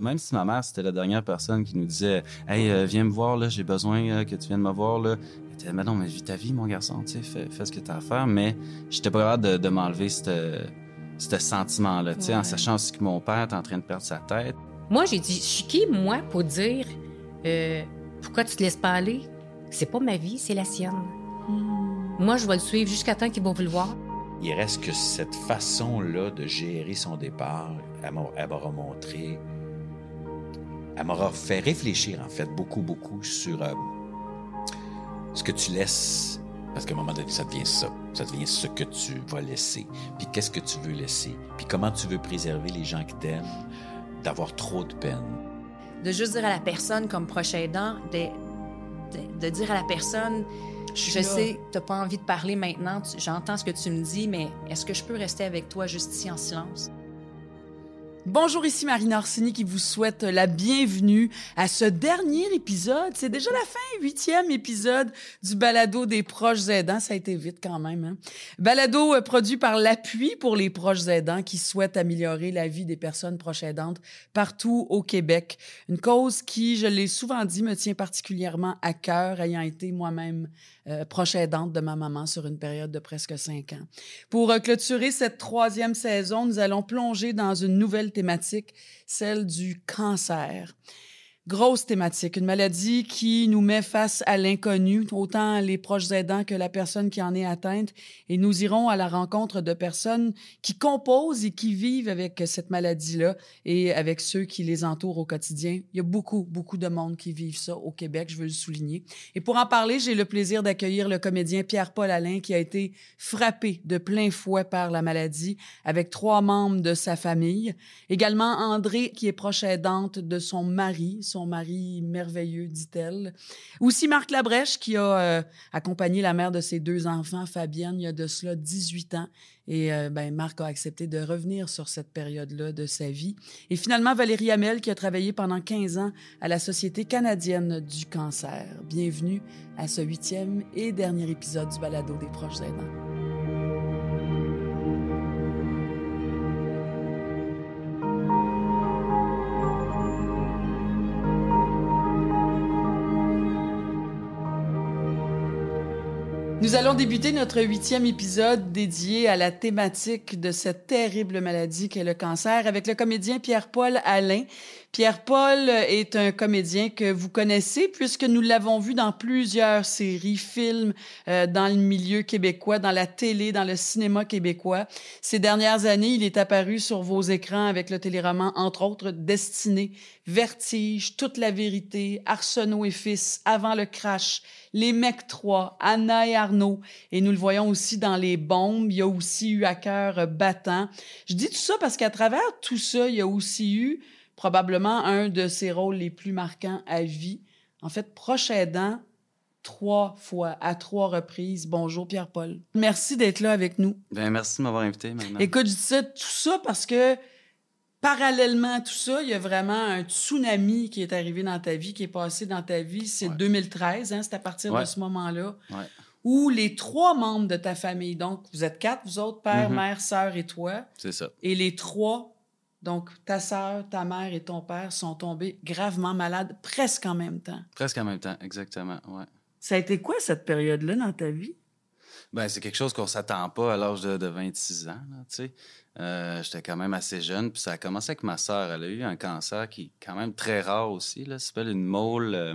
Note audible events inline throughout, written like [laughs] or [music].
Même si ma mère, c'était la dernière personne qui nous disait Hey, euh, viens me voir, là, j'ai besoin euh, que tu viennes me voir. Là. Elle disait Mais non, mais vis ta vie, mon garçon, tu sais, fais, fais ce que tu as à faire. Mais j'étais pas capable de, de m'enlever ce sentiment-là, tu sais, en sachant aussi que mon père est en train de perdre sa tête. Moi, j'ai dit Je suis qui, moi, pour dire euh, Pourquoi tu te laisses pas aller? C'est pas ma vie, c'est la sienne. Moi, je vais le suivre jusqu'à temps qu'il va vouloir. Il reste que cette façon-là de gérer son départ, elle m'aura montré elle m'aura fait réfléchir, en fait, beaucoup, beaucoup sur euh, ce que tu laisses. Parce qu'à un moment donné, ça devient ça. Ça devient ce que tu vas laisser. Puis qu'est-ce que tu veux laisser? Puis comment tu veux préserver les gens qui t'aiment d'avoir trop de peine? De juste dire à la personne, comme prochain aidant, de, de, dire à la personne, je, sais, tu n'as pas envie de parler maintenant, j'entends ce que tu me dis, mais est-ce que je peux rester avec toi juste ici en silence? Bonjour, ici Marina Orsini qui vous souhaite la bienvenue à ce dernier épisode. C'est déjà la fin, huitième épisode du balado des proches aidants. Ça a été vite quand même. Hein? Balado euh, produit par l'appui pour les proches aidants qui souhaitent améliorer la vie des personnes proches aidantes partout au Québec. Une cause qui, je l'ai souvent dit, me tient particulièrement à cœur, ayant été moi-même euh, proche de ma maman sur une période de presque cinq ans. Pour euh, clôturer cette troisième saison, nous allons plonger dans une nouvelle thématique, celle du cancer. Grosse thématique, une maladie qui nous met face à l'inconnu, autant les proches aidants que la personne qui en est atteinte. Et nous irons à la rencontre de personnes qui composent et qui vivent avec cette maladie-là et avec ceux qui les entourent au quotidien. Il y a beaucoup, beaucoup de monde qui vivent ça au Québec, je veux le souligner. Et pour en parler, j'ai le plaisir d'accueillir le comédien Pierre-Paul Alain qui a été frappé de plein fouet par la maladie avec trois membres de sa famille. Également André qui est proche aidante de son mari, son mari merveilleux, dit-elle. Aussi Marc Labrèche, qui a euh, accompagné la mère de ses deux enfants, Fabienne, il y a de cela 18 ans. Et euh, ben, Marc a accepté de revenir sur cette période-là de sa vie. Et finalement, Valérie Hamel, qui a travaillé pendant 15 ans à la Société canadienne du cancer. Bienvenue à ce huitième et dernier épisode du balado des proches aidants. Nous allons débuter notre huitième épisode dédié à la thématique de cette terrible maladie qu'est le cancer avec le comédien Pierre-Paul Alain. Pierre-Paul est un comédien que vous connaissez puisque nous l'avons vu dans plusieurs séries, films euh, dans le milieu québécois, dans la télé, dans le cinéma québécois. Ces dernières années, il est apparu sur vos écrans avec le téléroman, entre autres, Destiné, Vertige, Toute la vérité, Arsenault et Fils, Avant le crash, Les Mecs 3, Anna et Arnaud. Et nous le voyons aussi dans Les Bombes. Il y a aussi eu à cœur battant. Je dis tout ça parce qu'à travers tout ça, il y a aussi eu probablement un de ses rôles les plus marquants à vie. En fait, proche aidant, trois fois, à trois reprises. Bonjour Pierre-Paul. Merci d'être là avec nous. Bien, merci de m'avoir invité. Écoute, je dis tout ça parce que parallèlement à tout ça, il y a vraiment un tsunami qui est arrivé dans ta vie, qui est passé dans ta vie. C'est 2013, hein, c'est à partir de ce moment-là. Où les trois membres de ta famille, donc vous êtes quatre, vous autres, père, mm-hmm. mère, sœur et toi. C'est ça. Et les trois donc, ta sœur, ta mère et ton père sont tombés gravement malades presque en même temps. Presque en même temps, exactement, ouais. Ça a été quoi cette période-là dans ta vie? Ben, c'est quelque chose qu'on s'attend pas à l'âge de, 26 ans, tu sais. Euh, j'étais quand même assez jeune, puis ça a commencé avec ma sœur. Elle a eu un cancer qui est quand même très rare aussi, là. Ça s'appelle une mole euh,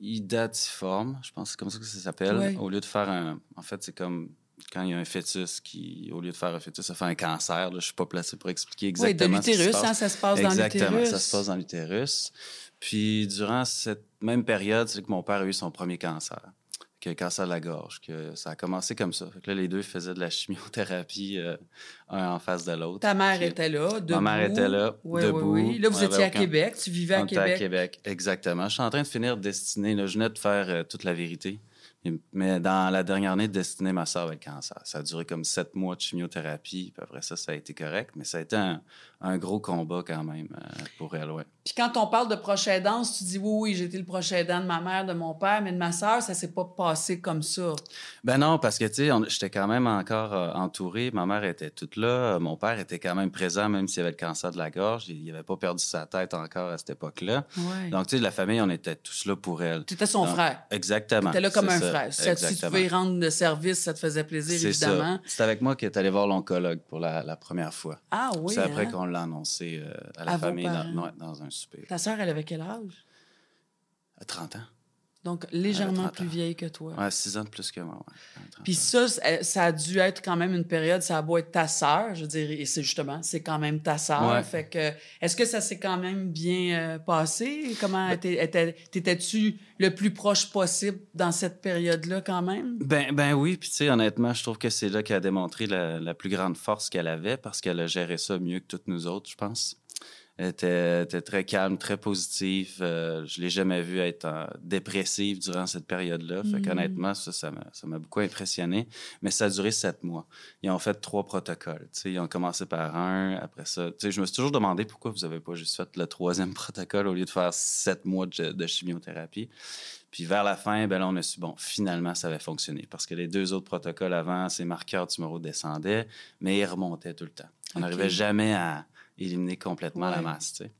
idatiforme, je pense que c'est comme ça que ça s'appelle. Au lieu de faire un... En fait, c'est comme quand il y a un fœtus qui, au lieu de faire un fœtus, ça fait un cancer. Là, je suis pas placé pour expliquer exactement. Oui, de l'utérus, hein, ça se passe dans l'utérus. Exactement, ça se passe dans l'utérus. Puis durant cette même période, c'est que mon père a eu son premier cancer, qui a un cancer de la gorge. Que ça a commencé comme ça. Fait que là, les deux faisaient de la chimiothérapie, euh, un en face de l'autre. Ta mère était là, debout. Ma mère était là, oui, debout. Oui, oui. Là, vous étiez à Québec, tu vivais à Québec. à Québec, exactement. Je suis en train de finir Destinée. Là. Je venais de faire euh, toute la vérité. Mais dans la dernière année de Destinée, ma soeur avait le cancer. Ça a duré comme sept mois de chimiothérapie. Puis après ça, ça a été correct. Mais ça a été un, un gros combat quand même euh, pour elle, ouais. Puis quand on parle de proche aidance, tu dis oui, oui, été le proche aidant de ma mère, de mon père, mais de ma sœur, ça s'est pas passé comme ça. Ben non, parce que, tu sais, j'étais quand même encore euh, entouré. Ma mère était toute là. Euh, Mon père était quand même présent, même s'il avait le cancer de la gorge. Il n'avait pas perdu sa tête encore à cette époque-là. Ouais. Donc, tu sais, la famille, on était tous là pour elle. tu étais son Donc, frère. Exactement. Tu étais là comme un ça. frère. Ça, si tu Exactement. pouvais y rendre de service, ça te faisait plaisir, évidemment. C'est avec moi que tu allé voir l'oncologue pour la, la première fois. Ah oui. c'est après hein? qu'on l'a annoncé euh, à la À famille dans, dans un souper. Ta sœur, elle avait quel âge? À 30 ans. Donc, légèrement 30 ans. plus vieille que toi. Ouais, 6 ans de plus que moi. Ouais. 30 Puis ça, ça a dû être quand même une période, ça a beau être ta sœur, je veux dire, et c'est justement, c'est quand même ta sœur. Ouais. Fait que, est-ce que ça s'est quand même bien euh, passé? Comment était- t'étais-tu le plus proche possible dans cette période-là quand même? Ben, ben oui, puis tu sais, honnêtement, je trouve que c'est là qu'elle a démontré la, la plus grande force qu'elle avait parce qu'elle a géré ça mieux que toutes nous autres, je pense. Elle était, était très calme, très positive. Euh, je l'ai jamais vue être euh, dépressive durant cette période-là. Fait Mm. qu'honnêtement, ça, ça m'a, ça m'a beaucoup impressionné. Mais ça a duré sept mois. Ils ont fait trois protocoles. Tu sais, ils ont commencé par un, après ça. Tu sais, je me suis toujours demandé pourquoi vous avez pas juste fait le troisième [laughs] protocole au lieu de faire sept mois de, de chimiothérapie. Puis vers la fin, ben là, on a su, bon, finalement, ça avait fonctionné. Parce que les deux autres protocoles avant, ces marqueurs tumoraux descendaient, mais ils remontaient tout le temps. On n'arrivait jamais à éliminer complètement la masse, tu sais.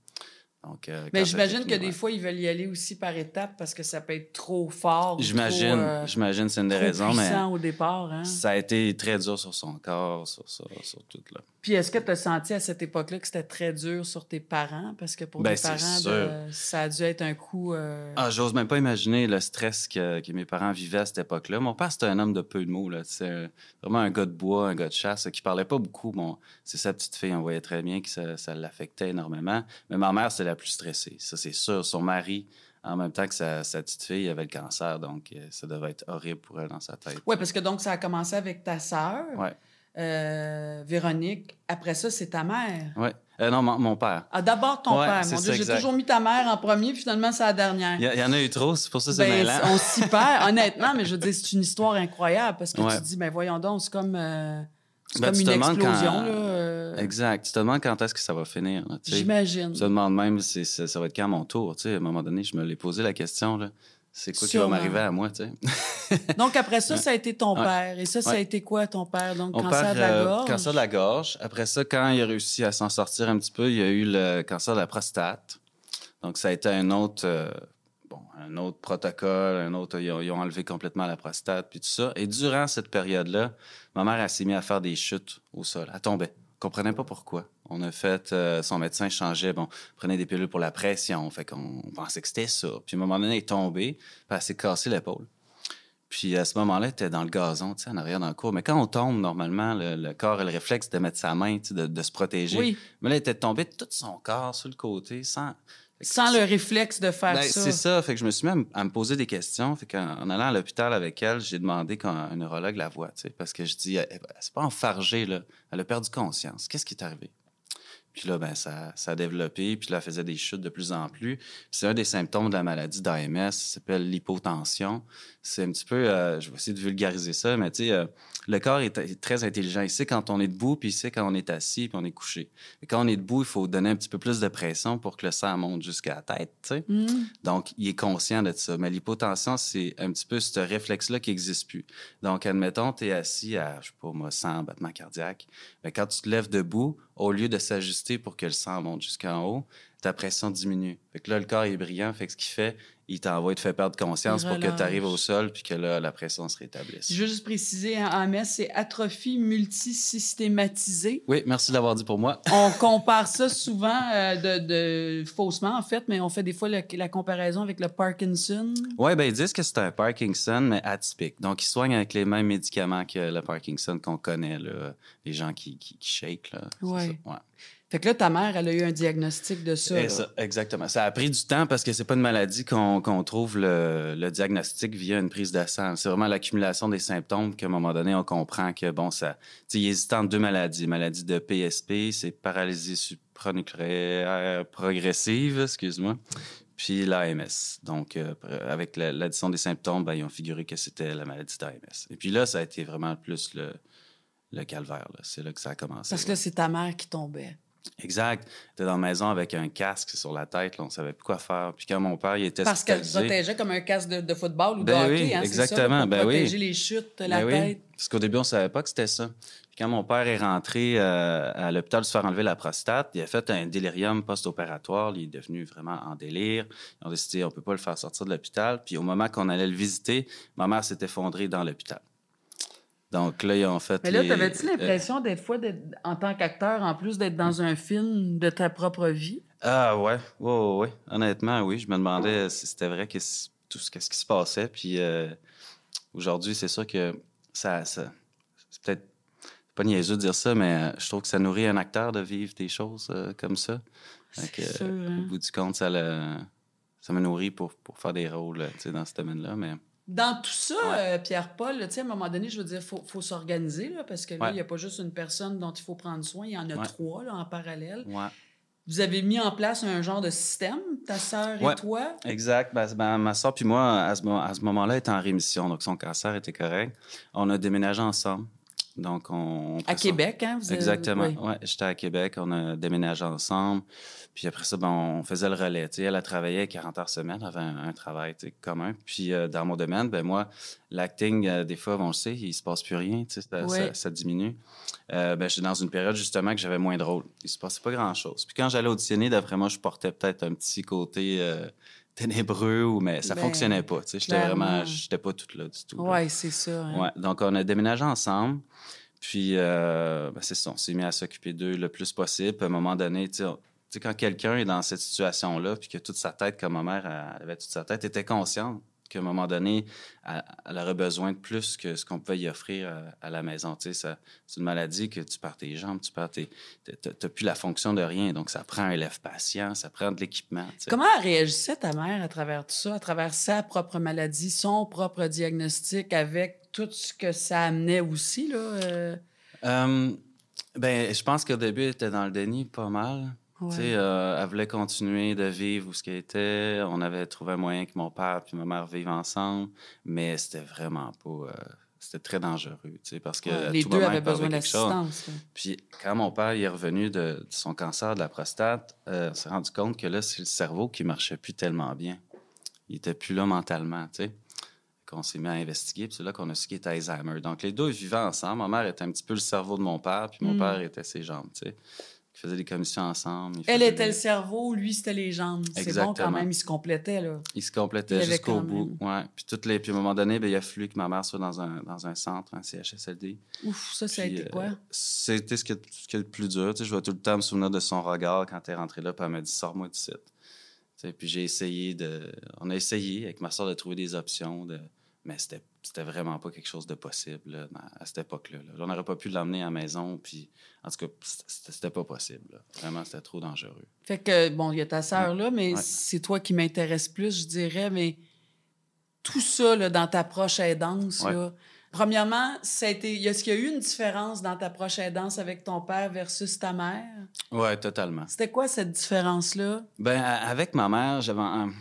Donc, euh, Mais j'imagine que des fois, ils veulent y aller aussi par étapes parce que ça peut être trop fort. J'imagine, euh, j'imagine, c'est une des raisons, mais puissant au départ. Hein? ça a été très dur sur son corps, sur, sur, sur tout, là. Puis est-ce que tu as senti à cette époque-là que c'était très dur sur tes parents? Parce que pour Ben, tes c'est parents, de- ça a dû être un coup. euh, Ah, j'ose même pas imaginer le stress que, que mes parents vivaient à cette époque-là. Mon père, c'était un homme de peu de mots. C'est vraiment un gars de bois, un gars de chasse, qui parlait pas beaucoup. Bon, c'est sa petite fille, on voyait très bien que ça, ça l'affectait énormément. Mais ma mère, c'était la plus stressée. Ça, c'est sûr. Son mari, en même temps que sa, sa petite fille, avait le cancer. Donc, euh, ça devait être horrible pour elle dans sa tête. Oui, parce que donc ça a commencé avec ta sœur, Ouais, euh, Véronique. Après ça, c'est ta mère. ouais. Euh, non, mon, mon père. Ah, d'abord ton Ouais, père. Mon Dieu, j'ai toujours mis ta mère en premier, puis finalement, c'est la dernière. Il y, en a eu trop, c'est pour ça que c'est Ben, on s'y [laughs] perd, honnêtement, mais je veux dire, c'est une histoire incroyable parce que Ouais. tu te dis, ben voyons donc, c'est comme, euh, Ben, comme tu une te demandes explosion. quand- Là, euh, Exact. Tu te demandes quand est-ce que ça va finir. tu. J'imagine. Je me demande même si ça, ça va être quand mon tour. Tu sais, à un moment donné, je me l'ai posé la question. Là. C'est quoi qui va m'arriver à moi? Tu sais? [laughs] Donc, après ça, ça a été ton père. Et ça, ça a été quoi, ton père? Donc, Mon cancer père, de la euh, gorge? cancer de la gorge. Après ça, quand il a réussi à s'en sortir un petit peu, il y a eu le cancer de la prostate. Donc, ça a été un autre, euh, bon, un autre protocole, un autre. Ils ont, ils ont enlevé complètement la prostate, puis tout ça. Et durant cette période-là, ma mère elle s'est mise à faire des chutes au sol. Elle tombait. On comprenait pas pourquoi. On a fait, euh, son médecin changeait, bon, prenait des pilules pour la pression, fait qu'on on pensait que c'était ça. Puis à un moment donné, elle est tombée, puis elle s'est cassé l'épaule. Puis à ce moment-là, elle était dans le gazon, tu sais, en arrière dans le cours. Mais quand on tombe, normalement, le, le corps a le réflexe de mettre sa main, de, de se protéger. Oui, Mais là, elle était tombée de tout son corps sur le côté, sans... sans le réflexe de faire Ben, ça. C'est ça. Fait que je me suis mis à me poser des questions. Fait qu'en en allant à l'hôpital avec elle, j'ai demandé qu'un neurologue la voie, parce que je dis, c'est pas enfargée, là. Elle a perdu conscience. Qu'est-ce qui est arrivé? Puis là, ben, ça, ça a développé, puis là, elle faisait des chutes de plus en plus. C'est un des symptômes de la maladie d'AMS, ça s'appelle l'hypotension. C'est un petit peu, euh, je vais essayer de vulgariser ça, mais tu sais, euh, le corps est, est très intelligent. Il sait quand on est debout, puis il sait quand on est assis, puis on est couché. Et quand on est debout, il faut donner un petit peu plus de pression pour que le sang monte jusqu'à la tête, tu sais. Hmm. Donc, il est conscient de ça. Mais l'hypotension, c'est un petit peu ce réflexe-là qui n'existe plus. Donc, admettons, tu es assis à, je sais pas moi, 100 battements cardiaques. Mais quand tu te lèves debout, au lieu de s'ajuster pour que le sang monte jusqu'en haut, ta pression diminue. Fait que là, le corps est brillant. Fait que ce qu'il fait, il t'envoie, il te fait perdre conscience pour que tu arrives au sol puis que là, la pression se rétablisse. Je veux juste préciser, hein, AMS, c'est atrophie multisystématisée. Oui, merci de l'avoir dit pour moi. [laughs] On compare ça souvent euh, de, de- faussement, en fait, mais on fait des fois la, la comparaison avec le Parkinson. Oui, ben ils disent que c'est un Parkinson, mais atypique. Donc, ils soignent avec les mêmes médicaments que le Parkinson qu'on connaît, là. les gens qui, qui, qui shake. Là. C'est Ouais. ça, ouais. Fait que là, ta mère, elle a eu un diagnostic de ça. Là. ça, exactement. Ça a pris du temps parce que c'est pas une maladie qu'on trouve le, le diagnostic via une prise de sang. C'est vraiment l'accumulation des symptômes qu'à un moment donné, on comprend que, bon, ça. Tu il existe entre deux maladies. Maladie de PSP, c'est paralysie supranucléaire progressive, excuse-moi. Puis l'AMS. Donc, euh, avec la- l'addition des symptômes, ben, ils ont figuré que c'était la maladie d'AMS. Et puis là, ça a été vraiment plus le, le calvaire. C'est là que ça a commencé. Parce que ouais. là, c'est ta mère qui tombait. Exact. T'es dans la maison avec un casque sur la tête, là, on savait plus quoi faire. Puis quand mon père, il était Parce qu'elle protégeait comme un casque de, de football ou de Ben hockey, oui, hein, c'est ça, exactement, pour ben oui. protéger les chutes, la Ben oui, tête. Parce qu'au début, on savait pas que c'était ça. Puis quand mon père est rentré euh, à l'hôpital se faire enlever la prostate, il a fait un délirium post-opératoire. Il est devenu vraiment en délire. Ils ont décidé on peut pas le faire sortir de l'hôpital. Puis au moment qu'on allait le visiter, ma mère s'est effondrée dans l'hôpital. Donc là, ils ont fait. Mais là, les- t'avais-tu euh, l'impression, des fois, d'être, en tant qu'acteur, en plus d'être dans un film de ta propre vie? Ah ouais, ouais, ouais, ouais. Honnêtement, oui. Je me demandais si c'était vrai que tout ce, qu'est-ce qui se passait. Puis euh, aujourd'hui, c'est sûr que ça, ça- c'est peut-être pas niaiseux de dire ça, mais euh, je trouve que ça nourrit un acteur de vivre des choses euh, comme ça. Que, C'est sûr, euh, hein. Au bout du compte, ça, le- ça me nourrit pour, pour faire des rôles euh, tu sais, dans ce domaine-là. Mais Dans tout ça, Ouais. euh, Pierre-Paul, à un moment donné, je veux dire, il faut, faut s'organiser, parce que là, il Ouais. n'y a pas juste une personne dont il faut prendre soin, il y en a Ouais. trois là, en parallèle. Vous avez mis en place un genre de système, ta sœur et toi? Exact. Ben, ben, ma soeur puis moi, à ce, à ce moment-là, était en rémission, donc son cancer était correct. On a déménagé ensemble. Donc, on. À Québec, hein? Vous avez- Exactement. oui. Ouais, j'étais à Québec, on a déménagé ensemble. Puis après ça, ben, on faisait le relais. Tu sais, elle a travaillé 40 heures semaine, elle avait un, un travail tu sais, commun. Puis euh, dans mon domaine, ben moi, l'acting, euh, des fois, on le sait, il se passe plus rien, tu sais, ça, Ouais. ça- ça diminue. Euh, ben, j'étais dans une période justement que j'avais moins de rôle. Il se passait pas grand-chose. Puis quand j'allais auditionner, d'après moi, je portais peut-être un petit côté euh, ténébreux, ou, mais ça Ben, fonctionnait pas. Tu sais, j'étais vraiment, j'étais pas toute là du tout. Oui, c'est ça. hein. Ouais, donc on a déménagé ensemble. Puis, euh, ben, c'est ça, on s'est mis à s'occuper d'eux le plus possible. Puis à un moment donné, tu sais, on- tu sais, quand quelqu'un est dans cette situation-là, puis que toute sa tête, comme ma mère elle avait toute sa tête, était consciente qu'à un moment donné, elle, elle aurait besoin de plus que ce qu'on pouvait y offrir à, à la maison. Tu sais, c'est une maladie que tu perds tes jambes, tu perds tes... t'as- plus la fonction de rien. Donc, ça prend un lève-patient, ça prend de l'équipement. tu sais. Comment elle réagissait, ta mère, à travers tout ça, à travers sa propre maladie, son propre diagnostic, avec tout ce que ça amenait aussi, là? euh, Euh, ben, je pense qu'au début, elle était dans le déni pas mal. Ouais. Tu sais, euh, elle voulait continuer de vivre où ce qu'elle était. On avait trouvé un moyen que mon père et ma mère vivent ensemble, mais c'était vraiment pas. euh, c'était très dangereux, tu sais, parce que Ouais, à les tout deux moment, avaient besoin d'assistance. Puis quand mon père est revenu de, de son cancer de la prostate, euh, on s'est rendu compte que là, c'est le cerveau qui marchait plus tellement bien. Il était plus là mentalement, tu sais. Qu'on s'est mis à investiguer, puis c'est là qu'on a su qu'il était Alzheimer. Donc les deux vivaient ensemble. Ma mère était un petit peu le cerveau de mon père, puis mon Mm. père était ses jambes, tu sais. Ils faisaient des commissions ensemble. ils Elle était des- le cerveau, lui, c'était les jambes. C'est bon quand même, ils se complétaient, là. Il se Il avait jusqu'au bout. Ouais. Puis, toutes les... puis à un moment donné, ben, il a fallu que ma mère soit dans un, dans un centre, un CHSLD. Ouf, ça, ça a été euh, quoi? C'était ce qui, est, ce qui est le plus dur. Tu sais, je vais tout le temps me souvenir de son regard quand elle est rentrée là, puis elle m'a dit Sors-moi d'ici. Tu sais, Puis j'ai essayé de. On a essayé avec ma soeur de trouver des options, de... mais c'était c'était vraiment pas quelque chose de possible là, à cette époque-là. là. On n'aurait pas pu l'emmener à la maison, puis en tout cas, c'était c'était pas possible. là. Vraiment, c'était trop dangereux. Fait que, bon, il y a ta sœur là, mais Ouais. c'est toi qui m'intéresse plus, je dirais, mais tout ça, là, dans ta proche aidance, Ouais. là, premièrement, ça a été, est-ce qu'il y a eu une différence dans ta proche aidance avec ton père versus ta mère? Ouais, totalement. C'était quoi cette différence-là? Ben, avec ma mère, j'avais un-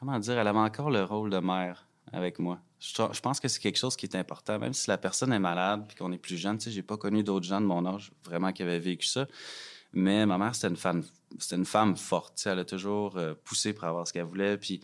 Comment dire? Elle avait encore le rôle de mère avec moi. Je, pense que c'est quelque chose qui est important, même si la personne est malade puis qu'on est plus jeune. Tu sais, j'ai pas connu d'autres gens de mon âge vraiment qui avaient vécu ça. Mais ma mère, c'était une femme, c'était une femme forte. Elle a toujours euh, poussé pour avoir ce qu'elle voulait. Puis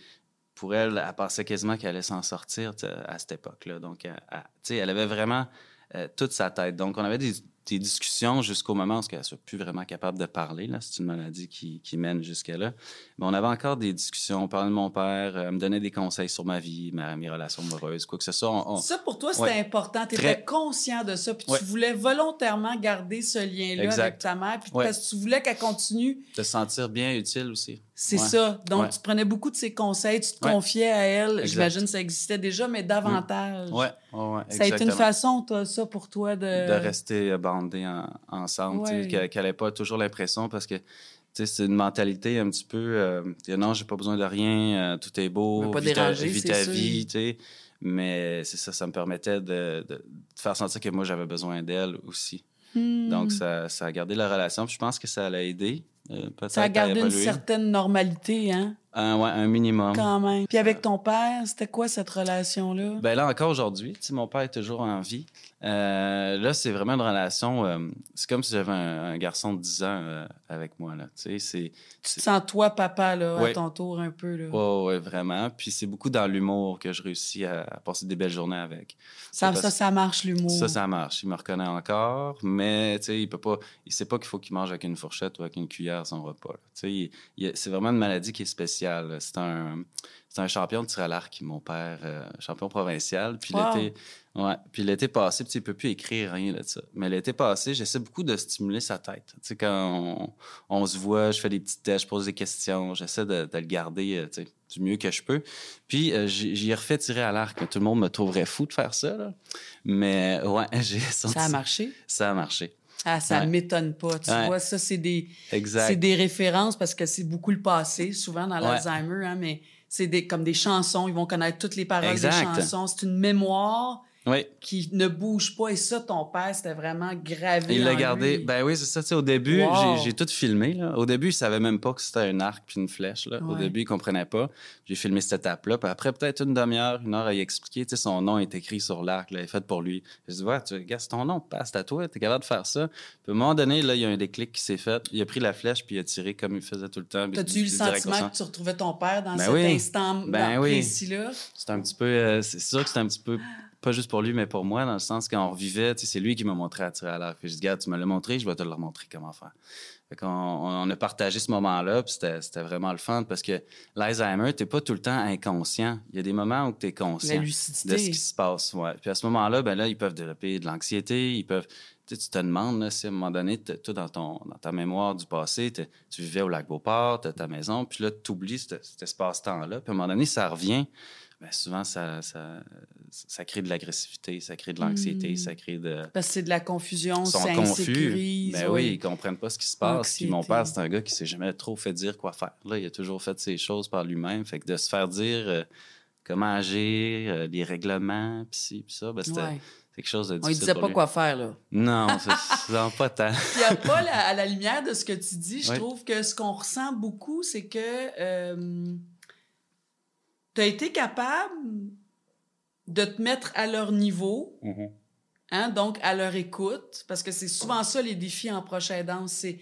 pour elle, elle pensait quasiment qu'elle allait s'en sortir à cette époque-là. Donc, elle, elle- elle avait vraiment euh, toute sa tête. Donc, on avait des, des discussions jusqu'au moment où elle ne soit plus vraiment capable de parler. Là. C'est une maladie qui, qui mène jusqu'à là. Mais on avait encore des discussions. On parlait de mon père, euh, elle me donnait des conseils sur ma vie, ma, mes relations amoureuses, quoi que ce soit. On- on- Ça, pour toi, c'était Ouais. important. Tu étais Très. conscient de ça, puis Ouais. tu voulais volontairement garder ce lien-là avec ta mère, puis Ouais. parce que tu voulais qu'elle continue. De se sentir bien utile aussi. C'est Ouais. ça. Donc, Ouais. tu prenais beaucoup de ses conseils, tu te Ouais. confiais à elle. J'imagine que ça existait déjà, mais davantage. Ouais, ouais, ouais, Ça a été une façon, toi, ça, pour toi, de... de rester bandés en- ensemble, tu sais, Ouais. qu'elle n'ait pas toujours l'impression parce que tu sais, c'est une mentalité un petit peu euh, non, j'ai pas besoin de rien, euh, tout est beau, pas vis ta, déranger, vie, tu sais. Mais c'est ça, ça me permettait de, de- de faire sentir que moi j'avais besoin d'elle aussi. Hmm. Donc ça, ça a gardé la relation. Puis je pense que ça l'a aidé. Euh, Ça gardé une certaine normalité, hein, Un, ouais, un minimum. quand même. Puis avec ton père, c'était quoi cette relation-là? Ben là, encore aujourd'hui, mon père est toujours en vie. Euh, là, c'est vraiment une relation. euh, c'est comme si j'avais un, un garçon de 10 ans euh, avec moi. Là. Tu sais, c'est. Tu te sens toi, papa, là, à ton tour, un peu. Là. Ouais, ouais, vraiment. Puis c'est beaucoup dans l'humour que je réussis à, à passer des belles journées avec. ça, parce- ça, ça marche, l'humour. Ça, ça marche. Il me reconnaît encore, mais tu sais, il peut pas. Il sait pas qu'il faut qu'il mange avec une fourchette ou avec une cuillère son repas. Tu sais, c'est vraiment une maladie qui est spéciale. C'est un, c'est un champion de tir à l'arc, mon père, champion provincial. Puis Wow. l'été, ouais. Puis l'été passé, puis il peut plus écrire rien de ça. Mais l'été passé, j'essaie beaucoup de stimuler sa tête. Tu sais, quand on, on se voit, je fais des petites tests, je pose des questions, j'essaie de, de le garder, euh, tu sais, du mieux que je peux. Puis euh, j'ai- j'y tirer à l'arc. Tout le monde me trouverait fou de faire ça, là. Mais ouais, [laughs] j'ai senti Ça a marché? Ça a marché. Ah, ça Ouais. m'étonne pas. Tu Ouais. vois, ça, c'est des, c'est des références parce que c'est beaucoup le passé, souvent dans Ouais. l'Alzheimer, hein, mais c'est des, comme des chansons. Ils vont connaître toutes les paroles Exact. des chansons. C'est une mémoire Oui. qui ne bouge pas. Et ça, ton père, c'était vraiment gravé. Il l'a gardé. lui. Ben oui, c'est ça. Tu sais, au début, Wow. j'ai- tout filmé. Là. Au début, il savait même pas que c'était un arc puis une flèche. Là. Au début, il comprenait pas. J'ai filmé cette étape-là. Puis après, peut-être une demi-heure, une heure à y expliquer. Tu sais, son nom est écrit sur l'arc. Il est fait pour lui. Je dis, ouais, tu regarde, c'est ton nom, passe à toi. T'es capable de faire ça. Puis à un moment donné, là, il y a un déclic qui s'est fait. Il a pris la flèche puis il a tiré comme il faisait tout le temps. T'as-tu eu le sentiment que tu retrouvais ton père dans Ben cet oui. instant Ben oui. précis-là? C'est un petit peu. euh, c'est sûr que c'est un petit peu. Pas juste pour lui, mais pour moi, dans le sens qu'on revivait, c'est lui qui m'a montré à tirer à l'arc. Puis je dis, regarde, tu me l'as montré, je vais te le remontrer comment faire. Fait on a partagé ce moment-là, puis c'était vraiment le fun parce que l'Alzheimer, t'es pas tout le temps inconscient. Il y a des moments où tu es conscient de ce qui se passe. Ouais. Puis à ce moment-là, ben là, ils peuvent développer de l'anxiété, ils peuvent. Tu te demandes là, si à un moment donné, toi, dans, ton, dans ta mémoire du passé, tu vivais au lac Beauport, tu ta maison, puis là, tu oublies cet espace-temps-là. Puis à un moment donné, ça revient. Ben, souvent, ça, ça, ça crée de l'agressivité, ça crée de l'anxiété, Mm. ça crée de. Parce que c'est de la confusion, ça confus. insécurise. Ben oui, ils comprennent pas ce qui se passe. Puis mon père, c'est un gars qui s'est jamais trop fait dire quoi faire. Là, il a toujours fait ses choses par lui-même. Fait que de se faire dire euh, comment agir, euh, les règlements, puis ci, puis ça, ben, c'était Ouais. quelque chose de On difficile. ne disait pas lui. quoi faire, là. Non, c'est pas tant. Puis à Paul, à, à la lumière de ce que tu dis, je trouve que ce qu'on ressent beaucoup, c'est que tu as été capable de te mettre à leur niveau, hein, donc à leur écoute, parce que c'est souvent ça les défis en proche aidance, c'est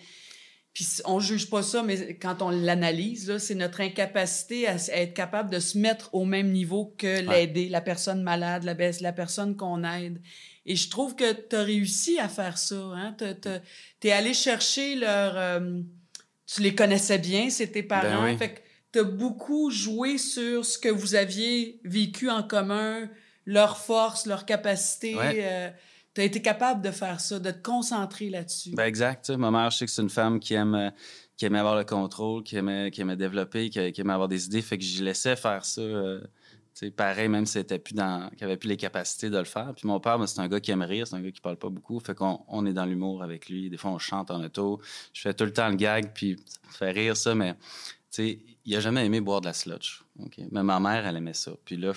puis on juge pas ça, mais quand on l'analyse, là, c'est notre incapacité à, être capable de se mettre au même niveau que l'aider, la personne malade, la, la personne qu'on aide. Et je trouve que tu as réussi à faire ça. Hein? Tu es allé chercher leur... euh, tu les connaissais bien, c'est tes parents. Ben oui. Fait que as beaucoup joué sur ce que vous aviez vécu en commun, leurs forces, leurs capacités. Ouais. tu as été capable de faire ça, de te concentrer là-dessus. Ben exact. Ma mère, je sais que c'est une femme qui aime, euh, qui aimait avoir le contrôle, qui aimait, qui aimait développer, qui, qui aimait avoir des idées. Fait que je laissais faire ça. euh, pareil, même si c'était plus dans, qu'il avait plus les capacités de le faire. Puis mon père, ben, c'est un gars qui aime rire, c'est un gars qui parle pas beaucoup. Fait qu'on on est dans l'humour avec lui. Des fois, on chante en auto. Je fais tout le temps le gag, puis ça me fait rire ça, mais sais, il a jamais aimé boire de la sludge. ok? Mais ma mère, elle aimait ça. Puis là,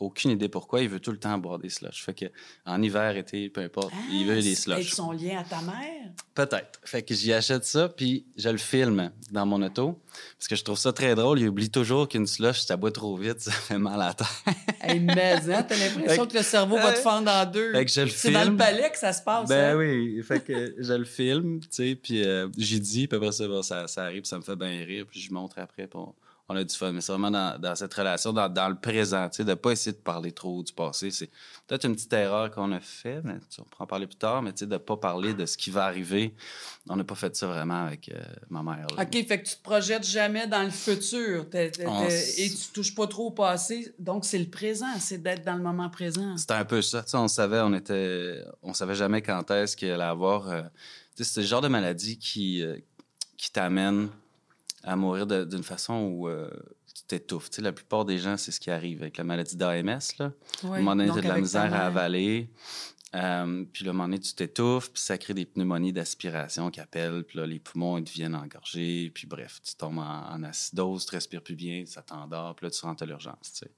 aucune idée pourquoi, il veut tout le temps boire des sludge. Fait que en hiver, été, peu importe, il veut des sludge. peut-être son lien à ta mère? Peut-être. Fait que j'y achète ça, puis je le filme dans mon auto. Parce que je trouve ça très drôle. Il oublie toujours qu'une slush, si ça boit trop vite, [laughs] ça fait mal à la tête. Hey, mais, hein, t'as l'impression que le cerveau va te fendre en deux. Fait que je le C'est dans le palais que ça se passe. Ben hein? oui. Fait que je le filme, tu sais, puis euh, j'y dis, puis après ça, ça, ça arrive, ça me fait bien rire, puis je montre après, puis on, on a du fun. Mais c'est vraiment dans, dans cette relation, dans, dans le présent, tu sais, de pas essayer de parler trop du passé. C'est peut-être une petite erreur qu'on a fait, mais on pourra en parler plus tard, mais tu sais, de pas parler de ce qui va arriver. On n'a pas fait ça vraiment avec euh, ma mère. là. OK, fait que tu te projettes jamais dans le futur et tu touches pas trop au passé. Donc, c'est le présent, c'est d'être dans le moment présent. C'était un peu ça. Tu sais, on savait, on était, on savait jamais quand est-ce qu'il allait avoir. euh, c'est le genre de maladie qui, euh, qui t'amène à mourir d'une façon où euh, tu t'étouffes. Tu sais, la plupart des gens, c'est ce qui arrive avec la maladie d'AMS. Là. À un moment donné, tu as de la misère à avaler. Euh, puis un moment donné, tu t'étouffes, puis ça crée des pneumonies d'aspiration qui appellent. Puis là, les poumons, ils deviennent engorgés. Puis bref, tu tombes en, en acidose, tu respires plus bien, ça t'endort. Puis là, tu rentres à l'urgence, tu sais.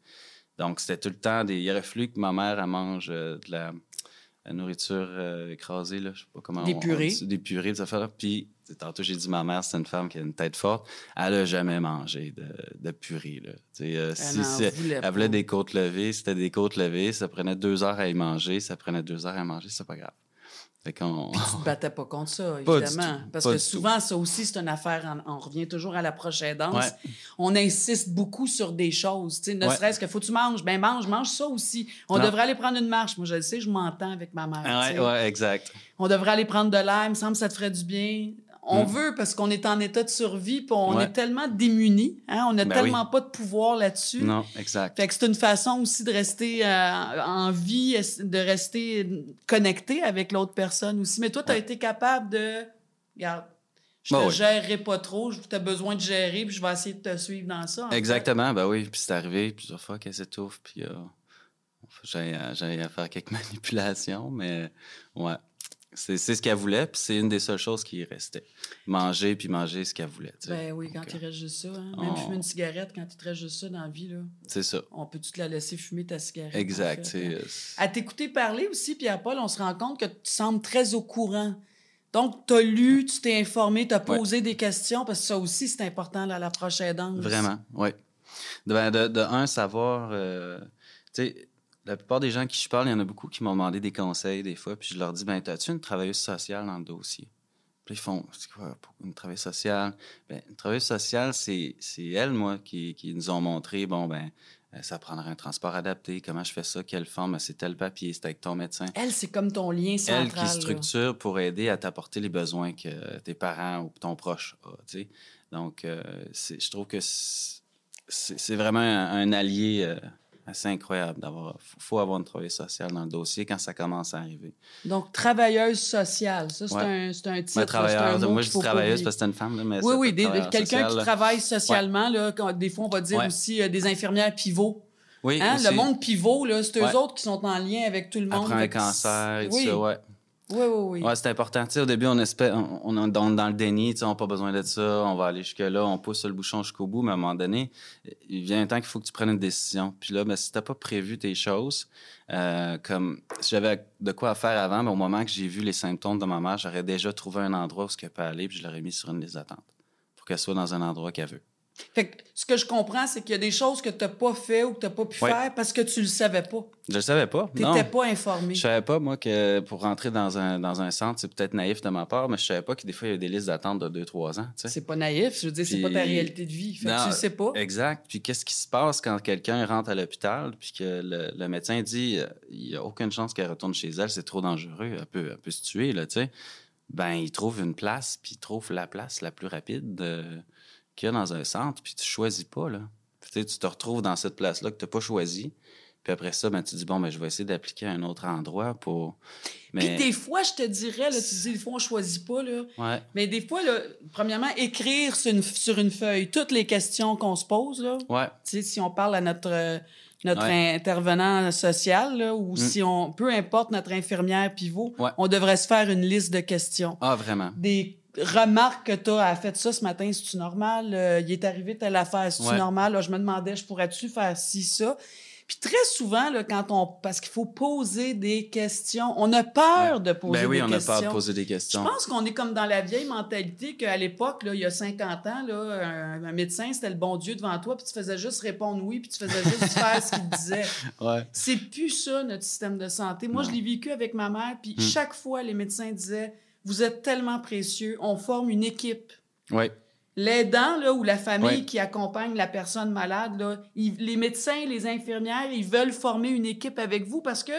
Donc, c'était tout le temps des... Il aurait fallu que ma mère, elle mange euh, de la... la nourriture euh, écrasée, là, je sais pas comment Des on- purées. des purées, des affaires. Puis, tantôt, j'ai dit ma mère, c'est une femme qui a une tête forte. Elle a jamais mangé de, de purée, là. Euh, Elle si, voulait elle voulait des côtes levées, c'était des côtes levées, ça prenait deux heures à y manger, ça prenait deux heures à y manger, c'est pas grave. Fait. Tu te [laughs] battais pas contre ça, évidemment. Parce que souvent, ça aussi, c'est une affaire. on revient toujours à la prochaine danse. Ouais. On insiste beaucoup sur des choses. ne Ouais. serait-ce que faut que tu manges. Ben mange, mange ça aussi. On Non. devrait aller prendre une marche. Moi, je le sais, je m'entends avec ma mère. Ouais, exact. On devrait aller prendre de l'air. Il me semble que ça te ferait du bien. On Mm. veut parce qu'on est en état de survie, puis on Ouais. est tellement démunis. Hein? On n'a Ben tellement pas de pouvoir là-dessus. Non, exact. Fait que c'est une façon aussi de rester euh, en vie, de rester connecté avec l'autre personne aussi. Mais toi, tu as Ouais. été capable de. Regarde, je Bah te oui. gérerai pas trop, tu as besoin de gérer, puis je vais essayer de te suivre dans ça. fait. Exactement, ben oui. Puis c'est arrivé plusieurs fois qu'elle s'étouffe, puis euh, à faire quelques [laughs] manipulations, mais ouais. C'est c'est ce qu'elle voulait, puis c'est une des seules choses qui restait. Manger, puis manger ce qu'elle voulait. tu sais. Ben oui, quand Donc, il reste juste ça. hein. on- Même fumer une cigarette, quand il te reste juste ça dans la vie, là, C'est ça. on peut-tu te la laisser fumer ta cigarette? Exact. en fait, c'est- hein? c'est- À t'écouter parler aussi, Pierre-Paul, on se rend compte que tu sembles très au courant. Donc, tu as lu, tu t'es informé, tu as Ouais. posé des questions, parce que ça aussi, c'est important là, à l'approche aidante. Vraiment, oui. De, ben, de, de un, savoir. euh, tu sais, la plupart des gens qui je parle, il y en a beaucoup qui m'ont demandé des conseils des fois, puis je leur dis ben, as-tu une travailleuse sociale dans le dossier? Puis ils font c'est quoi pour une travailleuse sociale? Ben, Une travailleuse sociale, c'est c'est elle, moi, qui, qui nous ont montré bon, ben, euh, ça prendrait un transport adapté, comment je fais ça, quelle forme, c'est tel papier, c'est avec ton médecin. Elle, c'est comme ton lien central. Elle qui là. structure pour aider à t'apporter les besoins que tes parents ou ton proche a. tu sais. Donc, euh, c'est- je trouve que c'est c'est vraiment un, un allié euh, assez incroyable d'avoir. faut, faut avoir une travailleuse sociale dans le dossier quand ça commence à arriver. Donc, travailleuse sociale. Ça, c'est Ouais. un, c'est un titre. Mais là, c'est un travailleuse, mot moi je dis travailleuse oublier. parce que c'est une femme, là, mais Oui, ça oui, quelqu'un qui là. travaille socialement, là, quand- des fois, on va dire Ouais. aussi euh, des infirmières pivots. Oui, Hein? Le monde pivot, là, c'est eux autres qui sont en lien avec tout le monde. Après un cancer et tout oui. ça, ouais. Oui, oui, oui. Ouais, c'est important. Au début, on espère, on, dans, le déni, on n'a pas besoin de ça, on va aller jusque-là, on pousse le bouchon jusqu'au bout, mais à un moment donné, il vient un temps qu'il faut que tu prennes une décision. Puis là, ben, si tu n'as pas prévu tes choses, euh, comme si j'avais de quoi faire avant, mais au moment que j'ai vu les symptômes de ma mère, j'aurais déjà trouvé un endroit où ce qu'elle peut aller, puis je l'aurais mis sur une liste d'attente pour qu'elle soit dans un endroit qu'elle veut. Fait que ce que je comprends, c'est qu'il y a des choses que tu n'as pas fait ou que tu n'as pas pu faire parce que tu le savais pas. Je le savais pas. Tu n'étais pas informé. Je savais pas, moi, que pour rentrer dans un, dans un centre, c'est peut-être naïf de ma part, mais je savais pas que des fois, il y a des listes d'attente de 2-3 ans. tu sais. C'est pas naïf, je veux dire, c'est Puis- pas ta réalité de vie. Fait que Non, tu le sais pas. Exact. Puis qu'est-ce qui se passe quand quelqu'un rentre à l'hôpital puis que le, le médecin dit euh, il n'y a aucune chance qu'elle retourne chez elle, c'est trop dangereux, elle peut, elle peut se tuer, là, tu sais. Ben, il trouve une place, puis il trouve la place la plus rapide euh, qu'il y a dans un centre, puis tu choisis pas, là. Puis, tu te retrouves dans cette place-là que tu n'as pas choisi. Puis après ça, ben, tu dis, bon, ben, je vais essayer d'appliquer à un autre endroit pour. Puis Mais. des fois, je te dirais, là, tu dis, des fois, on choisit pas, là. Ouais. Mais des fois, là, premièrement, écrire sur une, sur une feuille toutes les questions qu'on se pose, là. Ouais. Tu sais, si on parle à notre, notre Ouais. intervenant social, là, ou Mm. si on, peu importe notre infirmière pivot, on devrait se faire une liste de questions. Ah, vraiment. Des remarques que tu as fait ça ce matin, c'est-tu normal? Euh, il est arrivé telle affaire, c'est-tu Ouais. normal? Là, je me demandais, je pourrais-tu faire ci, ça? Puis très souvent, là, quand on. Parce qu'il faut poser des questions. On a peur de poser Ben oui, des on questions. a peur de poser des Je questions. pense qu'on est comme dans la vieille mentalité qu'à l'époque, il y a 50 ans, là, un, un médecin, c'était le bon Dieu devant toi, puis tu faisais juste répondre oui, puis tu faisais juste [laughs] faire ce qu'il disait. Ouais. C'est plus ça, notre système de santé. Moi, Non. je l'ai vécu avec ma mère, puis Hmm. chaque fois, les médecins disaient Vous êtes tellement précieux, on forme une équipe. Ouais. L'aidant là, ou la famille qui accompagne la personne malade, là, ils- les médecins, les infirmières, ils veulent former une équipe avec vous parce que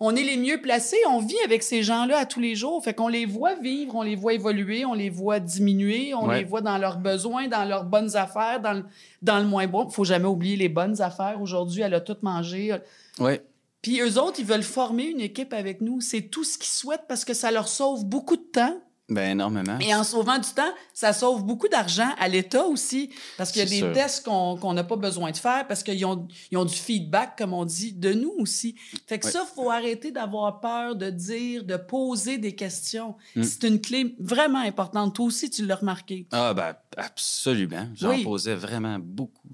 on est les mieux placés, on vit avec ces gens-là à tous les jours. Fait qu'on les voit vivre, on les voit évoluer, on les voit diminuer, on Ouais. les voit dans leurs besoins, dans leurs bonnes affaires, dans le, dans le moins bon. Faut jamais oublier les bonnes affaires. Aujourd'hui, elle a tout mangé. Ouais. Puis eux autres, ils veulent former une équipe avec nous. C'est tout ce qu'ils souhaitent parce que ça leur sauve beaucoup de temps. Ben, énormément. Et en sauvant du temps, ça sauve beaucoup d'argent à l'État aussi, parce qu'il y a des sûr. tests qu'on n'a pas besoin de faire, parce qu'ils ont, ils ont du feedback, comme on dit, de nous aussi. Fait que Ouais. ça, il faut arrêter d'avoir peur de dire, de poser des questions. Mm. C'est une clé vraiment importante. Toi aussi, tu l'as remarqué. Ah, ben, absolument. J'en Oui. posais vraiment beaucoup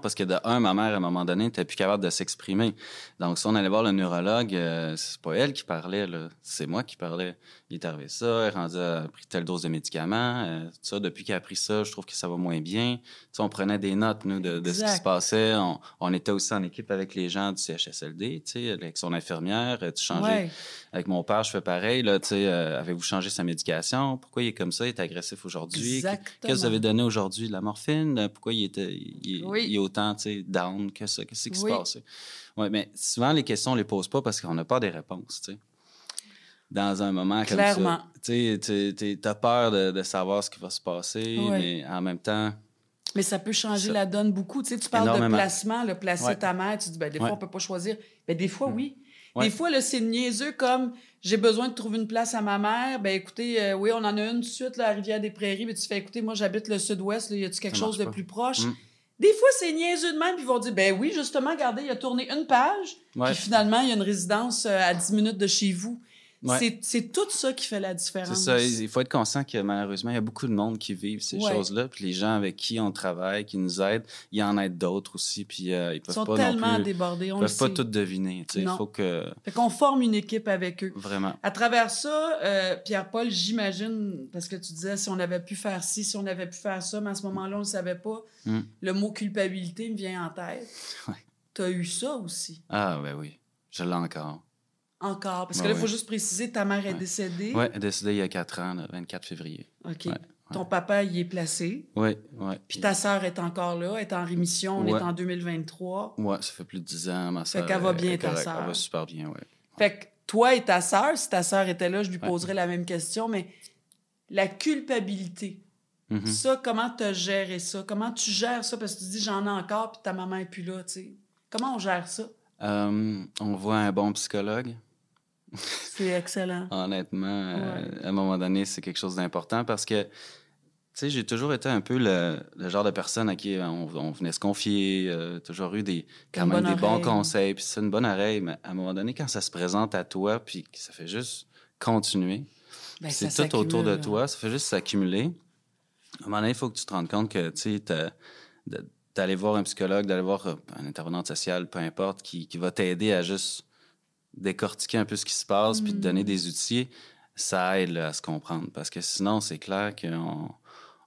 parce que de un, ma mère, à un moment donné, n'était plus capable de s'exprimer. Donc, si on allait voir le neurologue, euh, c'est pas elle qui parlait. C'est moi qui parlais. Il est arrivé ça, elle rendu a pris telle dose de médicaments. euh, tout ça, depuis qu'elle a pris ça, je trouve que ça va moins bien. Tu sais, on prenait des notes, nous, de, de ce qui se passait. On, on était aussi en équipe avec les gens du CHSLD, tu sais, avec son infirmière. euh, Tu changeais. Ouais. Avec mon père, je fais pareil, là, tu sais, euh, avez-vous changé sa médication? Pourquoi il est comme ça? Il est agressif aujourd'hui? Qu'est-ce que vous avez donné aujourd'hui? De la morphine? Euh, Pourquoi il, était, il, Oui. il est autant, tu sais, down que ça? Qu'est-ce qui Oui. se passe? Oui, mais souvent, les questions, on les pose pas parce qu'on n'a pas des réponses, tu sais. Dans un moment comme Clairement. ça. Tu as peur de, de savoir ce qui va se passer, Oui. mais en même temps, Mais ça peut changer Ça- la donne beaucoup. Tu sais, tu parles Énormément. de placement, le placer Ouais. ta mère, tu dis, ben, des fois, Ouais. on peut pas choisir. Ben, des fois, oui. Ouais. Des fois, c'est niaiseux comme j'ai besoin de trouver une place à ma mère. Ben, écoutez, euh, oui, on en a une tout de suite, là, à Rivière-des-Prairies. Mais tu fais, écoutez, moi, j'habite le sud-ouest, y a-tu quelque chose de pas. plus proche? Mm. Des fois, c'est niaiseux de même, puis ils vont dire, ben oui, justement, regardez, il a tourné une page, puis finalement, il y a une résidence euh, à 10 minutes de chez vous. Ouais. C'est- C'est tout ça qui fait la différence. C'est ça. Il faut être conscient que malheureusement, il y a beaucoup de monde qui vivent ces Ouais. choses-là. Puis les gens avec qui on travaille, qui nous aident, il y en a d'autres aussi. Puis euh, ils Ils peuvent sont pas tellement non plus. débordés, Ils on le peuvent pas sait. tout deviner. Il faut que Fait qu'on forme une équipe avec eux. vraiment. À travers ça, euh, Pierre-Paul, j'imagine, parce que tu disais si on avait pu faire ci, si on avait pu faire ça, mais à ce moment-là, on ne savait pas. Mm. Le mot culpabilité me vient en tête. [laughs] Ouais. Tu as eu ça aussi, Ah ben oui, je l'ai encore. Encore. Parce que Ouais, là, il faut juste préciser, ta mère est décédée. Oui, décidé il y a quatre ans, le 24 février. OK. Ton papa, il est placé. Oui, oui. Puis ta sœur est encore là, est en rémission, on est en 2023. Ouais, ça fait plus de dix ans, ma soeur. qu'elle va bien, ta sœur. Elle va super bien, oui. Fait que toi et ta sœur, si ta sœur était là, je lui Ouais. poserais la même question, mais la culpabilité, Mhm. Ça, comment tu as géré ça? Comment tu gères ça? Parce que tu dis, j'en ai encore, puis ta maman est plus là, tu sais. Comment on gère ça? Euh, on voit un bon psychologue. [laughs] C'est excellent. Honnêtement, euh, à un moment donné, c'est quelque chose d'important parce que, tu sais, j'ai toujours été un peu le, le genre de personne à qui on, on venait se confier, euh, toujours eu des, quand même des bons conseils, puis c'est une bonne oreille, mais à un moment donné, quand ça se présente à toi, puis ça fait juste continuer, Ben, c'est tout autour de toi, ça fait juste s'accumuler. À un moment donné, il faut que tu te rendes compte que, tu sais, d'aller voir un psychologue, d'aller voir euh, un intervenant social, peu importe, qui, qui va t'aider à juste décortiquer un peu ce qui se passe, puis te Mm. donner des outils, ça aide là, à se comprendre. Parce que sinon, c'est clair qu'on...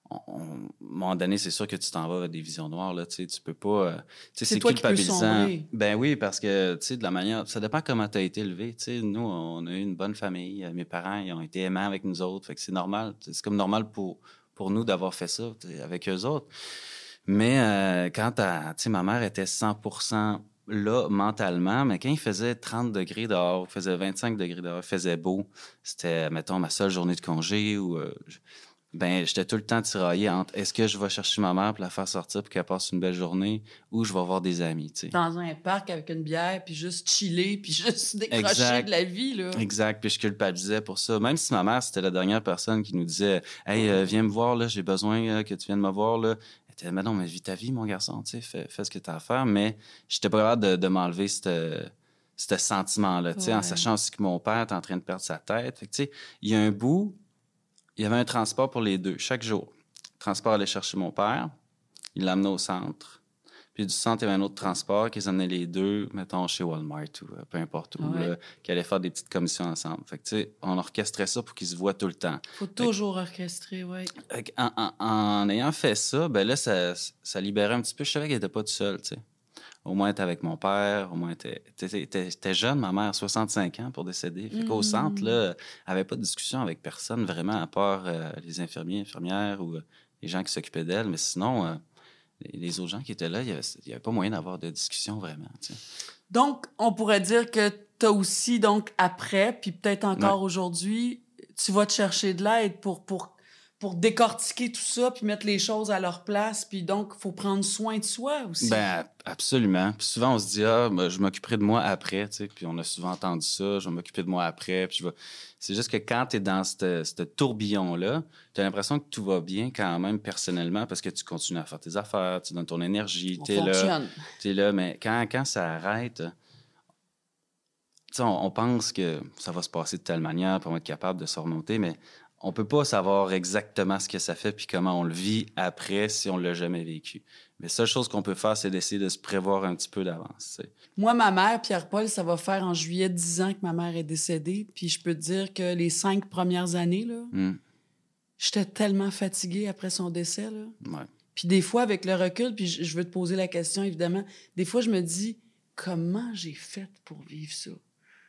on- on- à un moment donné, c'est sûr que tu t'en vas vers des visions noires. Là, tu peux pas. euh, C'est qui culpabilisant. sombrer. Ben oui, parce que de la manière. Ça dépend comment tu as été élevé. Nous, on a eu une bonne famille. Euh, Mes parents, ils ont été aimants avec nous autres. Fait que c'est normal. C'est comme normal pour, pour nous d'avoir fait ça avec eux autres. Mais euh, quand tu ma mère était 100 là mentalement, mais quand il faisait 30 degrés dehors, il faisait 25 degrés dehors, il faisait beau, c'était, mettons, ma seule journée de congé ou. euh, ben, j'étais tout le temps tiraillé entre est-ce que je vais chercher ma mère pour la faire sortir pour qu'elle passe une belle journée ou je vais voir des amis, tu sais. Dans un parc avec une bière, puis juste chiller, puis [laughs] juste décrocher Exact. de la vie, là. Exact, puis je culpabilisais pour ça. Même si ma mère, c'était la dernière personne qui nous disait Hey, euh, viens me voir, là, j'ai besoin euh, que tu viennes me voir. Là. Elle était Mais non, mais vis ta vie, mon garçon, tu sais, fais, fais ce que tu as à faire. Mais j'étais pas capable de, de m'enlever ce ce sentiment-là, tu sais, en sachant aussi que mon père est en train de perdre sa tête. Fait que, tu sais, il y a un bout, il y avait un transport pour les deux, chaque jour. Transport allait chercher mon père, il l'amenait au centre. Puis du centre, il y avait un autre transport qui les amenait les deux, mettons, chez Walmart ou euh, peu importe où, Ouais. là, qui allait faire des petites commissions ensemble. Fait que, tu sais, on orchestrait ça pour qu'ils se voient tout le temps. Faut toujours orchestrer, oui. En, en- en ayant fait ça, ben là, ça, ça libérait un petit peu. Je savais qu'elle était pas tout seul, tu sais. Au moins, t'es avec mon père, au moins, t'es jeune, ma mère, 65 ans pour décéder. Fait qu'au Mm. centre, là, avait pas de discussion avec personne vraiment, à part euh, les infirmiers, infirmières ou euh, les gens qui s'occupaient d'elle. Mais sinon, euh, les, autres gens qui étaient là, il y avait, pas moyen d'avoir de discussion vraiment, tu sais. Donc, on pourrait dire que tu as aussi, donc, après, puis peut-être encore aujourd'hui, tu vas te chercher de l'aide pour, pour, pour décortiquer tout ça, puis mettre les choses à leur place, puis donc, il faut prendre soin de soi aussi. Ben, absolument. Puis souvent, on se dit, ah, ben, je m'occuperai de moi après, tu sais. Puis on a souvent entendu ça, je vais m'occuper de moi après. Puis je vais... C'est juste que quand tu es dans ce tourbillon-là, tu as l'impression que tout va bien quand même personnellement parce que tu continues à faire tes affaires, tu donnes ton énergie, tu es là. fonctionne. T'es là, mais quand, quand ça arrête, tu sais, on, on pense que ça va se passer de telle manière pour être capable de se remonter, mais on peut pas savoir exactement ce que ça fait puis comment on le vit après si on l'a jamais vécu. Mais la seule chose qu'on peut faire, c'est d'essayer de se prévoir un petit peu d'avance. Moi, ma mère, Pierre-Paul, ça va faire en juillet 10 ans que ma mère est décédée. Puis je peux te dire que les cinq premières années, là, Hmm. j'étais tellement fatiguée après son décès. Là. Ouais. Puis des fois, avec le recul, puis je je veux te poser la question, évidemment, des fois, je me dis, comment j'ai fait pour vivre ça?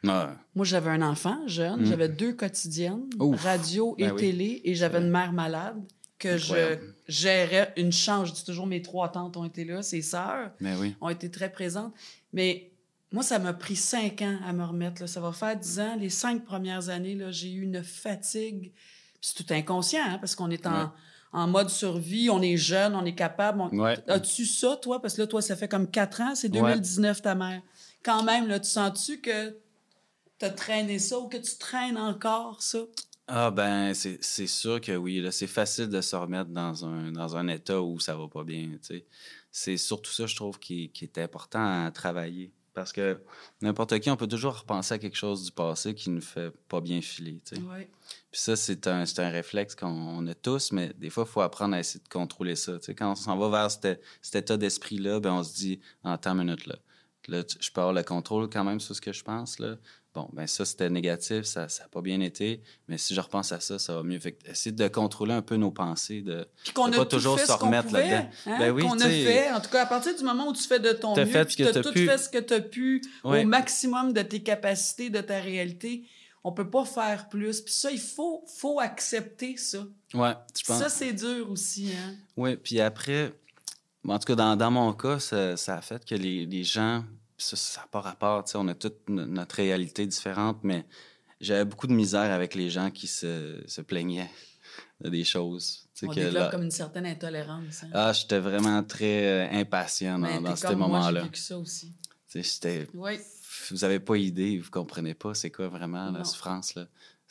Moi, j'avais un enfant jeune, Mm. j'avais deux quotidiennes, Ouf. radio et Ben oui. télé, et j'avais une mère malade que je Incroyable. gérais une chance. Je dis toujours, mes trois tantes ont été là, ses sœurs oui. ont été très présentes. Mais moi, ça m'a pris cinq ans à me remettre. là. Ça va faire dix ans. Les cinq premières années, j'ai eu une fatigue. C'est tout inconscient, hein, parce qu'on est en, Ouais. en mode survie, on est jeune, on est capable. on- Ouais. As-tu ça, toi? Parce que là, toi, ça fait comme quatre ans, c'est Ouais. 2019, ta mère. Quand même, là, tu sens-tu que tu as traîné ça ou que tu traînes encore ça? Ah ben c'est sûr que oui. C'est facile de se remettre dans un, dans un état où ça va pas bien. C'est surtout ça, je trouve, qui, qui est important à travailler. Parce que n'importe qui, on peut toujours repenser à quelque chose du passé qui nous fait pas bien filer. Ouais. Puis ça, c'est un, un réflexe qu'on on a tous, mais des fois, il faut apprendre à essayer de contrôler ça. Quand on s'en va vers cet, cet état d'esprit-là, ben on se dit, en temps minute, là, là je peux avoir le contrôle quand même sur ce que je pense. Là. Bon, ben ça, c'était négatif, ça n'a pas bien été, mais si je repense à ça, ça va mieux. Fait que essayer de contrôler un peu nos pensées, de... A pas toujours se remettre là-dedans. hein, Ben oui, qu'on a tu fait. En tout cas, à partir du moment où tu fais de ton mieux, fait puis t'as t'as tout pu. fait ce que tu as pu au maximum de tes capacités, de ta réalité, on peut pas faire plus. Puis ça, il faut, faut accepter ça. Ouais, je pense... Ça, c'est dur aussi. Hein? Oui, puis après, en tout cas, dans, dans mon cas, ça, ça a fait que les, les gens, ça n'a pas rapport, on a toute no- notre réalité différente, mais j'avais beaucoup de misère avec les gens qui se, se plaignaient de des choses. On que développe là- comme une certaine intolérance. Hein? Ah, j'étais vraiment très euh, impatient dans, dans ces j'ai moments-là. vécu ça aussi. J'étais... Oui. Vous avez pas idée, vous comprenez pas c'est quoi vraiment Non. la souffrance, là. Vous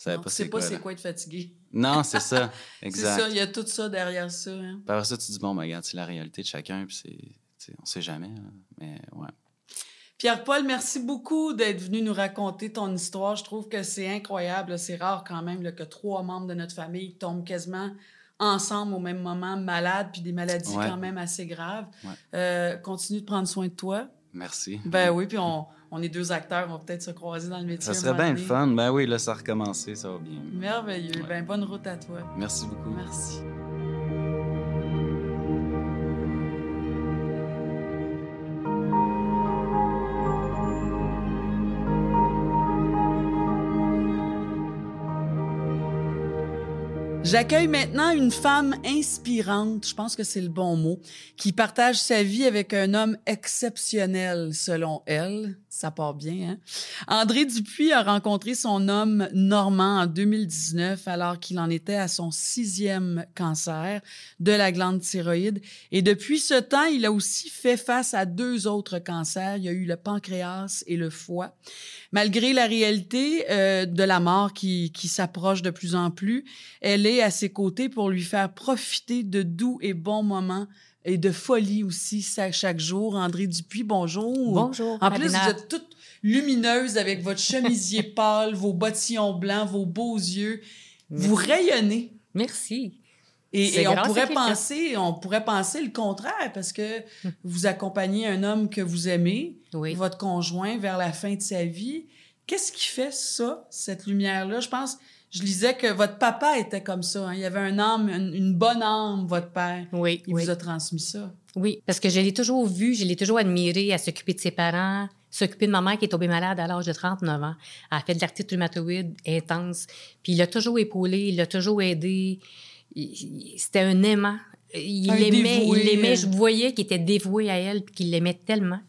savez Non, pas c'est pas quoi, c'est là. quoi être fatigué. Non, c'est ça, [laughs] C'est exact. ça, il y a tout ça derrière ça. Hein? Après ça, tu dis, bon, ben, regarde, c'est la réalité de chacun, puis c'est... On sait jamais, mais ouais. Pierre-Paul, merci beaucoup d'être venu nous raconter ton histoire. Je trouve que c'est incroyable. C'est rare quand même là, que trois membres de notre famille tombent quasiment ensemble au même moment, malades, puis des maladies Ouais. quand même assez graves. Ouais. Euh, continue de prendre soin de toi. Merci. Ben oui, puis on, on est deux acteurs, on va peut-être se croiser dans le métier. Ça serait bien le fun. Ben oui, là, ça a recommencé, ça va bien. Merveilleux. Ouais. Ben bonne route à toi. Merci beaucoup. Merci. J'accueille maintenant une femme inspirante, je pense que c'est le bon mot, qui partage sa vie avec un homme exceptionnel selon elle. Ça part bien, hein? André Dupuis a rencontré son homme normand en 2019 alors qu'il en était à son sixième cancer de la glande thyroïde. Et depuis ce temps, il a aussi fait face à deux autres cancers. Il y a eu le pancréas et le foie. Malgré la réalité euh, de la mort qui, qui s'approche de plus en plus, elle est à ses côtés pour lui faire profiter de doux et bons moments et de folie aussi ça- chaque jour. André Dupuis, bonjour. Bonjour. En plus, vous êtes toute lumineuse avec votre chemisier [laughs] pâle, vos bottillons blancs, vos beaux yeux. Vous rayonnez. Merci. Et, on pourrait penser, on pourrait penser le contraire parce que [laughs] vous accompagnez un homme que vous aimez, Oui. votre conjoint, vers la fin de sa vie. Qu'est-ce qui fait ça, cette lumière-là? Je pense, je lisais que votre papa était comme ça. hein. Il y avait un âme, une, une bonne âme, votre père. Oui, Il oui. vous a transmis ça. Oui, parce que je l'ai toujours vu, je l'ai toujours admiré à s'occuper de ses parents, s'occuper de ma mère qui est tombée malade à l'âge de 39 ans. Elle a fait de l'arthrite rhumatoïde intense. Puis il l'a toujours épaulé, il l'a toujours aidé. C'était un aimant. Il Un l'aimait, dévoué, il l'aimait. euh. Je voyais qu'il était dévoué à elle, puis qu'il l'aimait tellement.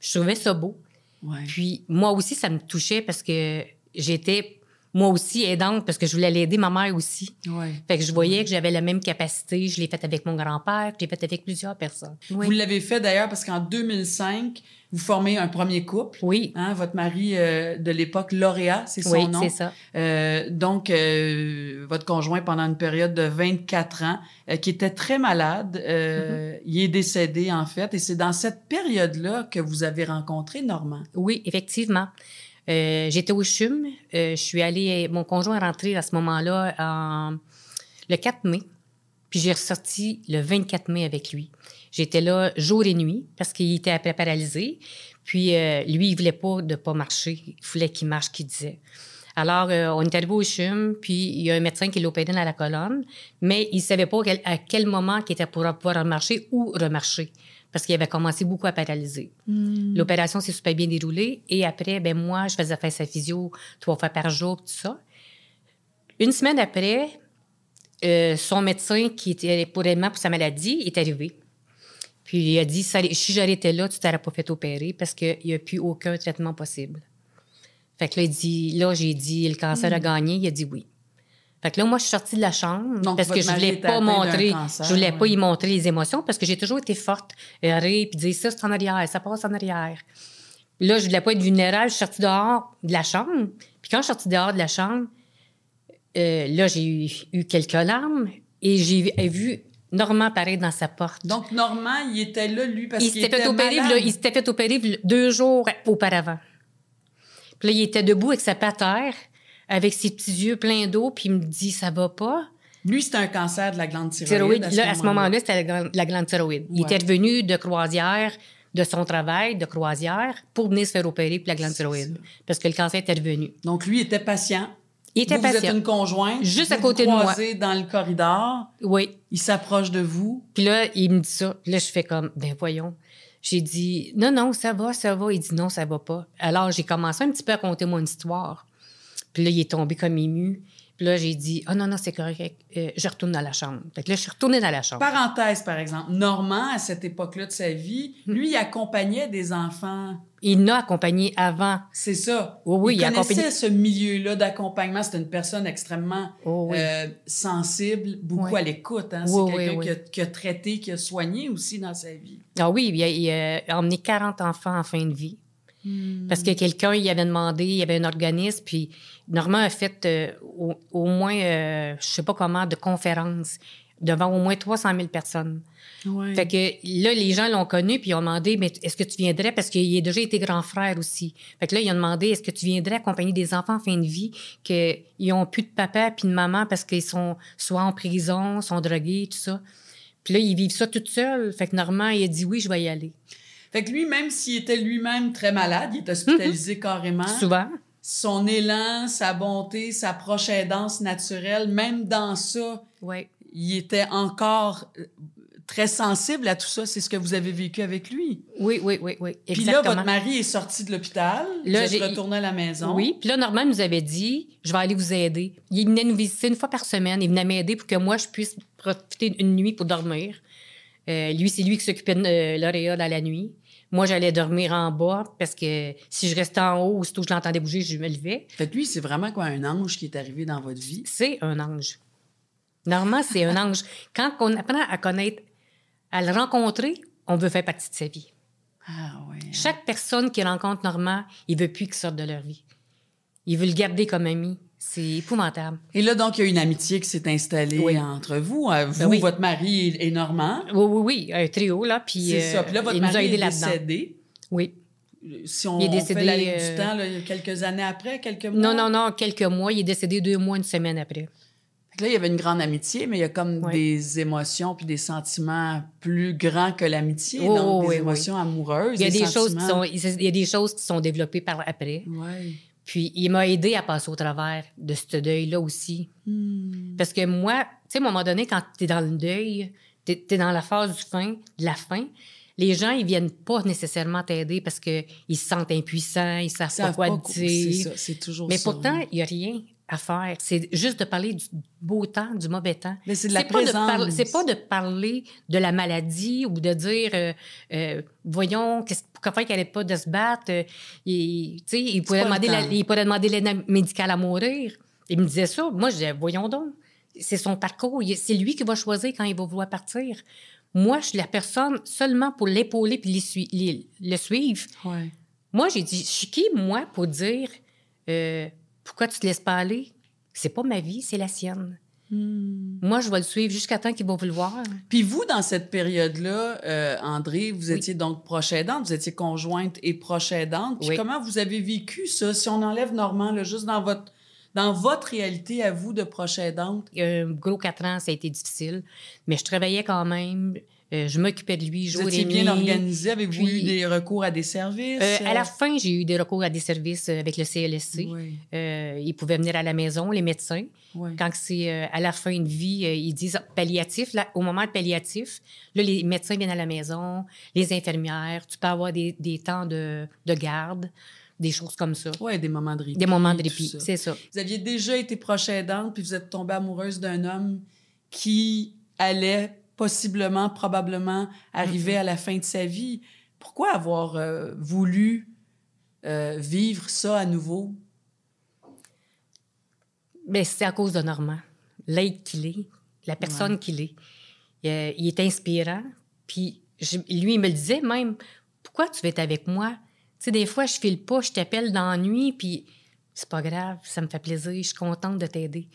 Je trouvais ça beau. Ouais. Puis moi aussi, ça me touchait parce que j'étais moi aussi aidante parce que je voulais l'aider, ma mère aussi. Ouais. Fait que je voyais que j'avais la même capacité. Je l'ai faite avec mon grand-père, je l'ai faite avec plusieurs personnes. Oui. Vous l'avez fait d'ailleurs parce qu'en 2005, vous formez un premier couple. Oui, Hein, votre mari euh, de l'époque, Lauréat, c'est son oui, nom. c'est ça. Euh, donc, euh, votre conjoint, pendant une période de 24 ans, euh, qui était très malade, euh, Mm-hmm. il est décédé, en fait. Et c'est dans cette période-là que vous avez rencontré Normand. Oui, effectivement. Euh, J'étais au CHUM. Euh, je suis allée... Mon conjoint est rentré à ce moment-là en- le 4 mai. Puis j'ai ressorti le 24 mai avec lui. J'étais là jour et nuit parce qu'il était après paralysé. Puis euh, lui, il voulait pas de pas marcher. Il voulait qu'il marche, qu'il disait. Alors, on est arrivé au CHUM, puis il y a un médecin qui l'opérait dans la colonne, mais il savait pas à quel moment qu'il était pour pouvoir remarcher ou remarcher, parce qu'il avait commencé beaucoup à paralyser. L'opération s'est super bien déroulée, et après, ben moi, je faisais faire sa physio trois fois par jour, tout ça. Une semaine après, euh, son médecin qui était pour pour sa maladie est arrivé. Puis il a dit, Ça- si j'aurais été là, tu t'aurais pas fait opérer parce qu'il n'y a plus aucun traitement possible. Fait que là, il dit, là, j'ai dit, le cancer a gagné. Il a dit oui. Fait que là, moi, je suis sortie de la chambre Donc, parce que je voulais était pas montrer, cancer, je voulais pas y montrer les émotions parce que j'ai toujours été forte, euh, rire puis dire ça, c'est en arrière, ça passe en arrière. Là, je voulais pas être vulnérable. Je suis sortie dehors de la chambre. Puis quand je suis sortie dehors de la chambre, euh, là, j'ai eu, eu quelques larmes et j'ai vu- Normand apparaître dans sa porte. Donc, Normand, il était là, lui, parce il qu'il était malade. là, il s'était fait opérer deux jours auparavant. Puis là, il était debout avec sa terre, avec ses petits yeux pleins d'eau, puis il me dit ça va pas. Lui, c'était un cancer de la glande thyroïde. Thyroïde, à ce là, à ce moment-là, c'était la, glande- la glande thyroïde. Il était revenu de croisière, de son travail de croisière, pour venir se faire opérer pour la glande thyroïde. ça. Parce que le cancer était revenu. Donc, lui était patient. Il était vous, vous patient. êtes une conjointe. Juste vous à côté de moi. dans le corridor. Oui. Il s'approche de vous. Puis là, il me dit ça. Puis là, je fais comme, ben voyons. J'ai dit, non, non, ça va, ça va. Il dit, non, ça va pas. Alors, j'ai commencé un petit peu à conter mon histoire. Puis là, il est tombé comme ému. Puis là, j'ai dit, ah non, non, c'est correct. Euh, je retourne dans la chambre. Fait que là, je suis retournée dans la chambre. Parenthèse, par exemple. Normand, à cette époque-là de sa vie, Hmm. lui, il accompagnait des enfants. Il m'a accompagné avant. C'est ça. Oui, oui, il il a connaissait accompagné- ce milieu-là d'accompagnement. C'était une personne extrêmement Oh, oui. euh, sensible, beaucoup Oui. à l'écoute. Hein? C'est quelqu'un qui, a, qui a traité, qui a soigné aussi dans sa vie. Ah oui, il a, il a emmené 40 enfants en fin de vie. Parce que quelqu'un, il avait demandé, il y avait un organisme, puis Normand a fait euh, au, au moins, euh, je sais pas comment, de conférences devant au moins 300 000 personnes. Ouais. Fait que là, les gens l'ont connu, puis ils ont demandé, mais est-ce que tu viendrais, parce qu'il a déjà été grand frère aussi. Fait que là, ils ont demandé, est-ce que tu viendrais accompagner des enfants en fin de vie, qu'ils ont plus de papa puis de maman parce qu'ils sont soit en prison, sont drogués, tout ça? Puis là, ils vivent ça tout seuls. Fait que Normand, il a dit oui, je vais y aller. Fait que lui, même s'il était lui-même très malade, il est hospitalisé carrément. Mm-hmm. Souvent. Son élan, sa bonté, sa proche aidance naturelle, même dans ça, il était encore euh, très sensible à tout ça. C'est ce que vous avez vécu avec lui. Oui, oui, oui, oui. Puis là, Exactement. votre mari est sorti de l'hôpital. Là, j'ai- retourné à la maison. Oui, puis là, Normand nous avait dit, je vais aller vous aider. Il venait nous visiter une fois par semaine. Il venait m'aider pour que moi, je puisse profiter une nuit pour dormir. Euh, lui, c'est lui qui s'occupait de euh, l'auréole à la nuit. Moi, j'allais dormir en bas parce que si je restais en haut, aussitôt que je l'entendais bouger, je me levais. Fait que lui, c'est vraiment quoi un ange qui est arrivé dans votre vie? C'est un ange. Normand, c'est un ange. Quand on apprend à connaître, à le rencontrer, on veut faire partie de sa vie. Ah ouais. Chaque personne qui rencontre Normand, il veut plus qu'il sorte de leur vie. Il veut le garder comme ami. C'est épouvantable. Et là, donc, il y a une amitié qui s'est installée Oui. entre vous. Euh, Vous, Ben oui. votre mari et, et Normand. Oui, oui, oui, un trio, là. Puis, C'est euh, ça. Puis là, votre mari est décédé. Oui. Si on Il est décédé, fait la ligne euh, du temps, là, quelques années après, quelques mois? Non, non, non, quelques mois. Il est décédé deux mois, une semaine après. Là, il y avait une grande amitié, mais il y a comme Oui. des émotions puis des sentiments plus grands que l'amitié. Oh, donc, des oui, oui. émotions amoureuses. Il y a des, choses qui sont, il y a des choses qui sont développées par après. Ouais. Puis, il m'a aidé à passer au travers de ce deuil-là aussi. Hmm. Parce que moi, tu sais, à un moment donné, quand tu es dans le deuil, tu es, dans la phase du fin, de la fin, les gens, ils viennent pas nécessairement t'aider parce qu'ils se sentent impuissants, ils savent Ils pas quoi pas te quoi- C'est dire. ça, c'est toujours Mais ça. pourtant, il n'y a rien à faire. C'est juste de parler du beau temps, du mauvais temps. Mais c'est de la pas présence. C'est pas de parler de la maladie ou de dire, euh, euh, voyons, qu'est-ce pourquoi faire qu'elle n'arrête pas de se battre. euh, il, il, pourrait demander la- il pourrait demander l'aide médicale à mourir. Il me disait ça. Moi, je disais, voyons donc. C'est son parcours. C'est lui qui va choisir quand il va vouloir partir. Moi, je suis la personne seulement pour l'épauler puis les sui- les- le suivre. Ouais. Moi, j'ai dit, je suis qui, moi, pour dire euh, pourquoi tu te laisses pas aller? C'est pas ma vie, c'est la sienne. Hmm. Moi, je vais le suivre jusqu'à temps qu'il va vouloir. Puis vous, dans cette période-là, euh, André, vous étiez donc proche aidante, vous étiez conjointe et proche aidante. Puis Oui. comment vous avez vécu ça? Si on enlève Normand, là, juste dans votre, dans votre réalité à vous de proche aidante? Un gros quatre ans, ça a été difficile. Mais je travaillais quand même. Euh, je m'occupais de lui Vous jour étiez et bien nuit. organisé? Avez-vous eu des recours à des services? Euh, à la fin, j'ai eu des recours à des services euh, avec le CLSC. Oui, Euh, ils pouvaient venir à la maison, les médecins. oui. Quand c'est à la fin de vie, ils disent palliatif. Là, au moment de palliatif, là, les médecins viennent à la maison, les infirmières. Tu peux avoir des, des temps de, de garde, des choses comme ça. Ouais, des moments de répit. Des moments de répit, c'est ça. Vous aviez déjà été proche aidante, puis vous êtes tombée amoureuse d'un homme qui allait possiblement, probablement arriver à la fin de sa vie. Pourquoi avoir euh, voulu euh, vivre ça à nouveau? Mais c'est à cause de Normand. L'être qu'il est, la personne Ouais. qu'il est. Euh, il est inspirant. Puis je- lui, il me le disait même Pourquoi tu veux être avec moi Tu sais, des fois, je file pas, je t'appelle dans la nuit, puis c'est pas grave, ça me fait plaisir, je suis contente de t'aider.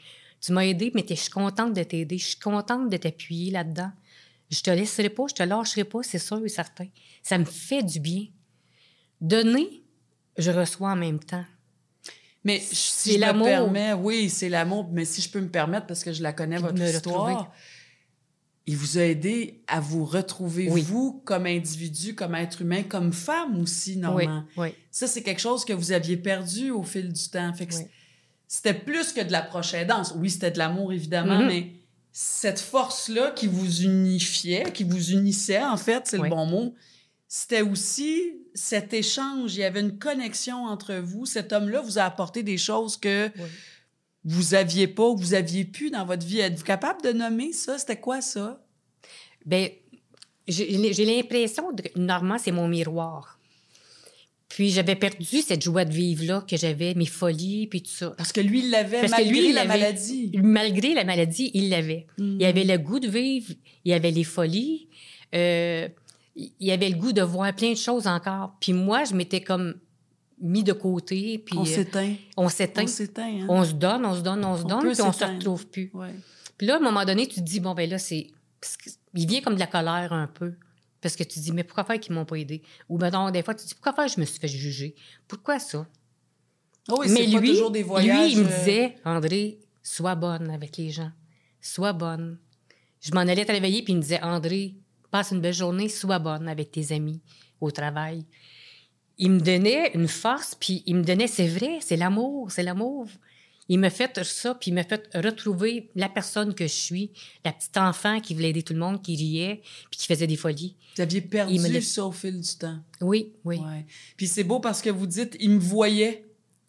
Tu m'as aidé, mais je suis contente de t'aider, je suis contente de t'appuyer là-dedans. Je te laisserai pas, je te lâcherai pas, c'est sûr et certain. Ça me fait du bien. Donner, je reçois en même temps. Mais si je me permets, oui, c'est l'amour, mais si je peux me permettre, parce que je la connais, Puis votre histoire, retrouver. il vous a aidé à vous retrouver, Oui. vous, comme individu, comme être humain, comme femme aussi, Normand. Oui, oui. Ça, c'est quelque chose que vous aviez perdu au fil du temps. Fait que c'était plus que de la prochaine danse. Oui, c'était de l'amour, évidemment, Mhm. mais cette force-là qui vous unifiait, qui vous unissait, en fait, c'est Oui. le bon mot, c'était aussi cet échange. Il y avait une connexion entre vous. Cet homme-là vous a apporté des choses que Oui. vous aviez pas ou vous aviez pu dans votre vie. Êtes-vous capable de nommer ça? C'était quoi ça? J'ai j'ai l'impression que Normand, c'est mon miroir. Puis j'avais perdu cette joie de vivre-là que j'avais, mes folies, puis tout ça. Parce que lui, il l'avait malgré lui, il la maladie. Malgré la maladie, il l'avait. Mm. Il avait le goût de vivre, il avait les folies, euh, il avait le goût de voir plein de choses encore. Puis moi, je m'étais comme mis de côté, puis On euh, s'éteint. on s'éteint. On s'éteint, hein? On se donne, on se donne, on se On donne, puis on se s'éteindre. retrouve plus. Ouais. Puis là, à un moment donné, tu te dis, bon, ben là, c'est. Il vient comme de la colère un peu. Parce que tu dis, mais pourquoi faire qu'ils m'ont pas aidé? Ou ben non, des fois, tu dis, pourquoi faire? Je me suis fait juger? Pourquoi ça? Ah oui, mais pas lui, toujours des voyages. lui, il me euh, disait, André, sois bonne avec les gens. Sois bonne. Je m'en allais travailler, puis il me disait, André, passe une belle journée, sois bonne avec tes amis au travail. Il me donnait une force, puis il me donnait, c'est vrai, c'est l'amour, c'est l'amour. Il m'a fait ça, puis il m'a fait retrouver la personne que je suis, la petite enfant qui voulait aider tout le monde, qui riait, puis qui faisait des folies. Vous aviez perdu Il me ça au fil du temps. Oui, oui, Ouais. Puis c'est beau parce que vous dites, il me voyait.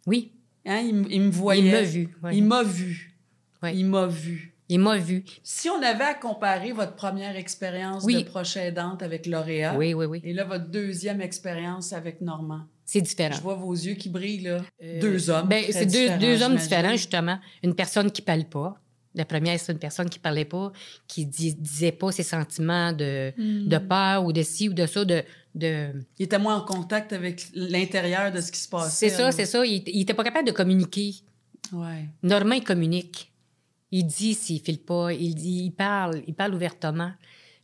oui. Hein? Il, il me voyait. Il m'a vu. Il m'a vu. Ouais. Il m'a vu. Il m'a vu. Si on avait à comparer votre première expérience Oui. de proche aidante avec Lauréat Oui, oui, oui. et là, votre deuxième expérience avec Normand, C'est différent. je vois vos yeux qui brillent, là. Euh, deux hommes. Ben, c'est deux, deux hommes différents, justement. Une personne qui parle pas. La première, c'est une personne qui parlait pas, qui dis- disait pas ses sentiments de, Hmm. de peur ou de ci ou de ça. De, de... Il était moins en contact avec l'intérieur de ce qui se passait. C'est ça, c'est ça. Il, il était pas capable de communiquer. Ouais. Normand, il communique. Il dit s'il file pas. Il dit, il parle. Il parle ouvertement.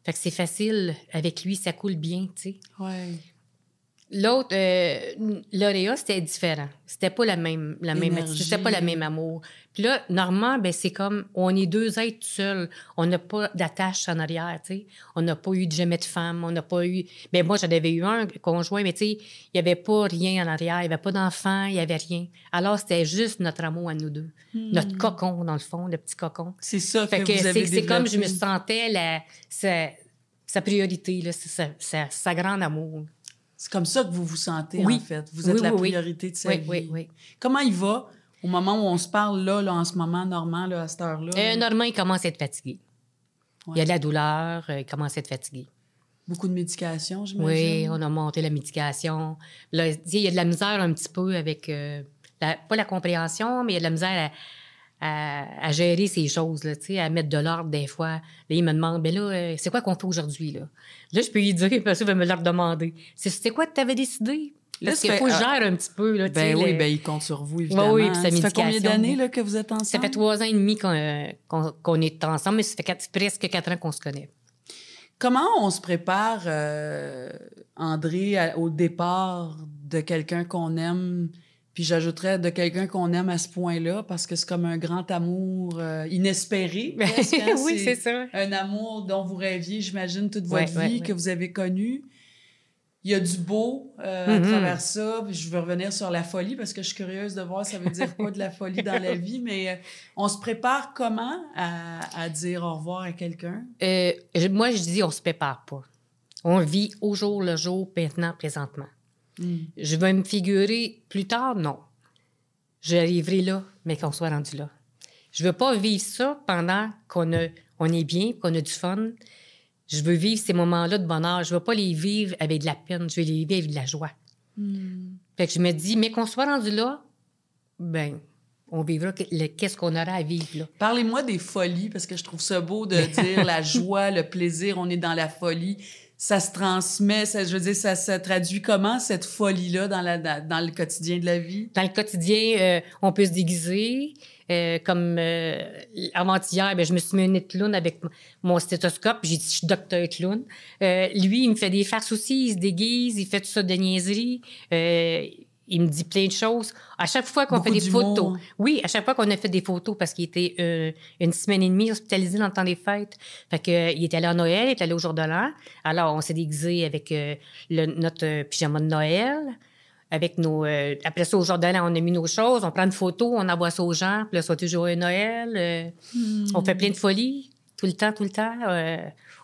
Fait que c'est facile. Avec lui, ça coule bien, tu sais. Ouais. L'autre, euh, Lauréat, c'était différent. C'était pas la même, la même, c'était pas la même amour. Puis là, Normand, ben c'est comme, on est deux êtres seuls. On n'a pas d'attache en arrière, tu sais. On n'a pas eu de jamais de femme. On n'a pas eu. Ben moi, j'en avais eu un conjoint, mais tu sais, il y avait pas rien en arrière. Il y avait pas d'enfant, il y avait rien. Alors c'était juste notre amour à nous deux, notre cocon dans le fond, le petit cocon. C'est ça Fait que, c'est comme je me sentais la, sa, sa priorité là, sa, sa grande amour. C'est comme ça que vous vous sentez, Oui. en fait. Vous êtes Oui, la oui, priorité de sa Oui, vie. oui, oui. Comment il va au moment où on se parle, là, là en ce moment, Normand, là, à cette heure-là? Euh? Normand, il commence à être fatigué. Ouais. Il y a de la douleur, euh, il commence à être fatigué. Beaucoup de médication, j'imagine? Oui, on a monté la médication. Là, il y a de la misère un petit peu avec, euh, la- pas la compréhension, mais il y a de la misère à, à- à gérer ces choses, là, à mettre de l'ordre des fois. Là, il me demande, ben là, euh, c'est quoi qu'on fait aujourd'hui, là? Là, je peux lui dire, [laughs] parce qu'il va me le demander. C'est quoi que tu avais décidé? Là, Parce qu'il faut que je gère un petit peu. Là, Ben oui, le- ben il compte sur vous, évidemment. oui, ça fait combien d'années là, que vous êtes ensemble? Ça fait trois ans et demi qu'on euh, qu'on- est ensemble, mais ça fait quatre- presque quatre ans qu'on se connaît. Comment on se prépare, euh, André, à- au départ de quelqu'un qu'on aime? Puis j'ajouterais de quelqu'un qu'on aime à ce point-là, parce que c'est comme un grand amour euh, inespéré. [laughs] presque, hein? [laughs] oui, c'est ça. un amour dont vous rêviez, j'imagine, toute votre ouais, vie, ouais. que vous avez connu. Il y a du beau euh, à Mhm. travers ça. Puis je veux revenir sur la folie parce que je suis curieuse de voir ça veut dire quoi de la folie dans la vie. Mais euh, on se prépare comment à, à dire au revoir à quelqu'un? Moi, je dis, on se prépare pas. On vit au jour le jour, maintenant, présentement. Mm. Je vais me figurer plus tard, non. J'arriverai là, mais qu'on soit rendu là. Je veux pas vivre ça pendant qu'on a, on est bien, qu'on a du fun. Je veux vivre ces moments-là de bonheur. Je veux pas les vivre avec de la peine. Je veux les vivre avec de la joie. Mm. Fait que je me dis, mais qu'on soit rendu là, ben, on vivra que- le- qu'est-ce qu'on aura à vivre là. Parlez-moi des folies parce que je trouve ça beau de [laughs] dire la joie, le plaisir, on est dans la folie. Ça se transmet, ça, je veux dire, ça se traduit comment cette folie-là dans, dans, le quotidien de la vie? Dans le quotidien, euh, on peut se déguiser. Euh, comme euh, avant-hier, ben, je me suis mis un nez de clown avec mon stéthoscope. J'ai dit, je suis docteur clown. Euh, lui, il me fait des farces aussi. Il se déguise, il fait tout ça de niaiserie. Il me dit plein de choses. À chaque fois qu'on fait des photos. Oui, à chaque fois qu'on a fait des photos, parce qu'il était euh, une semaine et demie hospitalisé dans le temps des fêtes. Fait que, euh, il était allé à Noël, il est allé au jour de l'an. Alors, on s'est déguisé avec euh, le- notre pyjama de Noël. Avec nos, après ça, au jour de l'an, on a mis nos choses, on prend une photo, on envoie ça aux gens, puis là, soit toujours un Noël. euh, On fait plein de folies, tout le temps, tout le temps.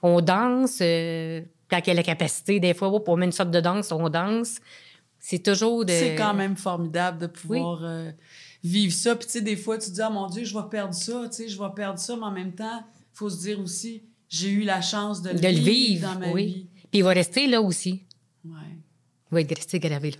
on danse, quand il y a la capacité, des fois, hop, on met une sorte de danse, on danse. C'est toujours de... C'est quand même formidable de pouvoir euh, vivre ça. Puis, tu sais, des fois, tu te dis, ah mon Dieu, je vais perdre ça, tu sais, je vais perdre ça, mais en même temps, il faut se dire aussi, j'ai eu la chance de, De le vivre, dans ma oui. vie. Puis il va rester là aussi. Ouais. Il va être resté gravé là.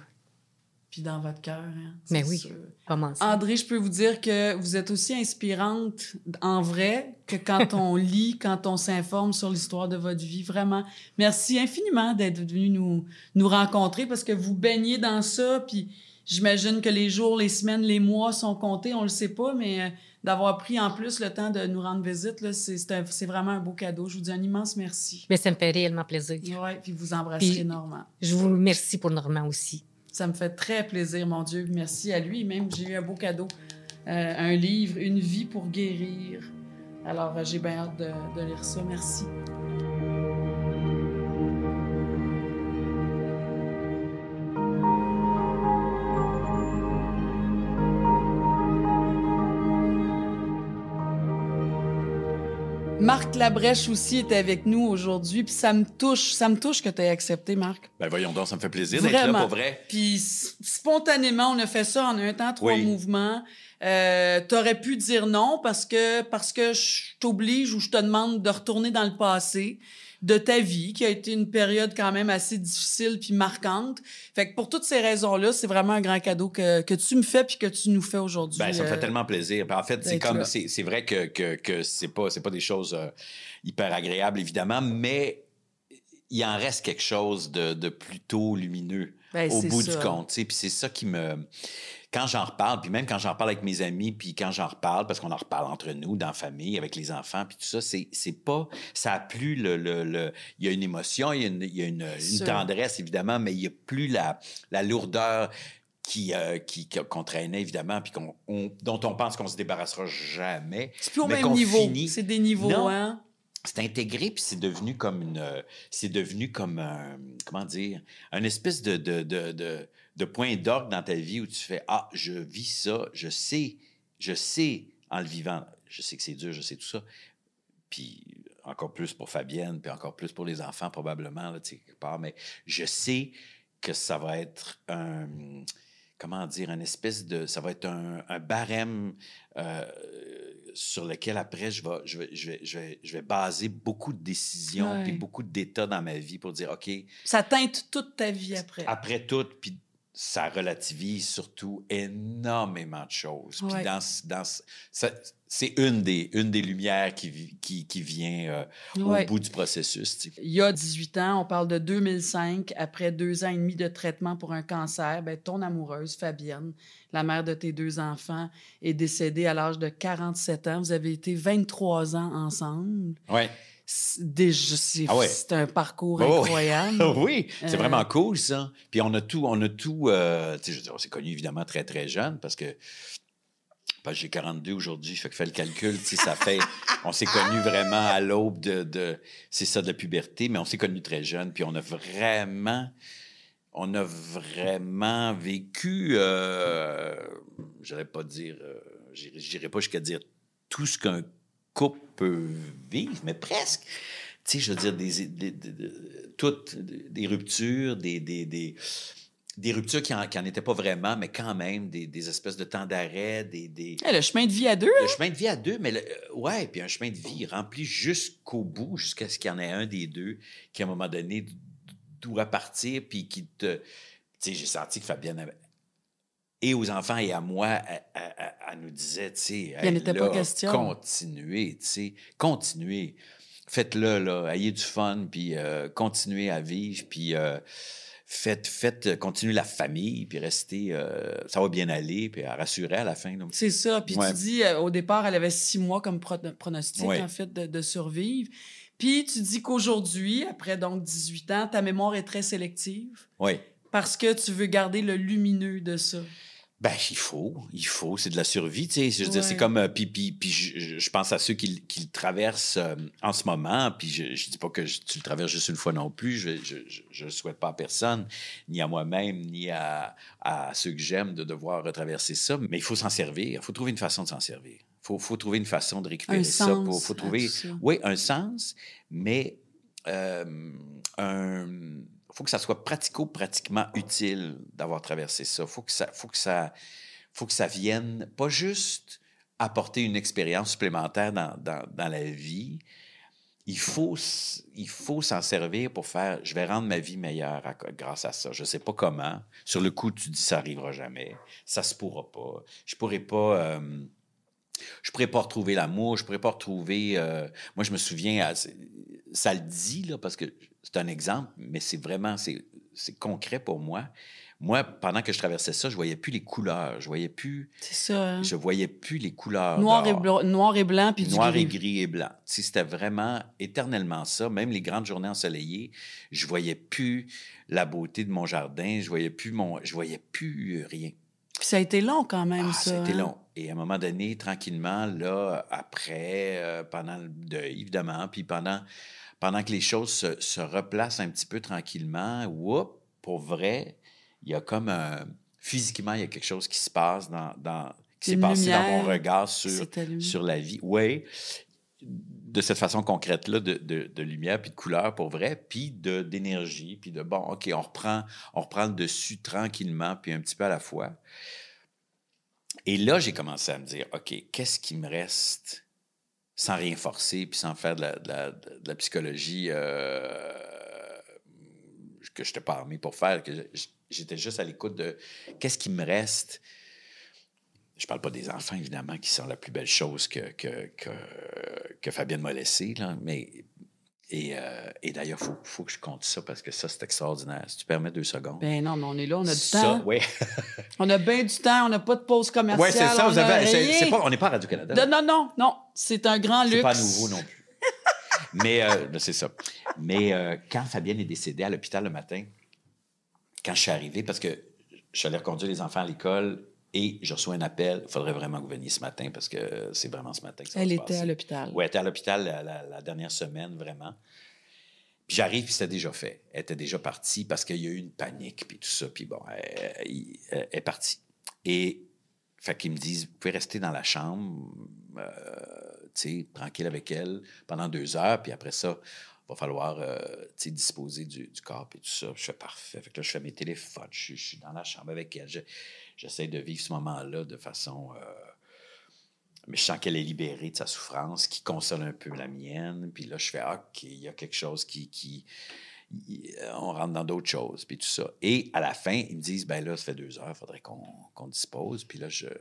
Puis dans votre cœur, hein, Mais oui. sûr. Comment ça? André, je peux vous dire que vous êtes aussi inspirante en vrai que quand on [laughs] lit, quand on s'informe sur l'histoire de votre vie. Vraiment, merci infiniment d'être venu nous, nous rencontrer parce que vous baignez dans ça. Puis j'imagine que les jours, les semaines, les mois sont comptés. On le sait pas, mais euh, d'avoir pris en plus le temps de nous rendre visite, c'est, vraiment un beau cadeau. Je vous dis un immense merci. Mais ça me fait réellement plaisir. Ouais, puis vous embrasserez Normand. Je vous remercie pour Normand aussi. Ça me fait très plaisir, mon Dieu. Merci à lui. Même, j'ai eu un beau cadeau. Euh, un livre, Une vie pour guérir. Alors, euh, j'ai bien hâte de, de lire ça. Merci. Marc Labrèche aussi est avec nous aujourd'hui, puis ça me touche, ça me touche que tu aies accepté, Marc. Ben voyons donc, ça me fait plaisir d'être là pour vrai. Puis spontanément, on a fait ça en un temps, trois Oui. mouvements. Euh, T'aurais pu dire non parce que parce que je t'oblige ou je te demande de retourner dans le passé de ta vie, qui a été une période quand même assez difficile puis marquante. Fait que pour toutes ces raisons-là, c'est vraiment un grand cadeau que, que tu me fais puis que tu nous fais aujourd'hui. Ben, ça me euh, fait tellement plaisir. En fait, c'est comme c'est vrai que, que, que c'est pas pas des choses euh, hyper agréables évidemment, mais il en reste quelque chose de, de plutôt lumineux ben, au bout ça. du compte. Puis c'est ça qui me. Quand j'en reparle, puis même quand j'en reparle avec mes amis, puis quand j'en reparle, parce qu'on en reparle entre nous, dans la famille, avec les enfants, puis tout ça, c'est, c'est pas. Ça a plus le. le, le- il y a une émotion, il y a une, il y a une, tendresse, évidemment, mais il y a plus la, la lourdeur qui, euh, qui, qu'on traînait, évidemment, puis qu'on, on- dont on pense qu'on se débarrassera jamais. C'est plus au même niveau. finit- C'est des niveaux, Non. hein? c'est intégré puis c'est devenu comme une c'est devenu comme un comment dire un espèce de de, de, de, de point d'orgue dans ta vie où tu fais ah je vis ça je sais je sais en le vivant. Je sais que c'est dur je sais tout ça. Puis encore plus pour Fabienne puis encore plus pour les enfants probablement là, quelque part. Mais je sais que ça va être un comment dire un espèce de ça va être un, un barème euh, sur lequel après je vais, je vais, je vais, je vais, je vais baser beaucoup de décisions puis beaucoup d'états dans ma vie pour dire OK, Ça teinte toute ta vie après. après tout, puis ça relativise surtout énormément de choses. Puis dans, dans c'est une des, une des lumières qui, qui, qui vient euh, Ouais. au bout du processus. tu sais. Il y a 18 ans, on parle de 2005, après deux ans et demi de traitement pour un cancer, ben, ton amoureuse, Fabienne, la mère de tes deux enfants, est décédée à l'âge de 47 ans. Vous avez été 23 ans ensemble. Ouais. C'est Ah ouais. c'est un parcours ouais. incroyable. [laughs] oui, c'est Euh, vraiment cool, ça. Puis on a tout, on a tout, euh, tu sais, je veux dire, on s'est connus évidemment très, très jeune parce que parce que j'ai 42 aujourd'hui, fait que fais le calcul, tu sais, ça fait, [laughs] on s'est connus vraiment à l'aube de, de c'est ça, de la puberté, mais on s'est connus très jeunes, puis on a vraiment, on a vraiment vécu, euh, j'allais pas dire, euh, j'irai pas jusqu'à dire tout ce qu'un couple peut vivre, mais presque. Tu sais, je veux dire, des, des- des- des- toutes des ruptures, des, des, des, ruptures qui n'en étaient pas vraiment, mais quand même, des, des espèces de temps d'arrêt, des, des, Eh, le chemin de vie à deux, le chemin de vie à deux, mais le- euh, ouais, puis un chemin de vie rempli jusqu'au bout, jusqu'à ce qu'il y en ait un des deux qui, à un moment donné, doit partir, puis qui te. Tu sais, j'ai senti que Fabienne avait- Et aux enfants et à moi, elle, elle- elle- elle nous disait, tu sais, Il en était pas question. Continuez, tu sais, continuez. Faites-le, là, ayez du fun, puis euh, continuez à vivre, puis euh, faites, faites, euh, continuez la famille, puis restez, euh, ça va bien aller, puis rassurer à la fin. c'est ça. Puis Ouais. tu dis, euh, au départ, elle avait six mois comme pro- pronostic, Ouais. en fait, de, de survivre. Puis tu dis qu'aujourd'hui, après donc 18 ans, ta mémoire est très sélective Oui. parce que tu veux garder le lumineux de ça. Ben, il faut, il faut, c'est de la survie, tu sais. Je veux dire, c'est comme, euh, puis, puis, puis je, je- pense à ceux qui, le- qui le traversent euh, en ce moment, puis je, je dis pas que je- tu le traverses juste une fois non plus, je, le souhaite pas à personne, ni à moi-même, ni à, à ceux que j'aime de devoir retraverser ça, mais il faut s'en servir, il faut trouver une façon de s'en servir. Il faut, faut trouver une façon de récupérer Un ça. sens Pour, faut trouver, oui, un sens, mais euh, un faut que ça soit pratico-pratiquement utile d'avoir traversé ça. Faut que ça, faut que ça, faut que ça vienne pas juste apporter une expérience supplémentaire dans, dans, la vie. Il faut, il faut s'en servir pour faire. Je vais rendre ma vie meilleure grâce à ça. Je sais pas comment. Sur le coup, tu dis ça arrivera jamais. Ça se pourra pas. Je pourrais pas. euh, je pourrais pas retrouver l'amour, je pourrais pas retrouver. euh, moi, je me souviens, c'est- ça le dit là parce que c'est un exemple, mais c'est vraiment c'est c'est concret pour moi. Moi, pendant que je traversais ça, je voyais plus les couleurs, je voyais plus, C'est ça. hein? je voyais plus les couleurs. Noir, et blanc, noir et blanc, puis du Noir gris. et gris et blanc. Sais, C'était vraiment éternellement ça. Même les grandes journées ensoleillées, je voyais plus la beauté de mon jardin, je voyais plus mon, je voyais plus rien. Puis ça a été long quand même, Ah, ça. c'était hein? long. Et à un moment donné, tranquillement, là, après, euh, pendant le deuil, évidemment, puis pendant, pendant que les choses se, se replacent un petit peu tranquillement, whoop, pour vrai, il y a comme un... Physiquement, il y a quelque chose qui se passe dans... dans qui s'est passé dans mon regard sur, sur la vie. Oui, de cette façon concrète-là, de, de- de lumière puis de couleur pour vrai, puis d'énergie, puis de bon, OK, on reprend, on reprend le dessus tranquillement, puis un petit peu à la fois. Et là, j'ai commencé à me dire, OK, qu'est-ce qui me reste sans rien forcer, puis sans faire de la, psychologie euh, que je n'étais pas armé pour faire, que j'étais juste à l'écoute de qu'est-ce qui me reste. Je parle pas des enfants, évidemment, qui sont la plus belle chose que, que, que, Fabienne m'a laissée, mais... Et, euh, et d'ailleurs, il faut, faut que je compte ça parce que ça, c'est extraordinaire. Si tu permets deux secondes. Ben non, mais on est là, on a du Ça, temps. oui. [laughs] On a bien du temps, on n'a pas de pause commerciale. Oui, c'est ça. on Vous avez, c'est, rien. c'est pas, on n'est pas à Radio-Canada. Non, non, non, non. C'est un grand luxe. C'est pas nouveau non plus. [laughs] Mais euh, c'est ça. Mais euh, quand Fabienne est décédée à l'hôpital le matin, quand je suis arrivé, parce que je suis allé reconduire les enfants à l'école et je reçois un appel, il faudrait vraiment que vous veniez ce matin parce que c'est vraiment ce matin que ça va Elle se était passer. à l'hôpital. Oui, elle était à l'hôpital la, la- la dernière semaine, vraiment. Puis j'arrive, puis c'était déjà fait. Elle était déjà partie parce qu'il y a eu une panique, puis tout ça. Puis bon, elle, est partie. Et, fait qu'ils me disent, vous pouvez rester dans la chambre, euh, tu sais, tranquille avec elle pendant deux heures, puis après ça, va falloir, euh, tu sais, disposer du, du corps, puis tout ça. Je fais parfait. Fait que là, je fais mes téléphones, je, suis- je suis dans la chambre avec elle. Je- J'essaie de vivre ce moment-là de façon... euh, mais je sens qu'elle est libérée de sa souffrance, qui console un peu la mienne. Puis là, je fais, ah, OK, il y a quelque chose qui. qui il- on rentre dans d'autres choses, puis tout ça. Et à la fin, ils me disent, ben là, ça fait deux heures, il faudrait qu'on dispose. Puis là, je, là,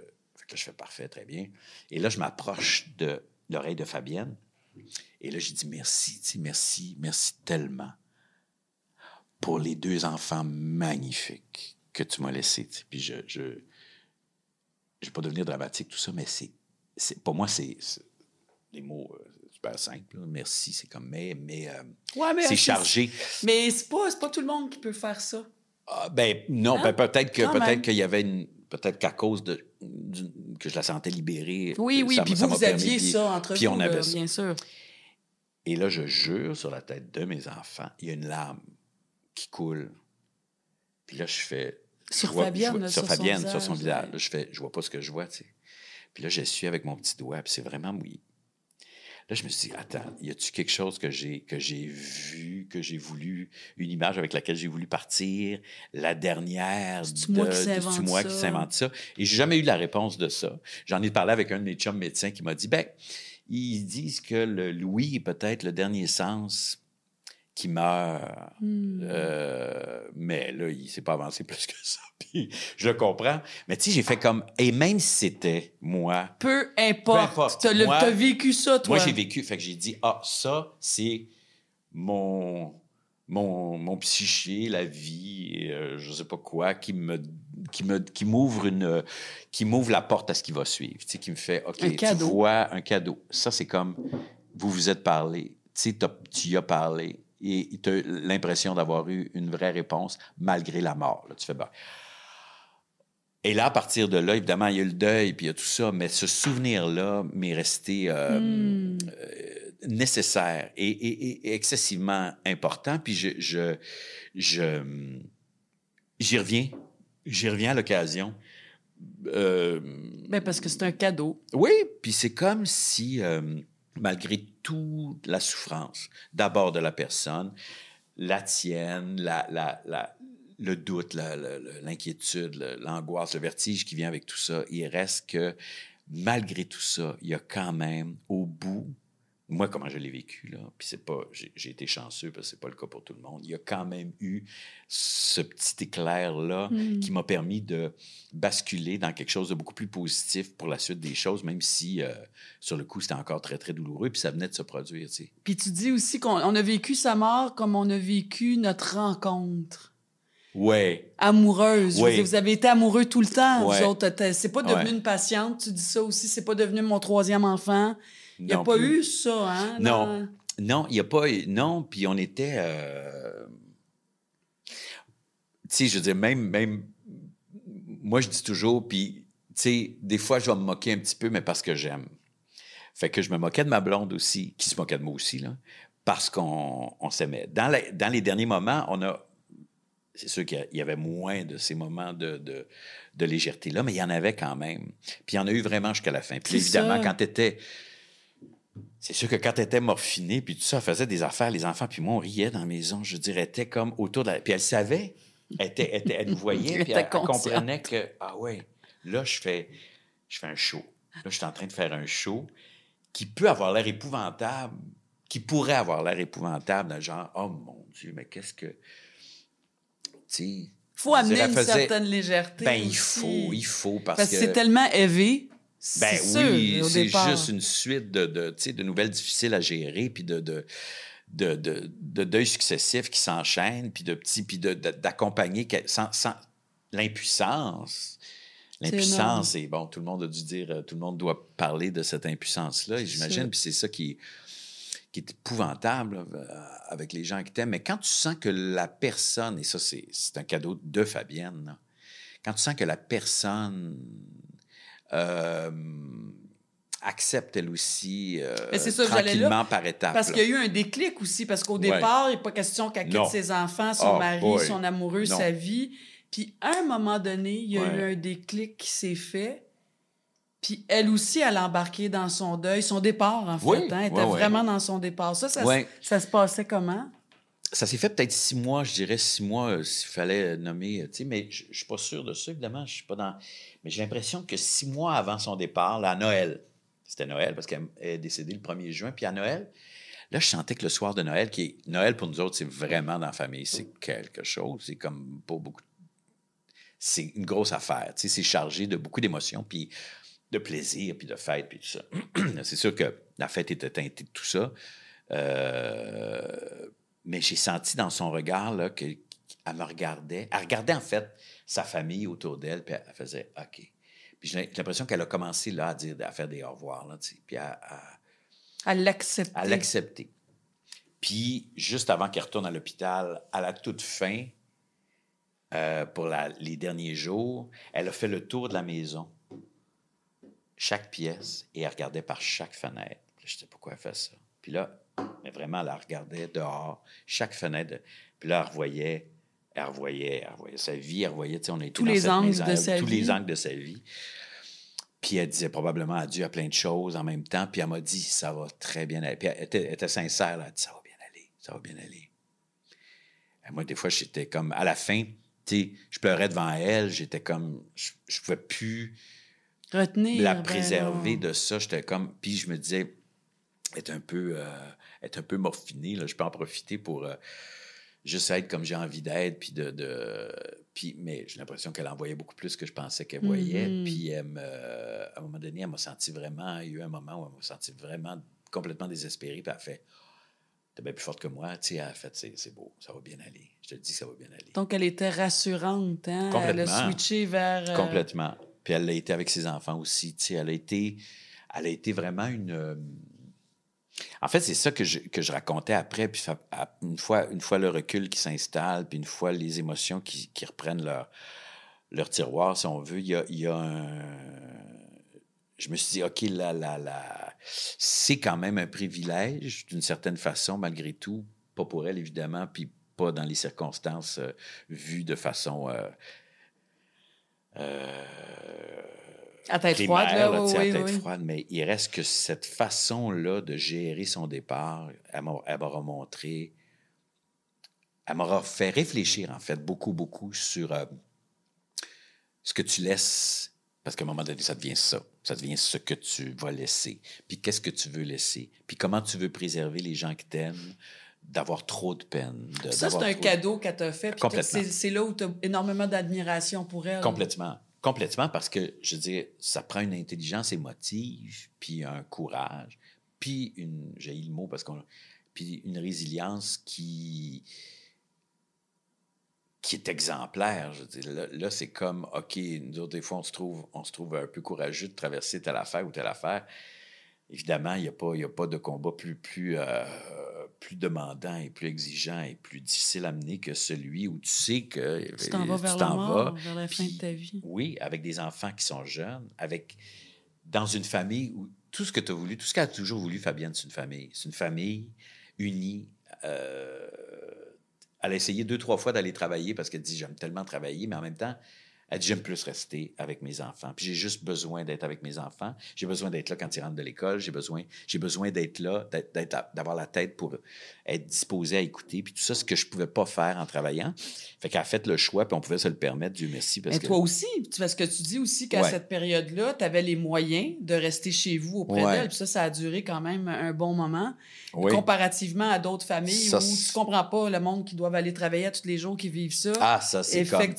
je fais parfait, très bien. Et là, je m'approche de l'oreille de Fabienne. Et là, j'ai dit merci, merci, merci tellement pour les deux enfants magnifiques que tu m'as sais. Puis je, je, je vais pas devenir dramatique, tout ça, mais c'est, c'est pour moi, c'est, c'est des mots euh, super simples. là. Merci, c'est comme mais, mais euh, Ouais, mais c'est chargé. Mais c'est pas, c'est pas tout le monde qui peut faire ça. Ah, ben non, Hein? ben, peut-être que même. peut-être qu'il y avait une peut-être qu'à cause de que je la sentais libérée. Oui, oui, puis vous, vous aviez puis- ça entre puis vous, on avait ça. bien sûr. Et là, je jure sur la tête de mes enfants, il y a une larme qui coule. Puis là, je fais. Sur je vois- Fabienne, je vois- là, sur son sur son visage. Là, je fais, je vois pas ce que je vois, tu sais. Puis là, j'essuie avec mon petit doigt, puis c'est vraiment mouillé. Là, je me suis dit, attends, y a-tu quelque chose que j'ai que j'ai vu, que j'ai voulu, une image avec laquelle j'ai voulu partir, la dernière moi de- qui moi ça? qui s'invente ça? Et j'ai jamais eu la réponse de ça. J'en ai parlé avec un de mes chums médecins qui m'a dit, ben, ils disent que le Louis est peut-être le dernier sens qui meurt. Hmm. Euh, mais là, il s'est pas avancé [laughs] plus que ça. Puis je le comprends. Mais tu sais, j'ai fait comme. Et même si c'était moi, Peu Peu importe. importe. T'as le- Moi- t'as vécu ça, toi. moi, j'ai vécu. Fait que j'ai dit, ah, ça, c'est mon, mon, mon psyché, la vie, euh, je sais pas quoi, qui me qui me qui m'ouvre une qui m'ouvre la porte à ce qui va suivre tu sais qui me fait ok Un tu vois un cadeau ça c'est comme vous vous êtes parlé tu sais tu y as parlé et tu as l'impression d'avoir eu une vraie réponse malgré la mort là, tu fais ben, et là, à partir de là, évidemment, il y a eu le deuil, puis il y a tout ça, mais ce souvenir-là m'est resté euh, Hmm. euh, nécessaire et, et- et excessivement important. Puis je, je, je- j'y reviens, j'y reviens à l'occasion. Euh, Ben, parce que c'est un cadeau. oui, puis c'est comme si, malgré toute la souffrance, d'abord de la personne, la tienne, le doute, l'inquiétude, l'angoisse, le vertige qui vient avec tout ça, il reste que, malgré tout ça, il y a quand même, au bout, moi, comment je l'ai vécu, là, puis c'est pas, j'ai été chanceux parce que c'est pas le cas pour tout le monde, il y a quand même eu ce petit éclair-là Hmm. qui m'a permis de basculer dans quelque chose de beaucoup plus positif pour la suite des choses, même si euh, sur le coup c'était encore très très douloureux, puis ça venait de se produire. Tu sais. Puis tu dis aussi qu'on on a vécu sa mort comme on a vécu notre rencontre Ouais, amoureuse. Oui. dire, vous avez été amoureux tout le temps, Ouais. vous autres. C'est pas devenu Ouais. une patiente, tu dis ça aussi. C'est pas devenu mon troisième enfant. Il n'y a pas plus. eu ça, hein? Non. dans- Non, il n'y a pas. eu- Non, puis on était. euh, Tu sais, je veux dire, même, même. Moi, je dis toujours, puis, tu sais, des fois, je vais me moquer un petit peu, mais parce que j'aime. Fait que je me moquais de ma blonde aussi, qui se moquait de moi aussi, là, parce qu'on on s'aimait. Dans, la- dans les derniers moments, on a. C'est sûr qu'il y avait moins de ces moments de, de, de légèreté-là, mais il y en avait quand même. Puis il y en a eu vraiment jusqu'à la fin. Puis évidemment, ça. quand tu étais. C'est sûr que quand tu étais morphinée, puis tout ça, elle faisait des affaires, les enfants, puis moi, on riait dans la maison. Je dirais, elle était comme autour de la. Puis elle savait. Elle, était, elle, était- elle nous voyait, Elle puis était elle, elle comprenait que, ah ouais, là, je fais, je fais un show. Là, je suis en train de faire un show qui peut avoir l'air épouvantable, qui pourrait avoir l'air épouvantable, le genre, oh mon Dieu, mais qu'est-ce que. Tu sais. faut amener une elle faisait- certaine légèreté. Ben, il faut, il faut, parce, Parce que que. c'est tellement élevé. Ben oui, c'est juste une suite de, de, de nouvelles difficiles à gérer, puis de, de, de, de, de deuils successifs qui s'enchaînent, puis de petits, puis de- de- d'accompagner que- sans, sans l'impuissance. L'impuissance, et bon, tout le monde a dû dire, euh, tout le monde doit parler de cette impuissance-là, j'imagine, puis c'est ça qui, qui est épouvantable euh, avec les gens qui t'aiment. Mais quand tu sens que la personne, et ça, c'est c'est un cadeau de Fabienne, là, quand tu sens que la personne euh, accepte elle aussi euh, ça, tranquillement par étapes. Parce qu'il y a eu un déclic aussi, parce qu'au Ouais. départ, il n'est pas question qu'elle quitte ses enfants, son Oh, mari, boy. son amoureux, Non. sa vie. Puis à un moment donné, il y a Ouais. eu un déclic qui s'est fait. Puis elle aussi, elle a embarqué dans son deuil, son départ, en fait. Oui, hein. Elle était vraiment dans son départ. Ça, ça se passait comment? Ça s'est fait peut-être six mois, je dirais six mois, euh, s'il fallait nommer, euh, tu sais, mais je je suis pas sûr de ça, évidemment, je suis pas dans... Mais j'ai l'impression que six mois avant son départ, là, à Noël, c'était Noël, parce qu'elle est décédée le 1er juin, puis à Noël, Là, je sentais que le soir de Noël, qui est Noël pour nous autres, c'est vraiment dans la famille, c'est quelque chose. C'est comme pas beaucoup. C'est une grosse affaire. C'est chargé de beaucoup d'émotions, puis de plaisir, puis de fête, puis tout ça. [clears throat] c'est sûr que la fête était teintée de tout ça. Euh, mais j'ai senti dans son regard là, qu'elle me regardait. Elle regardait en fait sa famille autour d'elle, puis elle faisait OK. Puis j'ai l'impression qu'elle a commencé là à dire, à faire des au revoir, là, puis à, à, À l'accepter. à l'accepter. Puis, juste avant qu'elle retourne à l'hôpital, à la toute fin, euh, pour la- les derniers jours, elle a fait le tour de la maison, chaque pièce, et elle regardait par chaque fenêtre. Je sais pourquoi elle fait ça? Puis là, mais vraiment, elle regardait dehors, chaque fenêtre. Puis là, elle revoyait, elle revoyait, elle revoyait sa vie, elle revoyait, tu sais, on était Tous dans les cette angles maison, de sa tous vie. les angles de sa vie. Puis elle disait probablement adieu à plein de choses en même temps. Puis elle m'a dit, ça va très bien aller. Puis elle était, elle était sincère, là. elle a dit, ça va bien aller, ça va bien aller. Et moi, des fois, j'étais comme, à la fin, tu sais, je pleurais devant elle, j'étais comme, je, je pouvais plus Retenir. la ben préserver de ça. J'étais comme, puis je me disais, est un peu, euh, est un peu morphinée, là, je peux en profiter pour euh, juste être comme j'ai envie d'être, puis de, de- puis, mais j'ai l'impression qu'elle envoyait beaucoup plus que je pensais qu'elle voyait, Mhm. puis elle me- à un moment donné, elle m'a senti vraiment, il y a eu un moment où elle m'a senti vraiment complètement désespérée, puis elle a fait, t'es bien plus forte que moi, tu sais, elle a fait, c'est beau, ça va bien aller, je te le dis, ça va bien aller. Donc, elle était rassurante. Hein? Elle a Complètement. switché vers. euh, Complètement. Puis elle l'a été avec ses enfants aussi. Tu sais, elle a été, elle a été vraiment une. En fait, c'est ça que je, que je racontais après. Puis une fois, une fois le recul qui s'installe, puis une fois les émotions qui, qui reprennent leur, leur tiroir, si on veut, il y a, il y a un. Je me suis dit, OK, là, là, là, c'est quand même un privilège, d'une certaine façon, malgré tout. Pas pour elle, évidemment, puis pas dans les circonstances euh, vues de façon. euh, euh, À tête primaire, froide, là. là, oui, à tête froide, mais il reste que cette façon-là de gérer son départ, elle m'a- elle m'aura montré, elle m'aura fait réfléchir, en fait, beaucoup, beaucoup sur euh, ce que tu laisses, parce qu'à un moment donné, ça devient ça. Ça devient ce que tu vas laisser. Puis qu'est-ce que tu veux laisser? Puis comment tu veux préserver les gens que t'aimes d'avoir trop de peine. de- Ça, c'est un trop- cadeau qu'elle t'a fait. puis Complètement. C'est c'est là où tu as énormément d'admiration pour elle. Complètement. Complètement, parce que, je veux dire, ça prend une intelligence émotive, puis un courage, puis une, j'ai le mot parce qu'on, puis une résilience qui, qui est exemplaire. Je là, c'est comme, OK, nous autres, des fois, on se trouve, on se trouve un peu courageux de traverser telle affaire ou telle affaire. Évidemment, il n'y a, pas- a pas de combat plus, plus, euh, plus demandant et plus exigeant et plus difficile à mener que celui où tu sais que Tu t'en vas vers la mort, vas, vers la fin puis- de ta vie. oui, avec des enfants qui sont jeunes, avec dans une famille où tout ce que tu as voulu, tout ce qu'elle a toujours voulu, Fabienne, c'est une famille. C'est une famille unie. euh, elle a essayé deux, trois fois d'aller travailler parce qu'elle dit J'aime tellement travailler, mais en même temps, elle dit J'aime plus rester avec mes enfants. Puis j'ai juste besoin d'être avec mes enfants. J'ai besoin d'être là quand ils rentrent de l'école. J'ai besoin, j'ai besoin d'être là, d'avoir la tête pour être disposé à écouter. Puis tout ça, ce que je pouvais pas faire en travaillant. Fait qu'elle a fait le choix, puis on pouvait se le permettre, Dieu merci. Parce Mais que... toi aussi, parce que tu dis aussi qu'à Ouais. cette période-là, tu avais les moyens de rester chez vous auprès Ouais. d'elle. Puis ça, ça a duré quand même un bon moment. Oui. Comparativement à d'autres familles Ça, où tu comprends pas le monde qui doivent aller travailler à tous les jours, qui vivent ça. Ah, ça, c'est comme...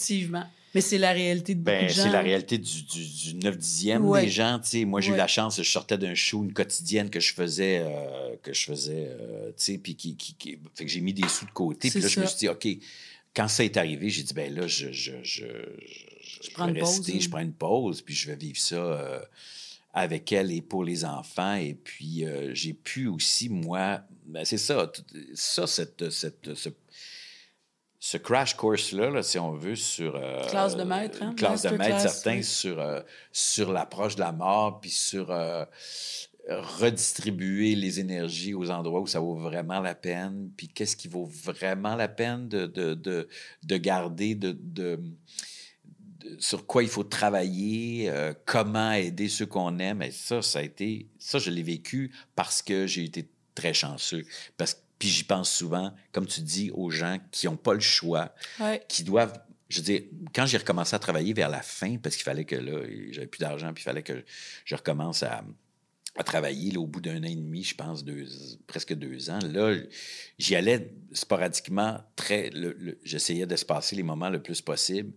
Mais c'est la réalité de beaucoup Ben, de gens. c'est la réalité du, du, du 9 10e Ouais. des gens. tu sais. Moi, j'ai Ouais. eu la chance, je sortais d'un show, une quotidienne que je faisais, euh, que je faisais, euh, tu sais, puis qui, qui, qui- fait que j'ai mis des sous de côté. Puis là, je me ça. suis dit, OK, quand ça est arrivé, j'ai dit, ben là, je, je, je, je, je prends vais une pause, rester, hein. je prends une pause, puis je vais vivre ça euh, avec elle et pour les enfants. Et puis, j'ai pu aussi, moi, ben, c'est ça, tout- ça, cette, cette, ce, ce crash course-là, là, si on veut, sur... euh, Classe de maître, hein? Classe de maître, certains, oui. sur, euh, sur l'approche de la mort, puis sur euh, redistribuer les énergies aux endroits où ça vaut vraiment la peine, puis qu'est-ce qui vaut vraiment la peine de, de, de, de garder, de, de, de- sur quoi il faut travailler, euh, comment aider ceux qu'on aime. Et ça, ça a été, ça, je l'ai vécu parce que j'ai été très chanceux. Parce que puis j'y pense souvent, comme tu dis, aux gens qui n'ont pas le choix, Ouais. qui doivent. Je veux dire, quand j'ai recommencé à travailler vers la fin, parce qu'il fallait que là, j'avais plus d'argent, puis il fallait que je recommence à, à travailler là, au bout d'un an et demi, je pense, deux, presque deux ans. Là, j'y allais sporadiquement, très. le- le- J'essayais d'espacer les moments le plus possible.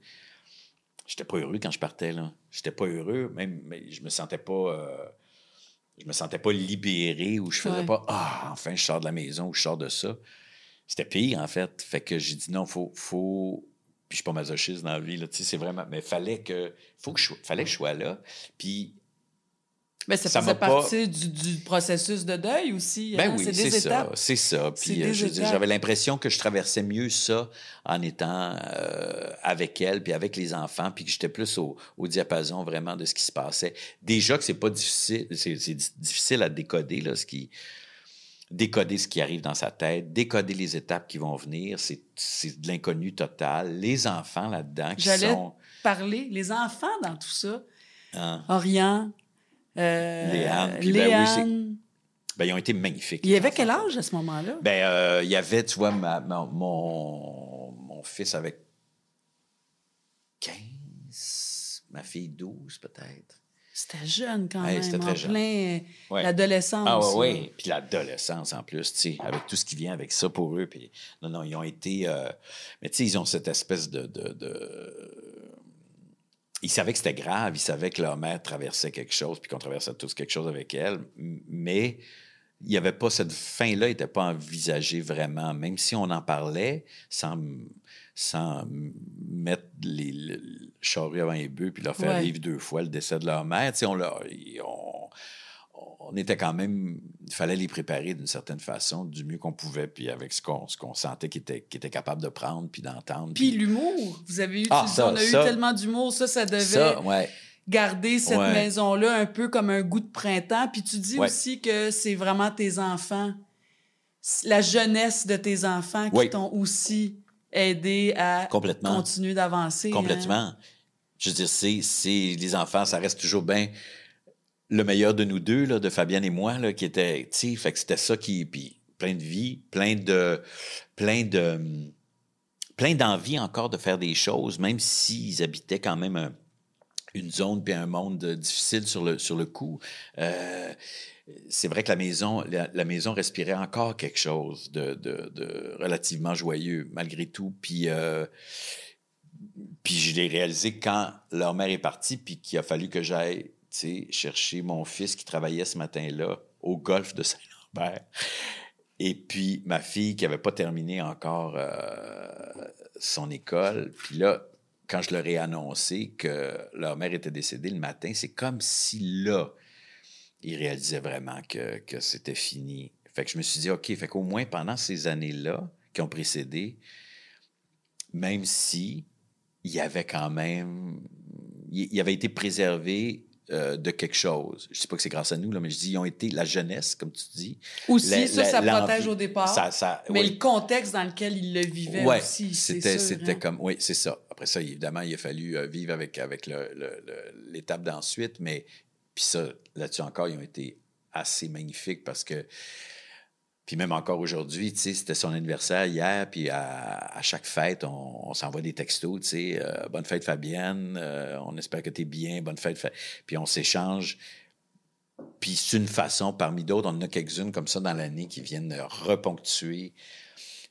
J'étais pas heureux quand je partais, là. J'étais pas heureux, même, mais je me sentais pas. euh, je me sentais pas libéré ou je faisais Ouais. pas Ah, enfin, je sors de la maison ou je sors de ça. C'était pire, en fait. Fait que j'ai dit non, faut. faut... Puis je suis pas masochiste dans la vie, là. Tu sais, c'est vraiment. Mais fallait que. Faut que je... fallait que je sois là. Puis Ben, ça, Ça faisait pas- partie du, du processus de deuil aussi. Ben hein? oui, c'est ça, c'est ça. Puis euh, j'avais l'impression que je traversais mieux ça en étant euh, avec elle, puis avec les enfants, puis que j'étais plus au, au diapason vraiment de ce qui se passait. Déjà que c'est pas difficile, c'est c'est di- difficile à décoder là, ce qui décoder ce qui arrive dans sa tête, décoder les étapes qui vont venir, c'est de l'inconnu total. Les enfants là-dedans qui J'allais sont parler, les enfants dans tout ça. hein, Orion, euh, Léane, puis ben oui, Léane. ben, ils ont été magnifiques. Il y avait quel âge à ce moment-là? Ben, euh, il y avait, tu vois, ma- ma- mon, mon fils avec 15, ma fille 12 peut-être. C'était jeune quand Ouais, même, c'était en très jeune. plein euh, Ouais. l'adolescence. Ah ouais, oui, puis l'adolescence en plus, tu sais, avec tout ce qui vient avec ça pour eux. Puis non, non, ils ont été... euh, mais tu sais, ils ont cette espèce de... de, de- Ils savaient que c'était grave, ils savaient que leur mère traversait quelque chose, puis qu'on traversait tous quelque chose avec elle, mais il n'y avait pas cette fin-là, n'était pas envisagée vraiment, même si on en parlait sans, sans mettre les, le, le charrue avant les bœufs, puis leur faire Ouais. vivre deux fois le décès de leur mère. On, leur, on, on était quand même, il fallait les préparer d'une certaine façon, du mieux qu'on pouvait, puis avec ce qu'on, ce qu'on sentait qu'ils étaient, qu'ils étaient capables de prendre, puis d'entendre. Puis l'humour, vous avez eu, Ah, ça, on a eu tellement d'humour, ça, ça devait ça, ouais. garder cette Ouais. maison-là un peu comme un goût de printemps. Puis tu dis Ouais. aussi que c'est vraiment tes enfants, la jeunesse de tes enfants qui t'ont aussi aidé à Complètement. continuer d'avancer. hein? Complètement. Je veux dire, c'est les enfants, ça reste toujours bien le meilleur de nous deux, là, de Fabienne et moi, là, qui était, tu fait que c'était ça qui, puis plein de vie, plein de, plein de, plein d'envie encore de faire des choses, même s'ils habitaient quand même un- une zone puis un monde difficile sur le, sur le coup. Euh, c'est vrai que la maison, la, maison respirait encore quelque chose de, de, relativement joyeux, malgré tout. Puis, euh, puis je l'ai réalisé quand leur mère est partie, puis qu'il a fallu que j'aille chercher mon fils qui travaillait ce matin-là au golf de Saint-Lambert. Et puis ma fille qui n'avait pas terminé encore euh, son école. Puis là, quand je leur ai annoncé que leur mère était décédée le matin, c'est comme si là, ils réalisaient vraiment que, que c'était fini. Fait que je me suis dit, OK, fait qu'au moins pendant ces années-là qui ont précédé, même si il y avait quand même, il il avait été préservé euh, de quelque chose. Je sais pas que c'est grâce à nous, là, mais je dis, ils ont été la jeunesse, comme tu dis. Aussi, La- ça, la- ça protège au départ. Ça- ça- mais oui. le contexte dans lequel ils le vivaient Ouais, aussi, c'était, c'était hein. comme, oui, c'est ça. Après ça, évidemment, il a fallu euh, vivre avec, avec l'étape d'ensuite, mais puis ça, là-dessus encore, ils ont été assez magnifiques parce que, puis même encore aujourd'hui, tu sais, c'était son anniversaire hier, puis à, à chaque fête, on, on s'envoie des textos, tu sais, euh, bonne fête Fabienne, euh, on espère que tu es bien, bonne fête, Fa- puis on s'échange. Puis c'est une façon, parmi d'autres, on en a quelques-unes comme ça dans l'année qui viennent reponctuer.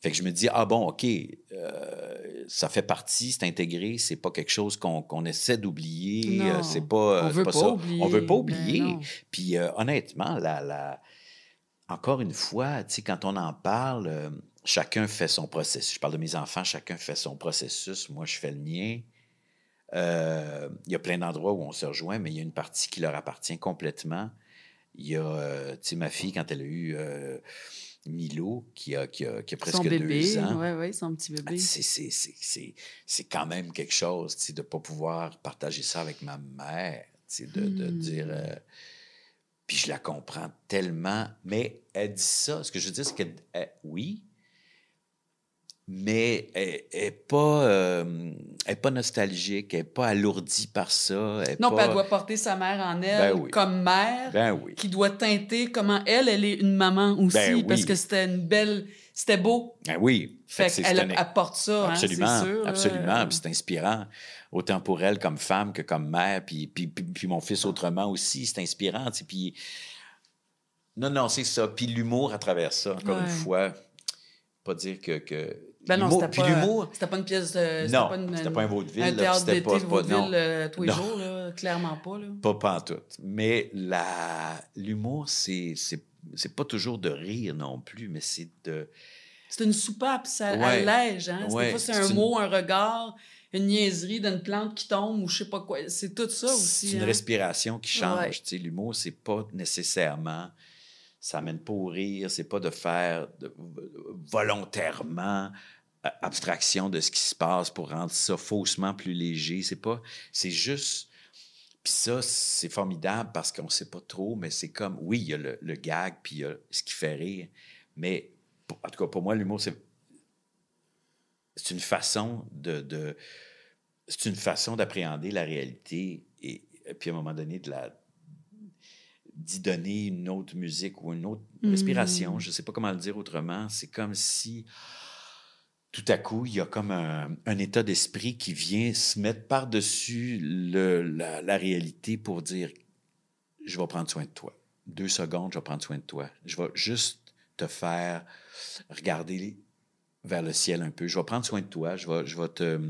Fait que je me dis, ah bon, OK, euh, ça fait partie, c'est intégré, c'est pas quelque chose qu'on essaie d'oublier, c'est pas, on veut pas ça. oublier, On veut pas ben oublier. Puis euh, honnêtement, la, la- encore une fois, quand on en parle, euh, chacun fait son processus. Je parle de mes enfants, chacun fait son processus. Moi, je fais le mien. Euh, Il y a plein d'endroits où on se rejoint, mais il y a une partie qui leur appartient complètement. Il y a, euh, tu sais, ma fille, quand elle a eu Milo, qui a, qui a, qui a presque son bébé, deux ans, ouais, son petit bébé. c'est- c'est- c'est- c'est c'est quand même quelque chose, tu sais, de ne pas pouvoir partager ça avec ma mère, tu sais, de, de Hmm. dire... euh, puis je la comprends tellement, mais elle dit ça. Ce que je veux dire, c'est que oui, mais elle n'est pas, euh, elle est pas nostalgique, elle n'est pas alourdie par ça. elle Non, pas... puis elle doit porter sa mère en elle Ben oui. comme mère, Ben oui. qui doit teinter comment elle, elle est une maman aussi, Ben oui. parce que c'était une belle... C'était beau. Ben oui. Fait c'est- qu'elle c'est un- apporte ça, hein, Absolument, sûr. absolument. C'est inspirant, autant pour elle comme femme que comme mère. Puis, puis, puis, puis mon fils autrement aussi, c'est inspirant. tu sais. Puis Non, non, c'est ça. Puis l'humour à travers ça, encore Ouais. une fois, pas dire que. que Ben non, c'était pas, l'humour. c'était pas une pièce de. Non, une- c'était pas un vaudeville. Un théâtre c'était d'été pas- de pas- non. vaudeville euh, tous les Non. jours, là. Clairement pas, là. Pas pantoute. Mais l'humour, c'est, c'est, c'est pas toujours de rire non plus, mais c'est de. C'est une soupape, ça Ouais. allège, hein? Des Ouais, fois, c'est un une- mot, un regard, une niaiserie d'une plante qui tombe ou je sais pas quoi. C'est tout ça aussi. C'est une hein? respiration qui change. Ouais. Tu sais, l'humour, c'est pas nécessairement. Ça amène pas au rire, c'est pas de faire de- volontairement abstraction de ce qui se passe pour rendre ça faussement plus léger. C'est pas. C'est juste. Puis ça, c'est formidable parce qu'on sait pas trop, mais c'est comme. Oui, il y a le, le gag, puis il y a ce qui fait rire. Mais pour- en tout cas, pour moi, l'humour, c'est. C'est une façon de- de c'est une façon d'appréhender la réalité et, et puis à un moment donné de la d'y donner une autre musique ou une autre respiration, je ne sais pas comment le dire autrement, c'est comme si tout à coup, il y a comme un, état d'esprit qui vient se mettre par-dessus la, réalité pour dire je vais prendre soin de toi. Deux secondes, je vais prendre soin de toi. Je vais juste te faire regarder vers le ciel un peu. Je vais prendre soin de toi. Je vais, te.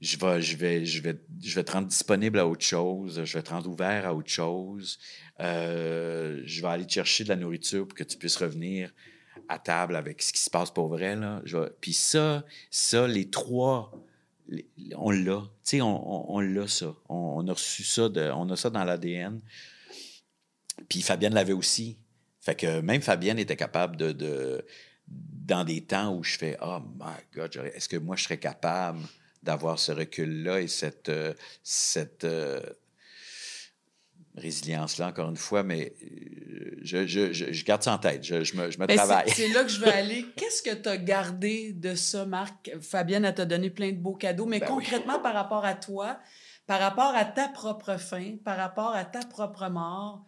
Je vais, te rendre disponible à autre chose. Je vais te rendre ouvert à autre chose. Euh, je vais aller chercher de la nourriture pour que tu puisses revenir à table avec ce qui se passe pour vrai. Là. Je Puis ça, ça, les trois, on l'a. Tu sais, on, on, l'a, ça. On, a reçu ça, on a ça dans l'ADN. Puis Fabienne l'avait aussi. Fait que même Fabienne était capable de, de dans des temps où je fais Oh my God, est-ce que moi je serais capable d'avoir ce recul-là et cette, euh, cette euh, résilience-là, encore une fois, mais euh, je, je, je, je garde ça en tête. Je, je me, je me Ben, c'est- travaille. C'est là que je veux [laughs] aller. Qu'est-ce que tu as gardé de ça, Marc? Fabienne, elle t'a donné plein de beaux cadeaux, mais Ben oui. concrètement, par rapport à toi, par rapport à ta propre fin, par rapport à ta propre mort,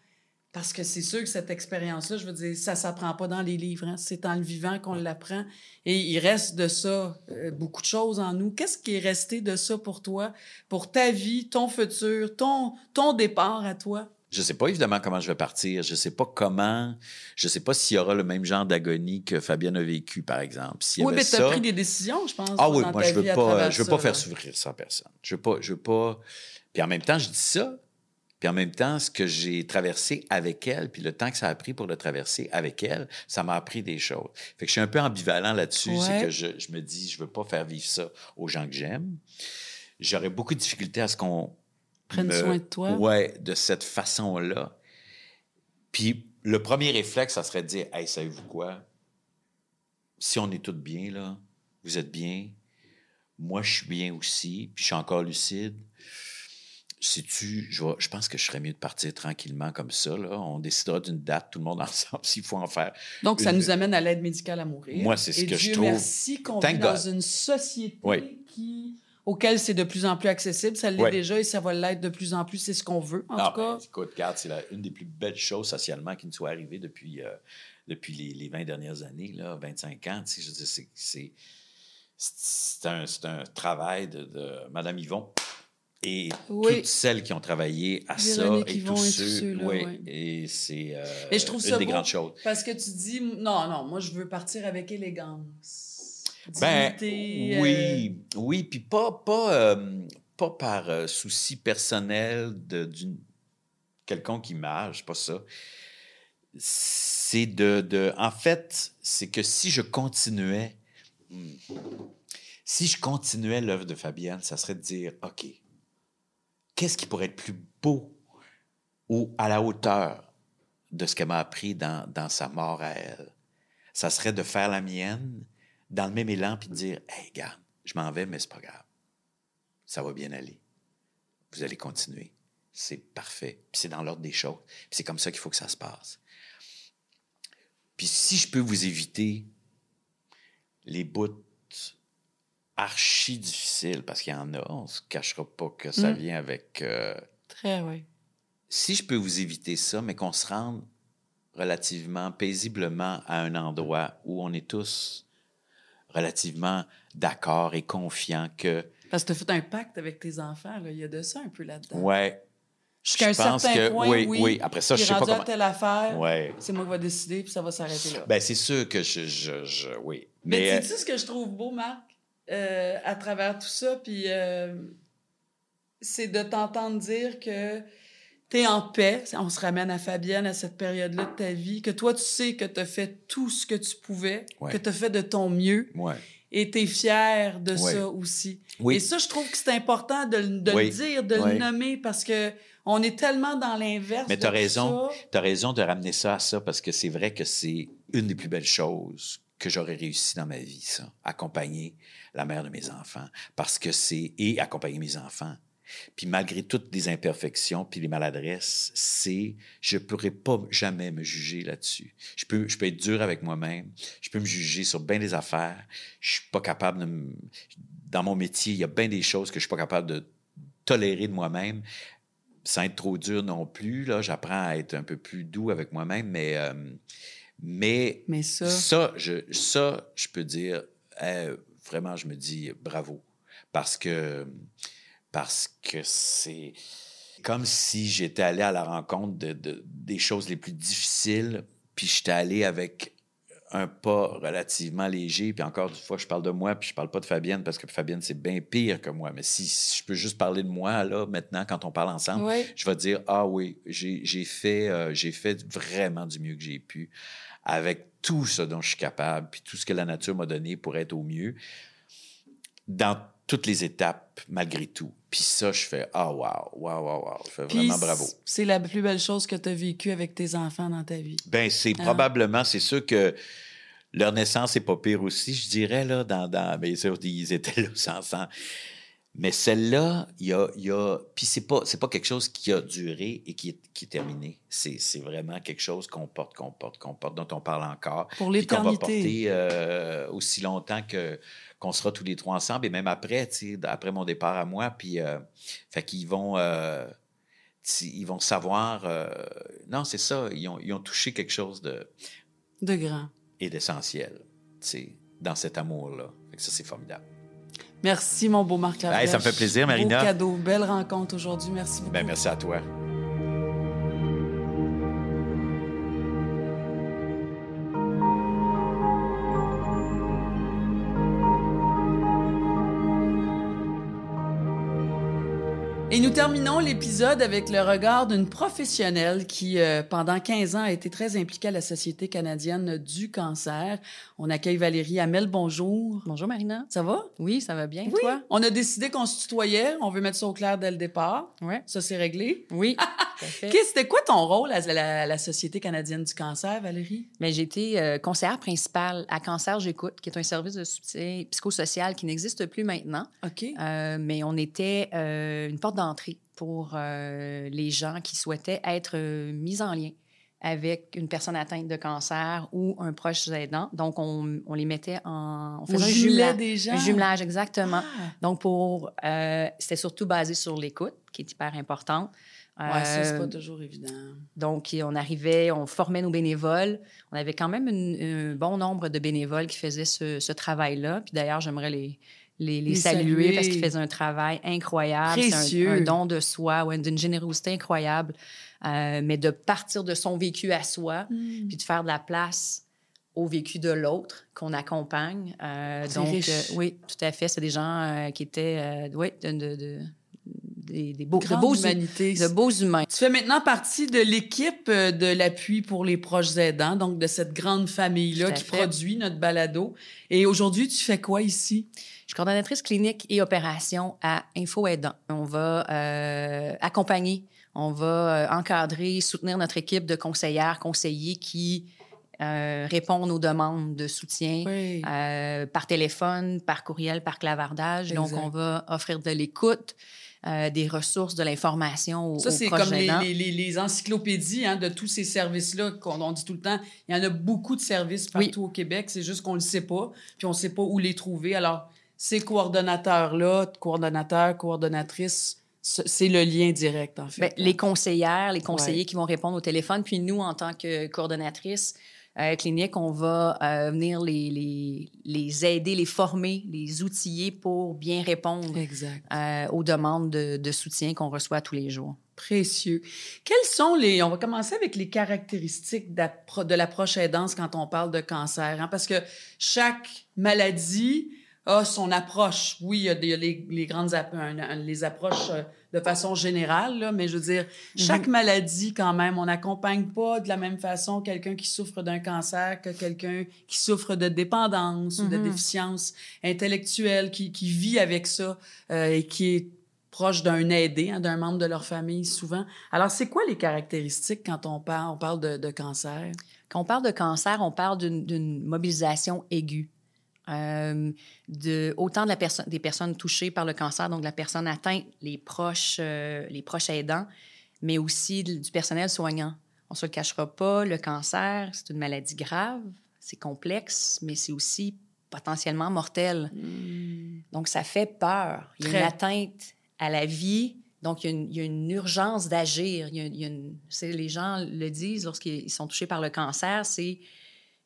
parce que c'est sûr que cette expérience-là, je veux dire, ça s'apprend pas dans les livres. hein. C'est en le vivant qu'on l'apprend. Et il reste de ça euh, beaucoup de choses en nous. Qu'est-ce qui est resté de ça pour toi, pour ta vie, ton futur, ton, ton départ à toi? Je sais pas évidemment comment je vais partir. Je sais pas comment. Je sais pas s'il y aura le même genre d'agonie que Fabienne a vécu, par exemple. Oui, mais tu as ça- pris des décisions, je pense. Ah oui, dans moi, ta je veux vie à pas, je veux ça, pas là. faire souffrir ça personne. Je veux pas, je veux pas. Puis en même temps, je dis ça. Puis en même temps, ce que j'ai traversé avec elle, puis le temps que ça a pris pour le traverser avec elle, ça m'a appris des choses. Fait que je suis un peu ambivalent là-dessus. Ouais. C'est que je, je me dis, je veux pas faire vivre ça aux gens que j'aime. J'aurais beaucoup de difficultés à ce qu'on Prenne me- soin de toi. Ouais, de cette façon-là. Puis le premier réflexe, ça serait de dire, hey, savez-vous quoi? Si on est tous bien, là, vous êtes bien, moi, je suis bien aussi, puis je suis encore lucide. Sais-tu, je, vais- je pense que je serais mieux de partir tranquillement comme ça. Là. On décidera d'une date, tout le monde [laughs] ensemble, s'il faut en faire. Donc, ça nous amène à l'aide médicale à mourir. Moi, c'est ce Et que je trouve- merci qu'on vit dans une société Oui. qui auquel c'est de plus en plus accessible. Ça l'est Oui. déjà et ça va l'être de plus en plus. C'est ce qu'on veut, en Ah, tout cas. ben, écoute, regarde, c'est une des plus belles choses socialement qui nous soit arrivée depuis, euh, depuis les, les 20 dernières années, là, 25 ans. Tu sais, je veux dire, c'est- un, c'est un travail de, de Mme Yvon et Oui. toutes celles qui ont travaillé à ça et tous et tous ceux. ceux-là, oui, oui. Et c'est euh, Et je trouve une ça des grandes choses. Parce que tu dis, non, non, moi, je veux partir avec élégance. Ben, Dignité, euh, oui, oui, puis pas, pas, euh, pas par euh, souci personnel de- d'une quelconque image, pas ça. C'est de, de. En fait, c'est que si je continuais. hmm, si je continuais l'œuvre de Fabienne, ça serait de dire OK, qu'est-ce qui pourrait être plus beau ou à la hauteur de ce qu'elle m'a appris dans, sa mort à elle? Ça serait de faire la mienne dans le même élan de dire Hey, regarde, je m'en vais, mais c'est pas grave. Ça va bien aller. Vous allez continuer. C'est parfait. C'est dans l'ordre des choses. C'est comme ça qu'il faut que ça se passe. Puis si je peux vous éviter les bouts archi difficiles, parce qu'il y en a, on se cachera pas que ça Mm. vient avec. euh, Très, oui. si je peux vous éviter ça, mais qu'on se rende relativement paisiblement à un endroit où on est tous relativement d'accord et confiants que, Parce que tu as fait un pacte avec tes enfants. là. Il y a de ça un peu là-dedans. ouais, Jusqu'à un Je pense certain que point, oui, oui. oui. Après ça, je sais pas comment- telle affaire, Ouais. c'est moi qui vais décider, puis ça va s'arrêter là. Ben, c'est sûr que je, je, je- oui. Mais, Mais, euh, tu sais ce que je trouve beau, Marc, euh, à travers tout ça, puis euh, c'est de t'entendre dire que tu es en paix. On se ramène à Fabienne à cette période-là de ta vie, que toi, tu sais que tu as fait tout ce que tu pouvais, Ouais. que tu as fait de ton mieux, ouais. et tu es fier de Ouais. ça aussi. Oui. Et ça, je trouve que c'est important de, le- de Oui. le dire, de Oui. le nommer, parce que on est tellement dans l'inverse. Mais tout raison. Tu as raison de ramener ça à ça parce que c'est vrai que c'est une des plus belles choses que j'aurais réussi dans ma vie, ça. Accompagner la mère de mes enfants. Parce que c'est. Et accompagner mes enfants. Puis malgré toutes les imperfections puis les maladresses, c'est. Je pourrais pas jamais me juger là-dessus. Je peux, je peux être dur avec moi-même. Je peux me juger sur bien des affaires. Je suis pas capable de. Dans mon métier, il y a bien des choses que je suis pas capable de tolérer de moi-même sans être trop dur non plus. Là, j'apprends à être un peu plus doux avec moi-même, mais, euh, mais Mais ça, ça, je, ça, je peux dire, vraiment, je me dis bravo. Parce que, parce que c'est comme si j'étais allé à la rencontre de, de- des choses les plus difficiles, puis j'étais allé avec un pas relativement léger, puis encore une fois, je parle de moi, puis je parle pas de Fabienne, parce que Fabienne, c'est bien pire que moi. Mais si, si je peux juste parler de moi, là, maintenant, quand on parle ensemble, je vais dire ah oui, j'ai j'ai fait euh, j'ai fait vraiment du mieux que j'ai pu avec tout ce dont je suis capable puis tout ce que la nature m'a donné pour être au mieux dans toutes les étapes malgré tout. Puis ça je fais ah wow, wow wow wow, je fais Puis vraiment bravo. C'est la plus belle chose que tu as vécue avec tes enfants dans ta vie. Ben c'est Ah. probablement c'est sûr que leur naissance est pas pire aussi, je dirais là dans dans bien sûr ils étaient là [laughs] sans sans mais celle-là, il y a, il y a puis c'est pas pas quelque chose qui a duré et qui est, qui est terminé. C'est, vraiment quelque chose qu'on porte, qu'on porte, qu'on porte, dont on parle encore. Pour puis qu'on va l'éternité. porter euh, aussi longtemps que qu'on sera tous les trois ensemble et même après, tu sais, après mon départ à moi. Puis, euh, fait qu'ils vont, euh, ils vont savoir. euh, non, c'est ça. Ils ont, ils ont touché quelque chose de De grand. et d'essentiel, tu sais, dans cet amour-là. Ça, c'est formidable. Merci, mon beau Marc Labrèche. Hey, ça me fait plaisir, Marina. Beau cadeau, belle rencontre aujourd'hui. Merci beaucoup. Ben, merci à toi. Terminons l'épisode avec le regard d'une professionnelle qui, euh, pendant 15 ans, a été très impliquée à la Société canadienne du cancer. On accueille Valérie Hamel. Bonjour. Bonjour, Marina. Ça va? Oui, ça va bien, Oui. toi? On a décidé qu'on se tutoyait. On veut mettre ça au clair dès le départ. Ouais. Ça, c'est réglé. Oui. [laughs] C'était quoi ton rôle à la, la Société canadienne du cancer, Valérie? Mais j'ai été euh, conseillère principale à Cancer J'écoute, qui est un service de soutien psychosocial qui n'existe plus maintenant. OK. Euh, mais on était une porte d'entrée pour euh, les gens qui souhaitaient être euh, mis en lien avec une personne atteinte de cancer ou un proche aidant. Donc, on, on les mettait en... On On faisait un jumelage. des gens? Un jumelage, exactement. Ah. Donc, pour... euh, c'était surtout basé sur l'écoute, qui est hyper importante. Ouais, ça, c'est Euh, pas toujours évident. donc, on arrivait, on formait nos bénévoles. On avait quand même une- un bon nombre de bénévoles qui faisaient ce, ce travail-là. Puis d'ailleurs, j'aimerais les, les, saluer, saluer. parce qu'ils faisaient un travail incroyable. C'est un, un don de soi, ouais, d'une générosité incroyable. Euh, mais de partir de son vécu à soi, Hmm. puis de faire de la place au vécu de l'autre qu'on accompagne. Euh, donc, euh, oui, tout à fait. C'est des gens qui étaient, oui, de, de- de- des, des beaux, de beaux, de beaux humains. Tu fais maintenant partie de l'équipe euh, de l'appui pour les proches aidants, donc de cette grande famille-là qui fait. produit notre balado. Et aujourd'hui, tu fais quoi ici? Je suis coordonnatrice clinique et opération à Info Aidant. On va euh, accompagner, on va euh, encadrer, soutenir notre équipe de conseillères, conseillers qui euh, répondent aux demandes de soutien Oui. euh, par téléphone, par courriel, par clavardage. Donc, on va offrir de l'écoute, euh, des ressources, de l'information aux, Ça, c'est comme les, encyclopédies hein, de tous ces services-là qu'on on dit tout le temps. Il y en a beaucoup de services partout au Québec. C'est juste qu'on ne le sait pas, puis on ne sait pas où les trouver. Alors, ces coordonnateurs-là, coordonnateurs, coordonnatrices, ce- c'est le lien direct, en fait. Ben, les conseillères, les conseillers Ouais. qui vont répondre au téléphone, puis nous, en tant que coordonnatrice euh, clinique, on va euh, venir les, les, les aider, les former, les outiller pour bien répondre euh, aux demandes de, de soutien qu'on reçoit tous les jours. Précieux. Quelles sont les... On va commencer avec les caractéristiques de la proche aidance quand on parle de cancer. hein, parce que chaque maladie a son approche. Oui, il y a, des- les, les grandes les approches euh, de façon générale, là, mais je veux dire, chaque maladie, quand même, on n'accompagne pas de la même façon quelqu'un qui souffre d'un cancer que quelqu'un qui souffre de dépendance ou de Mhm. déficience intellectuelle, qui, qui vit avec ça euh, et qui est proche d'un aidé, hein, d'un membre de leur famille souvent. Alors, c'est quoi les caractéristiques quand on parle, on parle de, de cancer? Quand on parle de cancer, on parle d'une mobilisation aiguë. Euh, de, autant de la perso- des personnes touchées par le cancer, donc la personne atteinte, les proches, euh, les proches aidants, mais aussi du du personnel soignant. On se le cachera pas, le cancer, c'est une maladie grave, c'est complexe, mais c'est aussi potentiellement mortel. Donc, ça fait peur. Il y a Très. une atteinte à la vie. Donc, il y a une, y a une urgence d'agir. Les gens le disent lorsqu'ils sont touchés par le cancer, c'est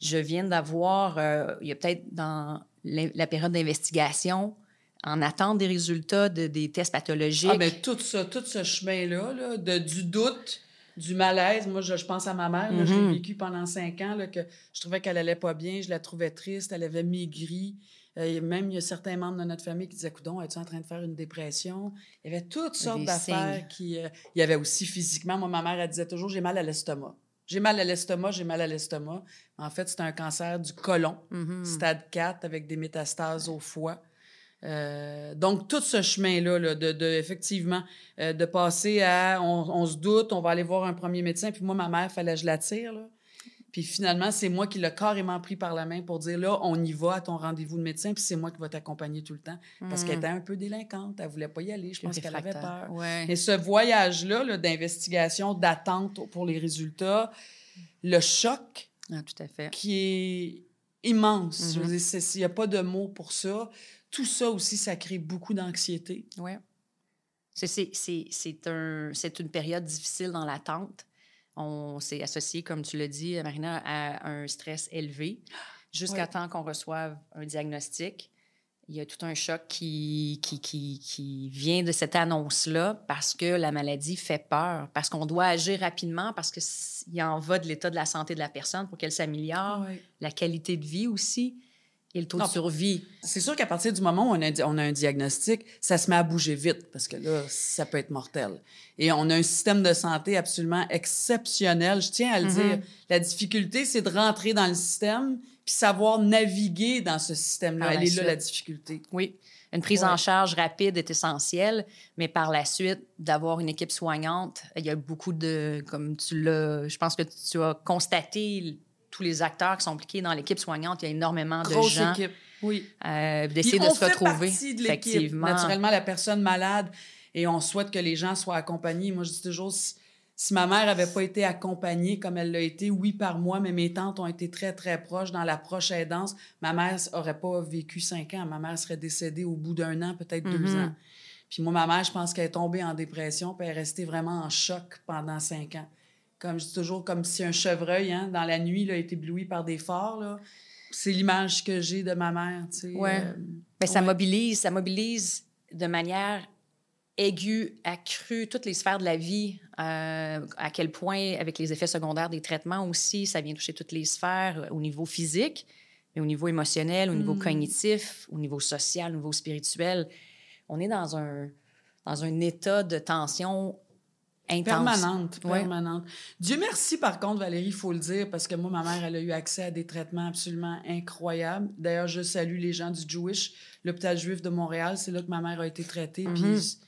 je viens d'avoir, euh, il y a peut-être dans la, période d'investigation, en attente des résultats de- des tests pathologiques. Ah, tout ça, tout ce chemin-là, là, de, du doute, du malaise. Moi, je, je pense à ma mère. là, Je l'ai Mhm. vécu pendant cinq ans, là, que je trouvais qu'elle allait pas bien. Je la trouvais triste. Elle avait maigri. Euh, même, il y a certains membres de notre famille qui disaient Coudon, es-tu en train de faire une dépression? Il y avait toutes sortes d'affaires qui. euh, il y avait aussi physiquement. Moi, ma mère, elle disait toujours J'ai mal à l'estomac. J'ai mal à l'estomac, j'ai mal à l'estomac. En fait, c'est un cancer du côlon, Mhm. stade 4, avec des métastases au foie. Euh, donc, tout ce chemin-là, là, de, de- effectivement, euh, de passer à on, on se doute, on va aller voir un premier médecin. Puis moi, ma mère, fallait que je la tire. Là. Puis finalement, c'est moi qui l'ai carrément pris par la main pour dire là, on y va à ton rendez-vous de médecin, puis c'est moi qui vais t'accompagner tout le temps. Parce qu'elle était un peu délinquante, elle voulait pas y aller. Je pense qu'elle avait peur. Ouais. Et ce voyage-là là, d'investigation, d'attente pour les résultats, le choc Ah, tout à fait. qui est immense. Mhm. c'est- s'il n'y a pas de mots pour ça, tout ça aussi, ça crée beaucoup d'anxiété. Oui. C'est, un, c'est une période difficile dans l'attente. On s'est associé, comme tu l'as dit, Marina, à un stress élevé jusqu'à Ouais. temps qu'on reçoive un diagnostic. Il y a tout un choc qui, qui, qui, qui vient de cette annonce-là parce que la maladie fait peur, parce qu'on doit agir rapidement, parce qu'il en va de l'état de la santé de la personne pour qu'elle s'améliore, la qualité de vie aussi et le taux Non, de survie. C'est sûr qu'à partir du moment où on a, di- on a un diagnostic, ça se met à bouger vite parce que là, ça peut être mortel. Et on a un système de santé absolument exceptionnel. Je tiens à le Mhm. dire. La difficulté, c'est de rentrer dans le système puis savoir naviguer dans ce système-là. Elle est là, la difficulté. Oui. Une prise Ouais. en charge rapide est essentielle, mais par la suite, d'avoir une équipe soignante, il y a beaucoup de, comme tu l'as, je pense que tu as constaté tous les acteurs qui sont impliqués dans l'équipe soignante, il y a énormément de Grosse gens équipe. Oui. euh, d'essayer de se fait retrouver. partie de effectivement. Naturellement, la personne malade, et on souhaite que les gens soient accompagnés. Moi, je dis toujours, si, si ma mère avait pas été accompagnée comme elle l'a été, oui, par moi, mais mes tantes ont été très, très proches dans l'approche aidance, ma mère aurait pas vécu cinq ans. Ma mère serait décédée au bout d'un an, peut-être deux Mhm. ans. Puis moi, ma mère, je pense qu'elle est tombée en dépression, puis elle est restée vraiment en choc pendant cinq ans. Comme je dis toujours, comme si un chevreuil, hein, dans la nuit, là, est ébloui par des phares. là. C'est l'image que j'ai de ma mère, tu sais. Ouais. euh, Mais ça ouais. mobilise, ça mobilise de manière aiguë, accrue, toutes les sphères de la vie. euh, à quel point, avec les effets secondaires des traitements aussi, ça vient toucher toutes les sphères euh, au niveau physique, mais au niveau émotionnel, au niveau Mm. cognitif, au niveau social, au niveau spirituel. On est dans un, dans un état de tension intense. Permanente, Ouais. permanente. Dieu merci, par contre, Valérie, il faut le dire, parce que moi, ma mère, elle a eu accès à des traitements absolument incroyables. D'ailleurs, je salue les gens du Jewish, l'hôpital juif de Montréal. C'est là que ma mère a été traitée. Puis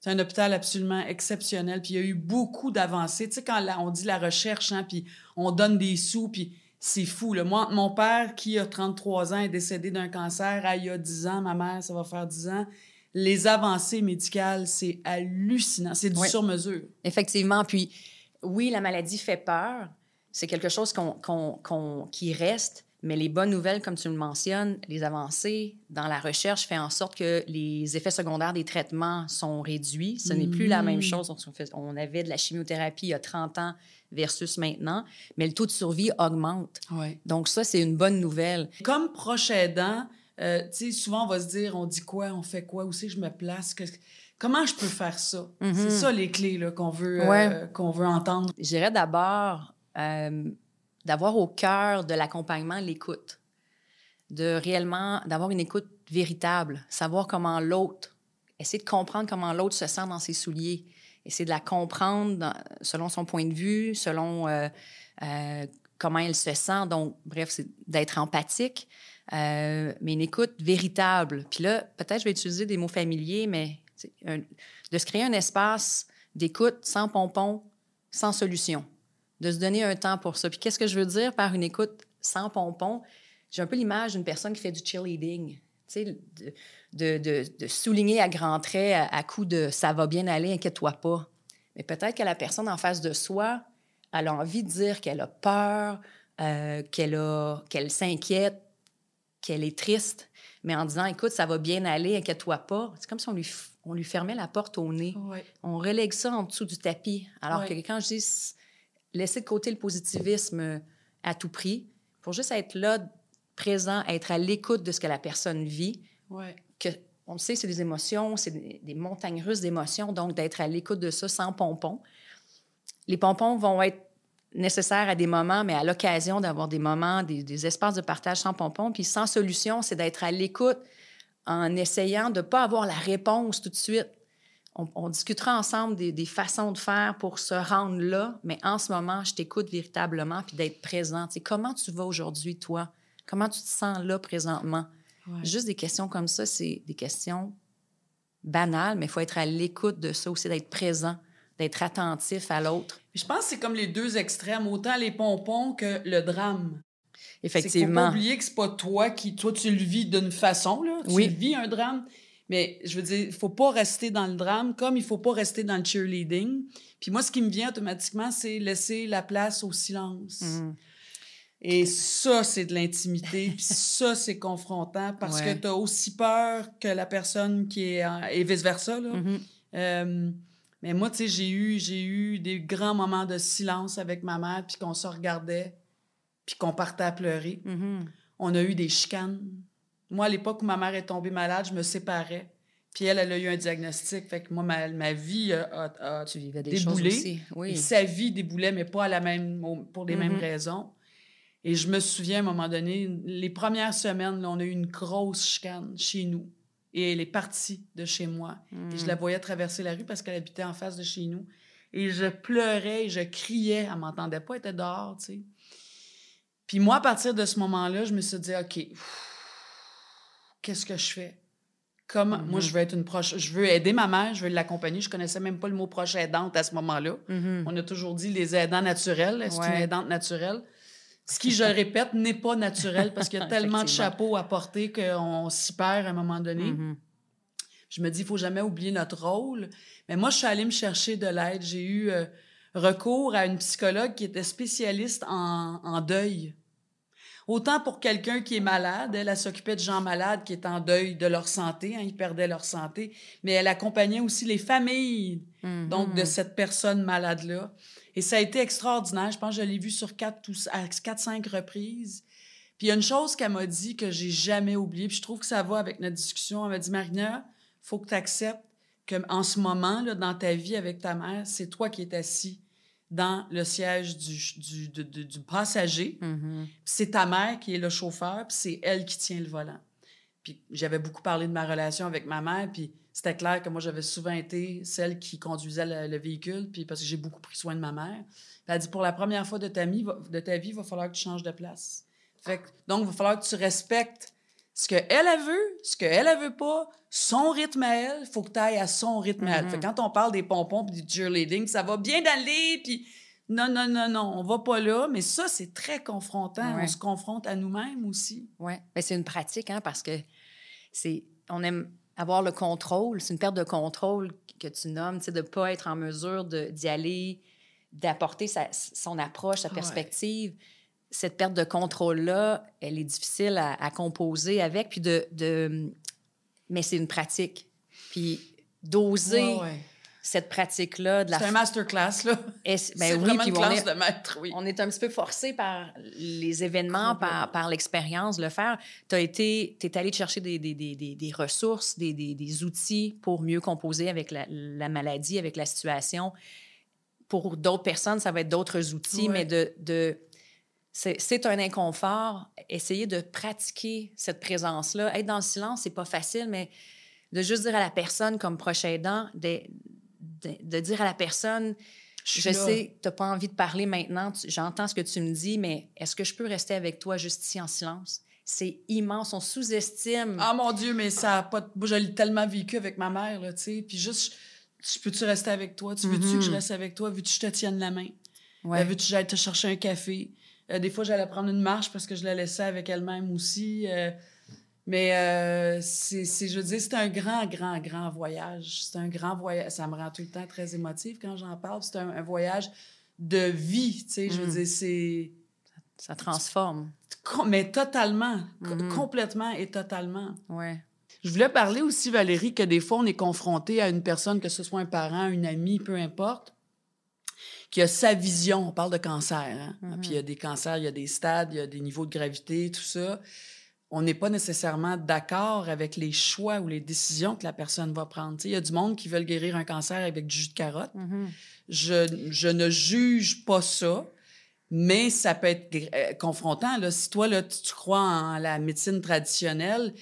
c'est un hôpital absolument exceptionnel. Puis il y a eu beaucoup d'avancées. Tu sais, quand on dit la recherche, hein, puis on donne des sous, puis c'est fou. Là. Moi, mon père, qui a 33 ans, est décédé d'un cancer ah, il y a 10 ans. Ma mère, ça va faire 10 ans. Les avancées médicales, c'est hallucinant. C'est du sur-mesure. Effectivement. Puis, oui, la maladie fait peur. C'est quelque chose qu'on, qu'on- qu'on- qui reste. Mais les bonnes nouvelles, comme tu le mentionnes, les avancées dans la recherche fait en sorte que les effets secondaires des traitements sont réduits. Ce n'est plus la même Mhm. chose. On, avait de la chimiothérapie il y a 30 ans versus maintenant, mais le taux de survie augmente. Ouais. Donc ça, c'est une bonne nouvelle. Comme proche aidant, Euh, tu sais, souvent, on va se dire, on dit quoi, on fait quoi, où c'est que je me place, que- comment je peux faire ça? C'est ça les clés là, qu'on veut, euh, Ouais. qu'on veut entendre. Je dirais d'abord euh, d'avoir au cœur de l'accompagnement l'écoute. De réellement, d'avoir une écoute véritable, savoir comment l'autre, essayer de comprendre comment l'autre se sent dans ses souliers, essayer de la comprendre dans- selon son point de vue, selon euh, euh, comment elle se sent. Donc, bref, c'est d'être empathique, euh, mais une écoute véritable. Puis là, peut-être je vais utiliser des mots familiers, mais de se créer un espace d'écoute sans pompon, sans solution de se donner un temps pour ça. Puis qu'est-ce que je veux dire par une écoute sans pompon? J'ai un peu l'image d'une personne qui fait du cheerleading. De, de, de- de souligner à grands traits, à, à coup de ça va bien aller, inquiète-toi pas. Mais peut-être que la personne en face de soi, elle a envie de dire qu'elle a peur, euh, qu'elle s'inquiète, qu'elle est triste, mais en disant écoute, ça va bien aller, inquiète-toi pas. C'est comme si on lui, on lui fermait la porte au nez on relègue ça en dessous du tapis. Alors que quand je dis laisser de côté le positivisme euh, à tout prix, pour juste être là, présent, être à l'écoute de ce que la personne vit, Ouais. que on le sait, c'est des émotions, c'est des, des montagnes russes d'émotions, donc d'être à l'écoute de ça sans pompons. Les pompons vont être nécessaires à des moments, mais à l'occasion d'avoir des moments, des, des espaces de partage sans pompons. Puis sans solution, c'est d'être à l'écoute en essayant de ne pas avoir la réponse tout de suite. On, on discutera ensemble des, des façons de faire pour se rendre là, mais en ce moment, je t'écoute véritablement puis d'être présent. Tu sais, comment tu vas aujourd'hui, toi? Comment tu te sens là présentement? Ouais. Juste des questions comme ça, c'est des questions banales, mais il faut être à l'écoute de ça aussi, d'être présent, d'être attentif à l'autre. Je pense que c'est comme les deux extrêmes, autant les pompons que le drame. C'est qu'il faut pas Effectivement. oublier que c'est pas toi qui, toi, tu le vis d'une façon, là. Tu Oui. vis un drame. Mais je veux dire, il faut pas rester dans le drame comme il faut pas rester dans le cheerleading. Puis moi, ce qui me vient automatiquement, c'est laisser la place au silence. Mhm. Et ça, c'est de l'intimité. [laughs] Puis ça, c'est confrontant parce Ouais. que tu as aussi peur que la personne qui est... en- Et vice-versa, là. Mhm. Euh, mais moi, tu sais, j'ai eu, j'ai eu des grands moments de silence avec ma mère, puis qu'on se regardait, puis qu'on partait à pleurer. Mhm. On a eu des chicanes. Moi, à l'époque où ma mère est tombée malade, je me séparais. Puis elle, elle a eu un diagnostic. Fait que moi, ma, ma vie a, a- a Tu vivais des déboulé. choses aussi. Et sa vie déboulait, mais pas à la même, pour les mêmes Mhm. raisons. Et je me souviens, à un moment donné, les premières semaines, là, on a eu une grosse chicane chez nous. Et elle est partie de chez moi. Et je la voyais traverser la rue parce qu'elle habitait en face de chez nous. Et je pleurais, et je criais. Elle m'entendait pas, elle était dehors, tu sais. Puis moi, à partir de ce moment-là, je me suis dit, OK, qu'est-ce que je fais? Comment? Moi, je veux être une proche. Je veux aider ma mère, je veux l'accompagner. Je connaissais même pas le mot proche aidante à ce moment-là. Mhm. On a toujours dit les aidants naturels. C'est une aidante naturelle? Ce qui, je répète, n'est pas naturel parce qu'il y a [laughs] tellement de chapeaux à porter qu'on s'y perd à un moment donné. Mhm. Je me dis, il faut jamais oublier notre rôle. Mais moi, je suis allée me chercher de l'aide. J'ai eu euh, recours à une psychologue qui était spécialiste en, en deuil. Autant pour quelqu'un qui est malade, elle, elle s'occupait de gens malades qui étaient en deuil de leur santé, hein, ils perdaient leur santé, mais elle accompagnait aussi les familles Mhm. donc de cette personne malade-là. Et ça a été extraordinaire. Je pense que je l'ai vu sur quatre, ou- à quatre, cinq reprises. Puis il y a une chose qu'elle m'a dit que j'ai jamais oubliée, puis je trouve que ça va avec notre discussion. Elle m'a dit, Marina, faut que tu acceptes qu'en ce moment, là, dans ta vie avec ta mère, c'est toi qui es assis dans le siège du, du, de- de- du passager. Mhm. Puis c'est ta mère qui est le chauffeur, puis c'est elle qui tient le volant. Puis j'avais beaucoup parlé de ma relation avec ma mère, puis c'était clair que moi, j'avais souvent été celle qui conduisait le, le véhicule, puis parce que j'ai beaucoup pris soin de ma mère. Puis elle dit, pour la première fois de ta, vie, va- de ta vie, il va falloir que tu changes de place. Fait que, donc, il va falloir que tu respectes ce qu'elle, elle veut, ce qu'elle, elle veut pas, son rythme à elle, il faut que tu ailles à son rythme à elle. Mhm. Fait que quand on parle des pompons puis du cheerleading, ça va bien d'aller, puis non, non, non, non, on va pas là. Mais ça, c'est très confrontant. Ouais. On se confronte à nous-mêmes aussi. Oui, c'est une pratique, hein, parce que c'est on aime avoir le contrôle. C'est une perte de contrôle que tu nommes, tu sais, de ne pas être en mesure d'y aller, d'apporter son approche, sa Ouais. perspective. Cette perte de contrôle-là, elle est difficile à, à composer avec, puis de... de- mais c'est une pratique. Puis d'oser Ouais, ouais. Cette pratique-là. C'est un masterclass, là. ben c'est oui, une classe est, de maître, oui. On est un petit peu forcé par les événements, par, par l'expérience le faire. Tu été, es allé chercher des, des, des, des ressources, des, des, outils pour mieux composer avec la, la, maladie, avec la situation. Pour d'autres personnes, ça va être d'autres outils, mais de, de c'est un inconfort. Essayer de pratiquer cette présence-là. Être dans le silence, c'est pas facile, mais de juste dire à la personne comme proche aidant, de, de, dire à la personne, je, sais tu n'as pas envie de parler maintenant, j'entends ce que tu me dis, mais est-ce que je peux rester avec toi juste ici en silence? C'est immense, on sous-estime. Ah mon Dieu, mais ça a pas. Moi, je l'ai tellement vécu avec ma mère, là, tu sais. Puis juste, peux-tu rester avec toi? Tu veux-tu que je mm-hmm. reste avec toi? Veux-tu que je te tienne la main? Ouais. Veux-tu que j'aille te chercher un café? Euh, des fois, j'allais prendre une marche parce que je la laissais avec elle-même aussi. Euh, mais euh, c'est, je veux dire, c'est un grand, grand, grand voyage. C'est un grand voyage. Ça me rend tout le temps très émotive quand j'en parle. C'est un, voyage de vie, tu sais. Je veux mm. dire, c'est... Ça transforme. Mais totalement. Mm-hmm. Complètement et totalement. Ouais. Je voulais parler aussi, Valérie, que des fois, on est confronté à une personne, que ce soit un parent, une amie, peu importe, qui a sa vision. On parle de cancer. Hein? Mm-hmm. Puis il y a des cancers, il y a des stades, il y a des niveaux de gravité, tout ça on n'est pas nécessairement d'accord avec les choix ou les décisions que la personne va prendre. Il y a du monde qui veulent guérir un cancer avec du jus de carotte. Mm-hmm. je, je, ne juge pas ça, mais ça peut être euh, confrontant. Là. Si toi, là, tu, crois en la médecine traditionnelle,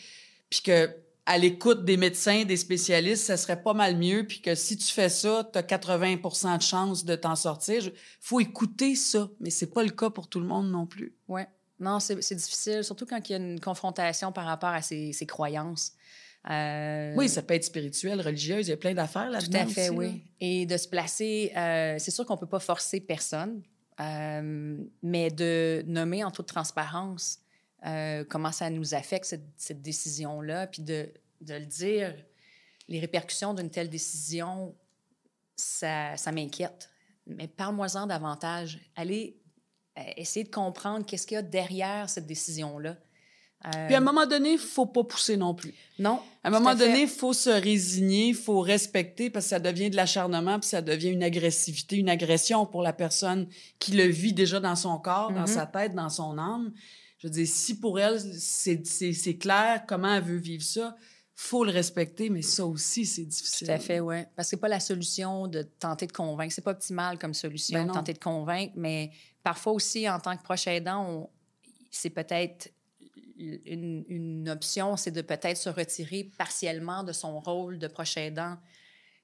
puis que à l'écoute des médecins, des spécialistes, ça serait pas mal mieux, puis que si tu fais ça, tu as 80% de chances de t'en sortir. Il faut écouter ça, mais c'est pas le cas pour tout le monde non plus. Ouais. Non, c'est difficile, surtout quand il y a une confrontation par rapport à ses, croyances. Euh, oui, ça peut être spirituel, religieuse, il y a plein d'affaires là-dedans. Tout à fait, oui. Et de se placer, euh, c'est sûr qu'on ne peut pas forcer personne, euh, mais de nommer en toute transparence comment ça nous affecte, cette, cette décision-là, puis de, de, le dire, les répercussions d'une telle décision, ça, ça m'inquiète. Mais parle-moi-en davantage. Allez essayer de comprendre qu'est-ce qu'il y a derrière cette décision-là. Euh, Puis à un moment donné, il faut pas pousser non plus. Non. À un moment donné, il faut se résigner, il faut respecter parce que ça devient de l'acharnement, puis ça devient une agressivité, une agression pour la personne qui le vit déjà dans son corps, dans mm-hmm. sa tête, dans son âme. Je veux dire, si pour elle, c'est clair comment elle veut vivre ça, faut le respecter, mais ça aussi, c'est difficile. Tout à fait, oui. Parce que c'est pas la solution de tenter de convaincre. C'est pas optimal comme solution, de ben tenter de convaincre, mais parfois aussi, en tant que proche aidant, c'est peut-être une, une, option, c'est de peut-être se retirer partiellement de son rôle de proche aidant.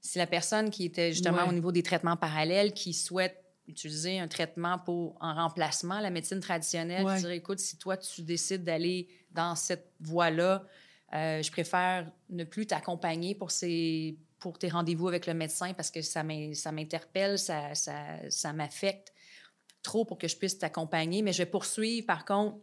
Si la personne qui était justement au niveau des traitements parallèles, qui souhaite utiliser un traitement pour en remplacement la médecine traditionnelle, ouais. dire écoute, si toi tu décides d'aller dans cette voie-là, euh, je préfère ne plus t'accompagner pour, ces, pour tes rendez-vous avec le médecin parce que ça m'interpelle, ça, ça, ça m'affecte trop pour que je puisse t'accompagner. Mais je vais poursuivre, par contre,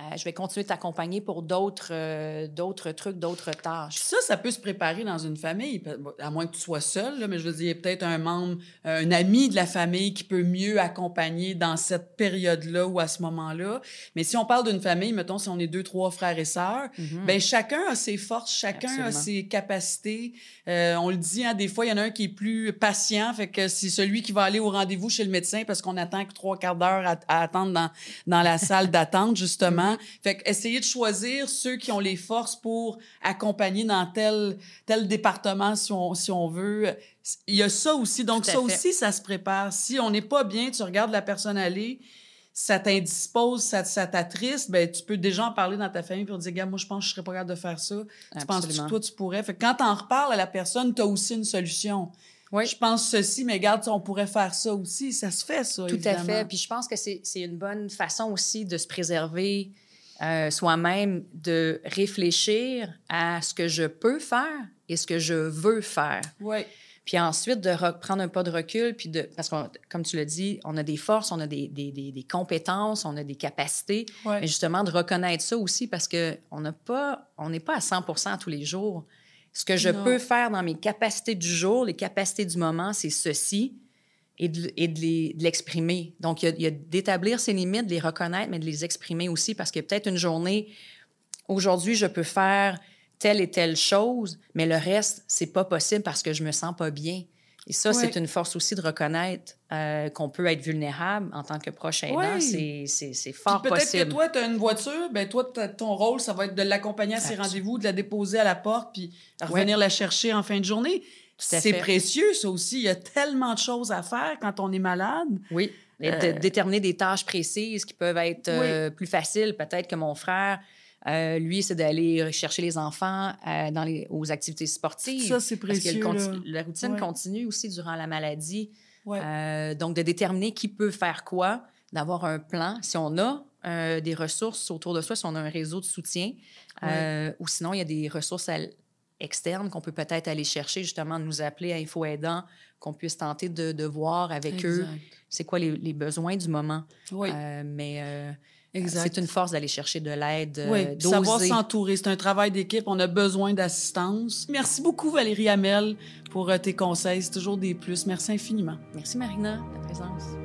euh, je vais continuer de t'accompagner pour d'autres euh, d'autres trucs, d'autres tâches. Ça, ça peut se préparer dans une famille, à moins que tu sois seul, mais je veux dire, il y a peut-être un membre, un ami de la famille qui peut mieux accompagner dans cette période-là ou à ce moment-là. Mais si on parle d'une famille, mettons, si on est deux, trois frères et sœurs, mm-hmm. ben chacun a ses forces, chacun a ses capacités. Euh, on le dit, hein, des fois, il y en a un qui est plus patient, fait que c'est celui qui va aller au rendez-vous chez le médecin parce qu'on attend que trois quarts d'heure à, à, attendre dans, dans la salle d'attente, justement. Fait essayer de choisir ceux qui ont les forces pour accompagner dans tel, tel département, si on, si on veut. Il y a ça aussi. Donc, ça aussi, ça se prépare. Si on n'est pas bien, tu regardes la personne aller, ça t'indispose, ça, ça t'attriste, ben, tu peux déjà en parler dans ta famille pour dire, gars, moi, je pense que je serais pas capable de faire ça. Tu penses que toi, tu pourrais? Fait que quand t'en reparles à la personne, tu as aussi une solution. Oui. Je pense ceci, mais regarde, on pourrait faire ça aussi. Ça se fait, ça. Tout à fait. Puis je pense que c'est une bonne façon aussi de se préserver euh, soi-même, de réfléchir à ce que je peux faire et ce que je veux faire. Oui. Puis ensuite, de prendre un pas de recul, puis de, parce que, comme tu l'as dit, on a des forces, on a des, des, des, compétences, on a des capacités, mais justement de reconnaître ça aussi parce qu'on n'a pas, on n'est pas à 100% tous les jours. Ce que je peux faire dans mes capacités du jour, les capacités du moment, c'est ceci et de, et de l'exprimer. Donc, il y a, d'établir ses limites, de les reconnaître, mais de les exprimer aussi parce que peut-être une journée, aujourd'hui, je peux faire telle et telle chose, mais le reste, c'est pas possible parce que je me sens pas bien. Et ça, Ouais. c'est une force aussi de reconnaître euh, qu'on peut être vulnérable en tant que proche aidant. Ouais. C'est- C'est c'est Puis fort peut-être possible. que toi, tu as une voiture, ben toi, ton rôle, ça va être de l'accompagner à ses rendez-vous, de la déposer à la porte, puis revenir la chercher en fin de journée. C'est précieux, ça aussi. Il y a tellement de choses à faire quand on est malade. Oui. Et de Euh, déterminer des tâches précises qui peuvent être euh, plus faciles, peut-être que mon frère. Euh, lui, c'est d'aller chercher les enfants euh, dans les, aux activités sportives. Ça, c'est Parce que le précieux. conti- là. la routine Ouais. continue aussi durant la maladie. Ouais. Euh, donc, de déterminer qui peut faire quoi, d'avoir un plan. Si on a des ressources autour de soi, si on a un réseau de soutien, ou sinon, il y a des ressources à externes qu'on peut peut-être aller chercher, justement, de nous appeler à Info Aidant, qu'on puisse tenter de, de voir avec eux c'est quoi les, les besoins du moment. Oui, Euh, mais euh. C'est une force d'aller chercher de l'aide, euh, Oui, savoir s'entourer. C'est un travail d'équipe. On a besoin d'assistance. Merci beaucoup, Valérie Hamel, pour euh, tes conseils. C'est toujours des plus. Merci infiniment. Merci, Marina, de ta présence.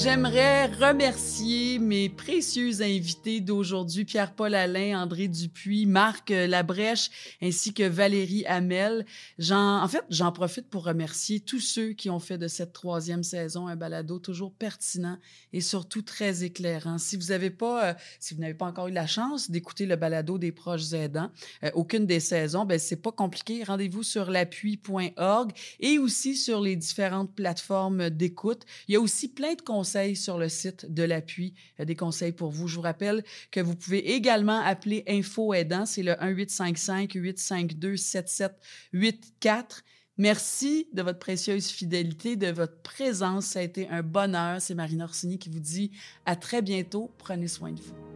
J'aimerais remercier mes précieux invités d'aujourd'hui, Pierre-Paul Alain, André Dupuis, Marc Labrèche, ainsi que Valérie Hamel. En fait, j'en profite pour remercier tous ceux qui ont fait de cette troisième saison un balado toujours pertinent et surtout très éclairant. Si vous avez pas, euh, si vous n'avez pas encore eu la chance d'écouter le balado des proches aidants, euh, aucune des saisons, ben c'est pas compliqué. Rendez-vous sur l'appui.org et aussi sur les différentes plateformes d'écoute. Il y a aussi plein de conseils sur le site de l'appui, des conseils pour vous. Je vous rappelle que vous pouvez également appeler Info Aidant, c'est le 1855 852 7784. Merci de votre précieuse fidélité, de votre présence. Ça a été un bonheur. C'est Marine Orsini qui vous dit à très bientôt. Prenez soin de vous.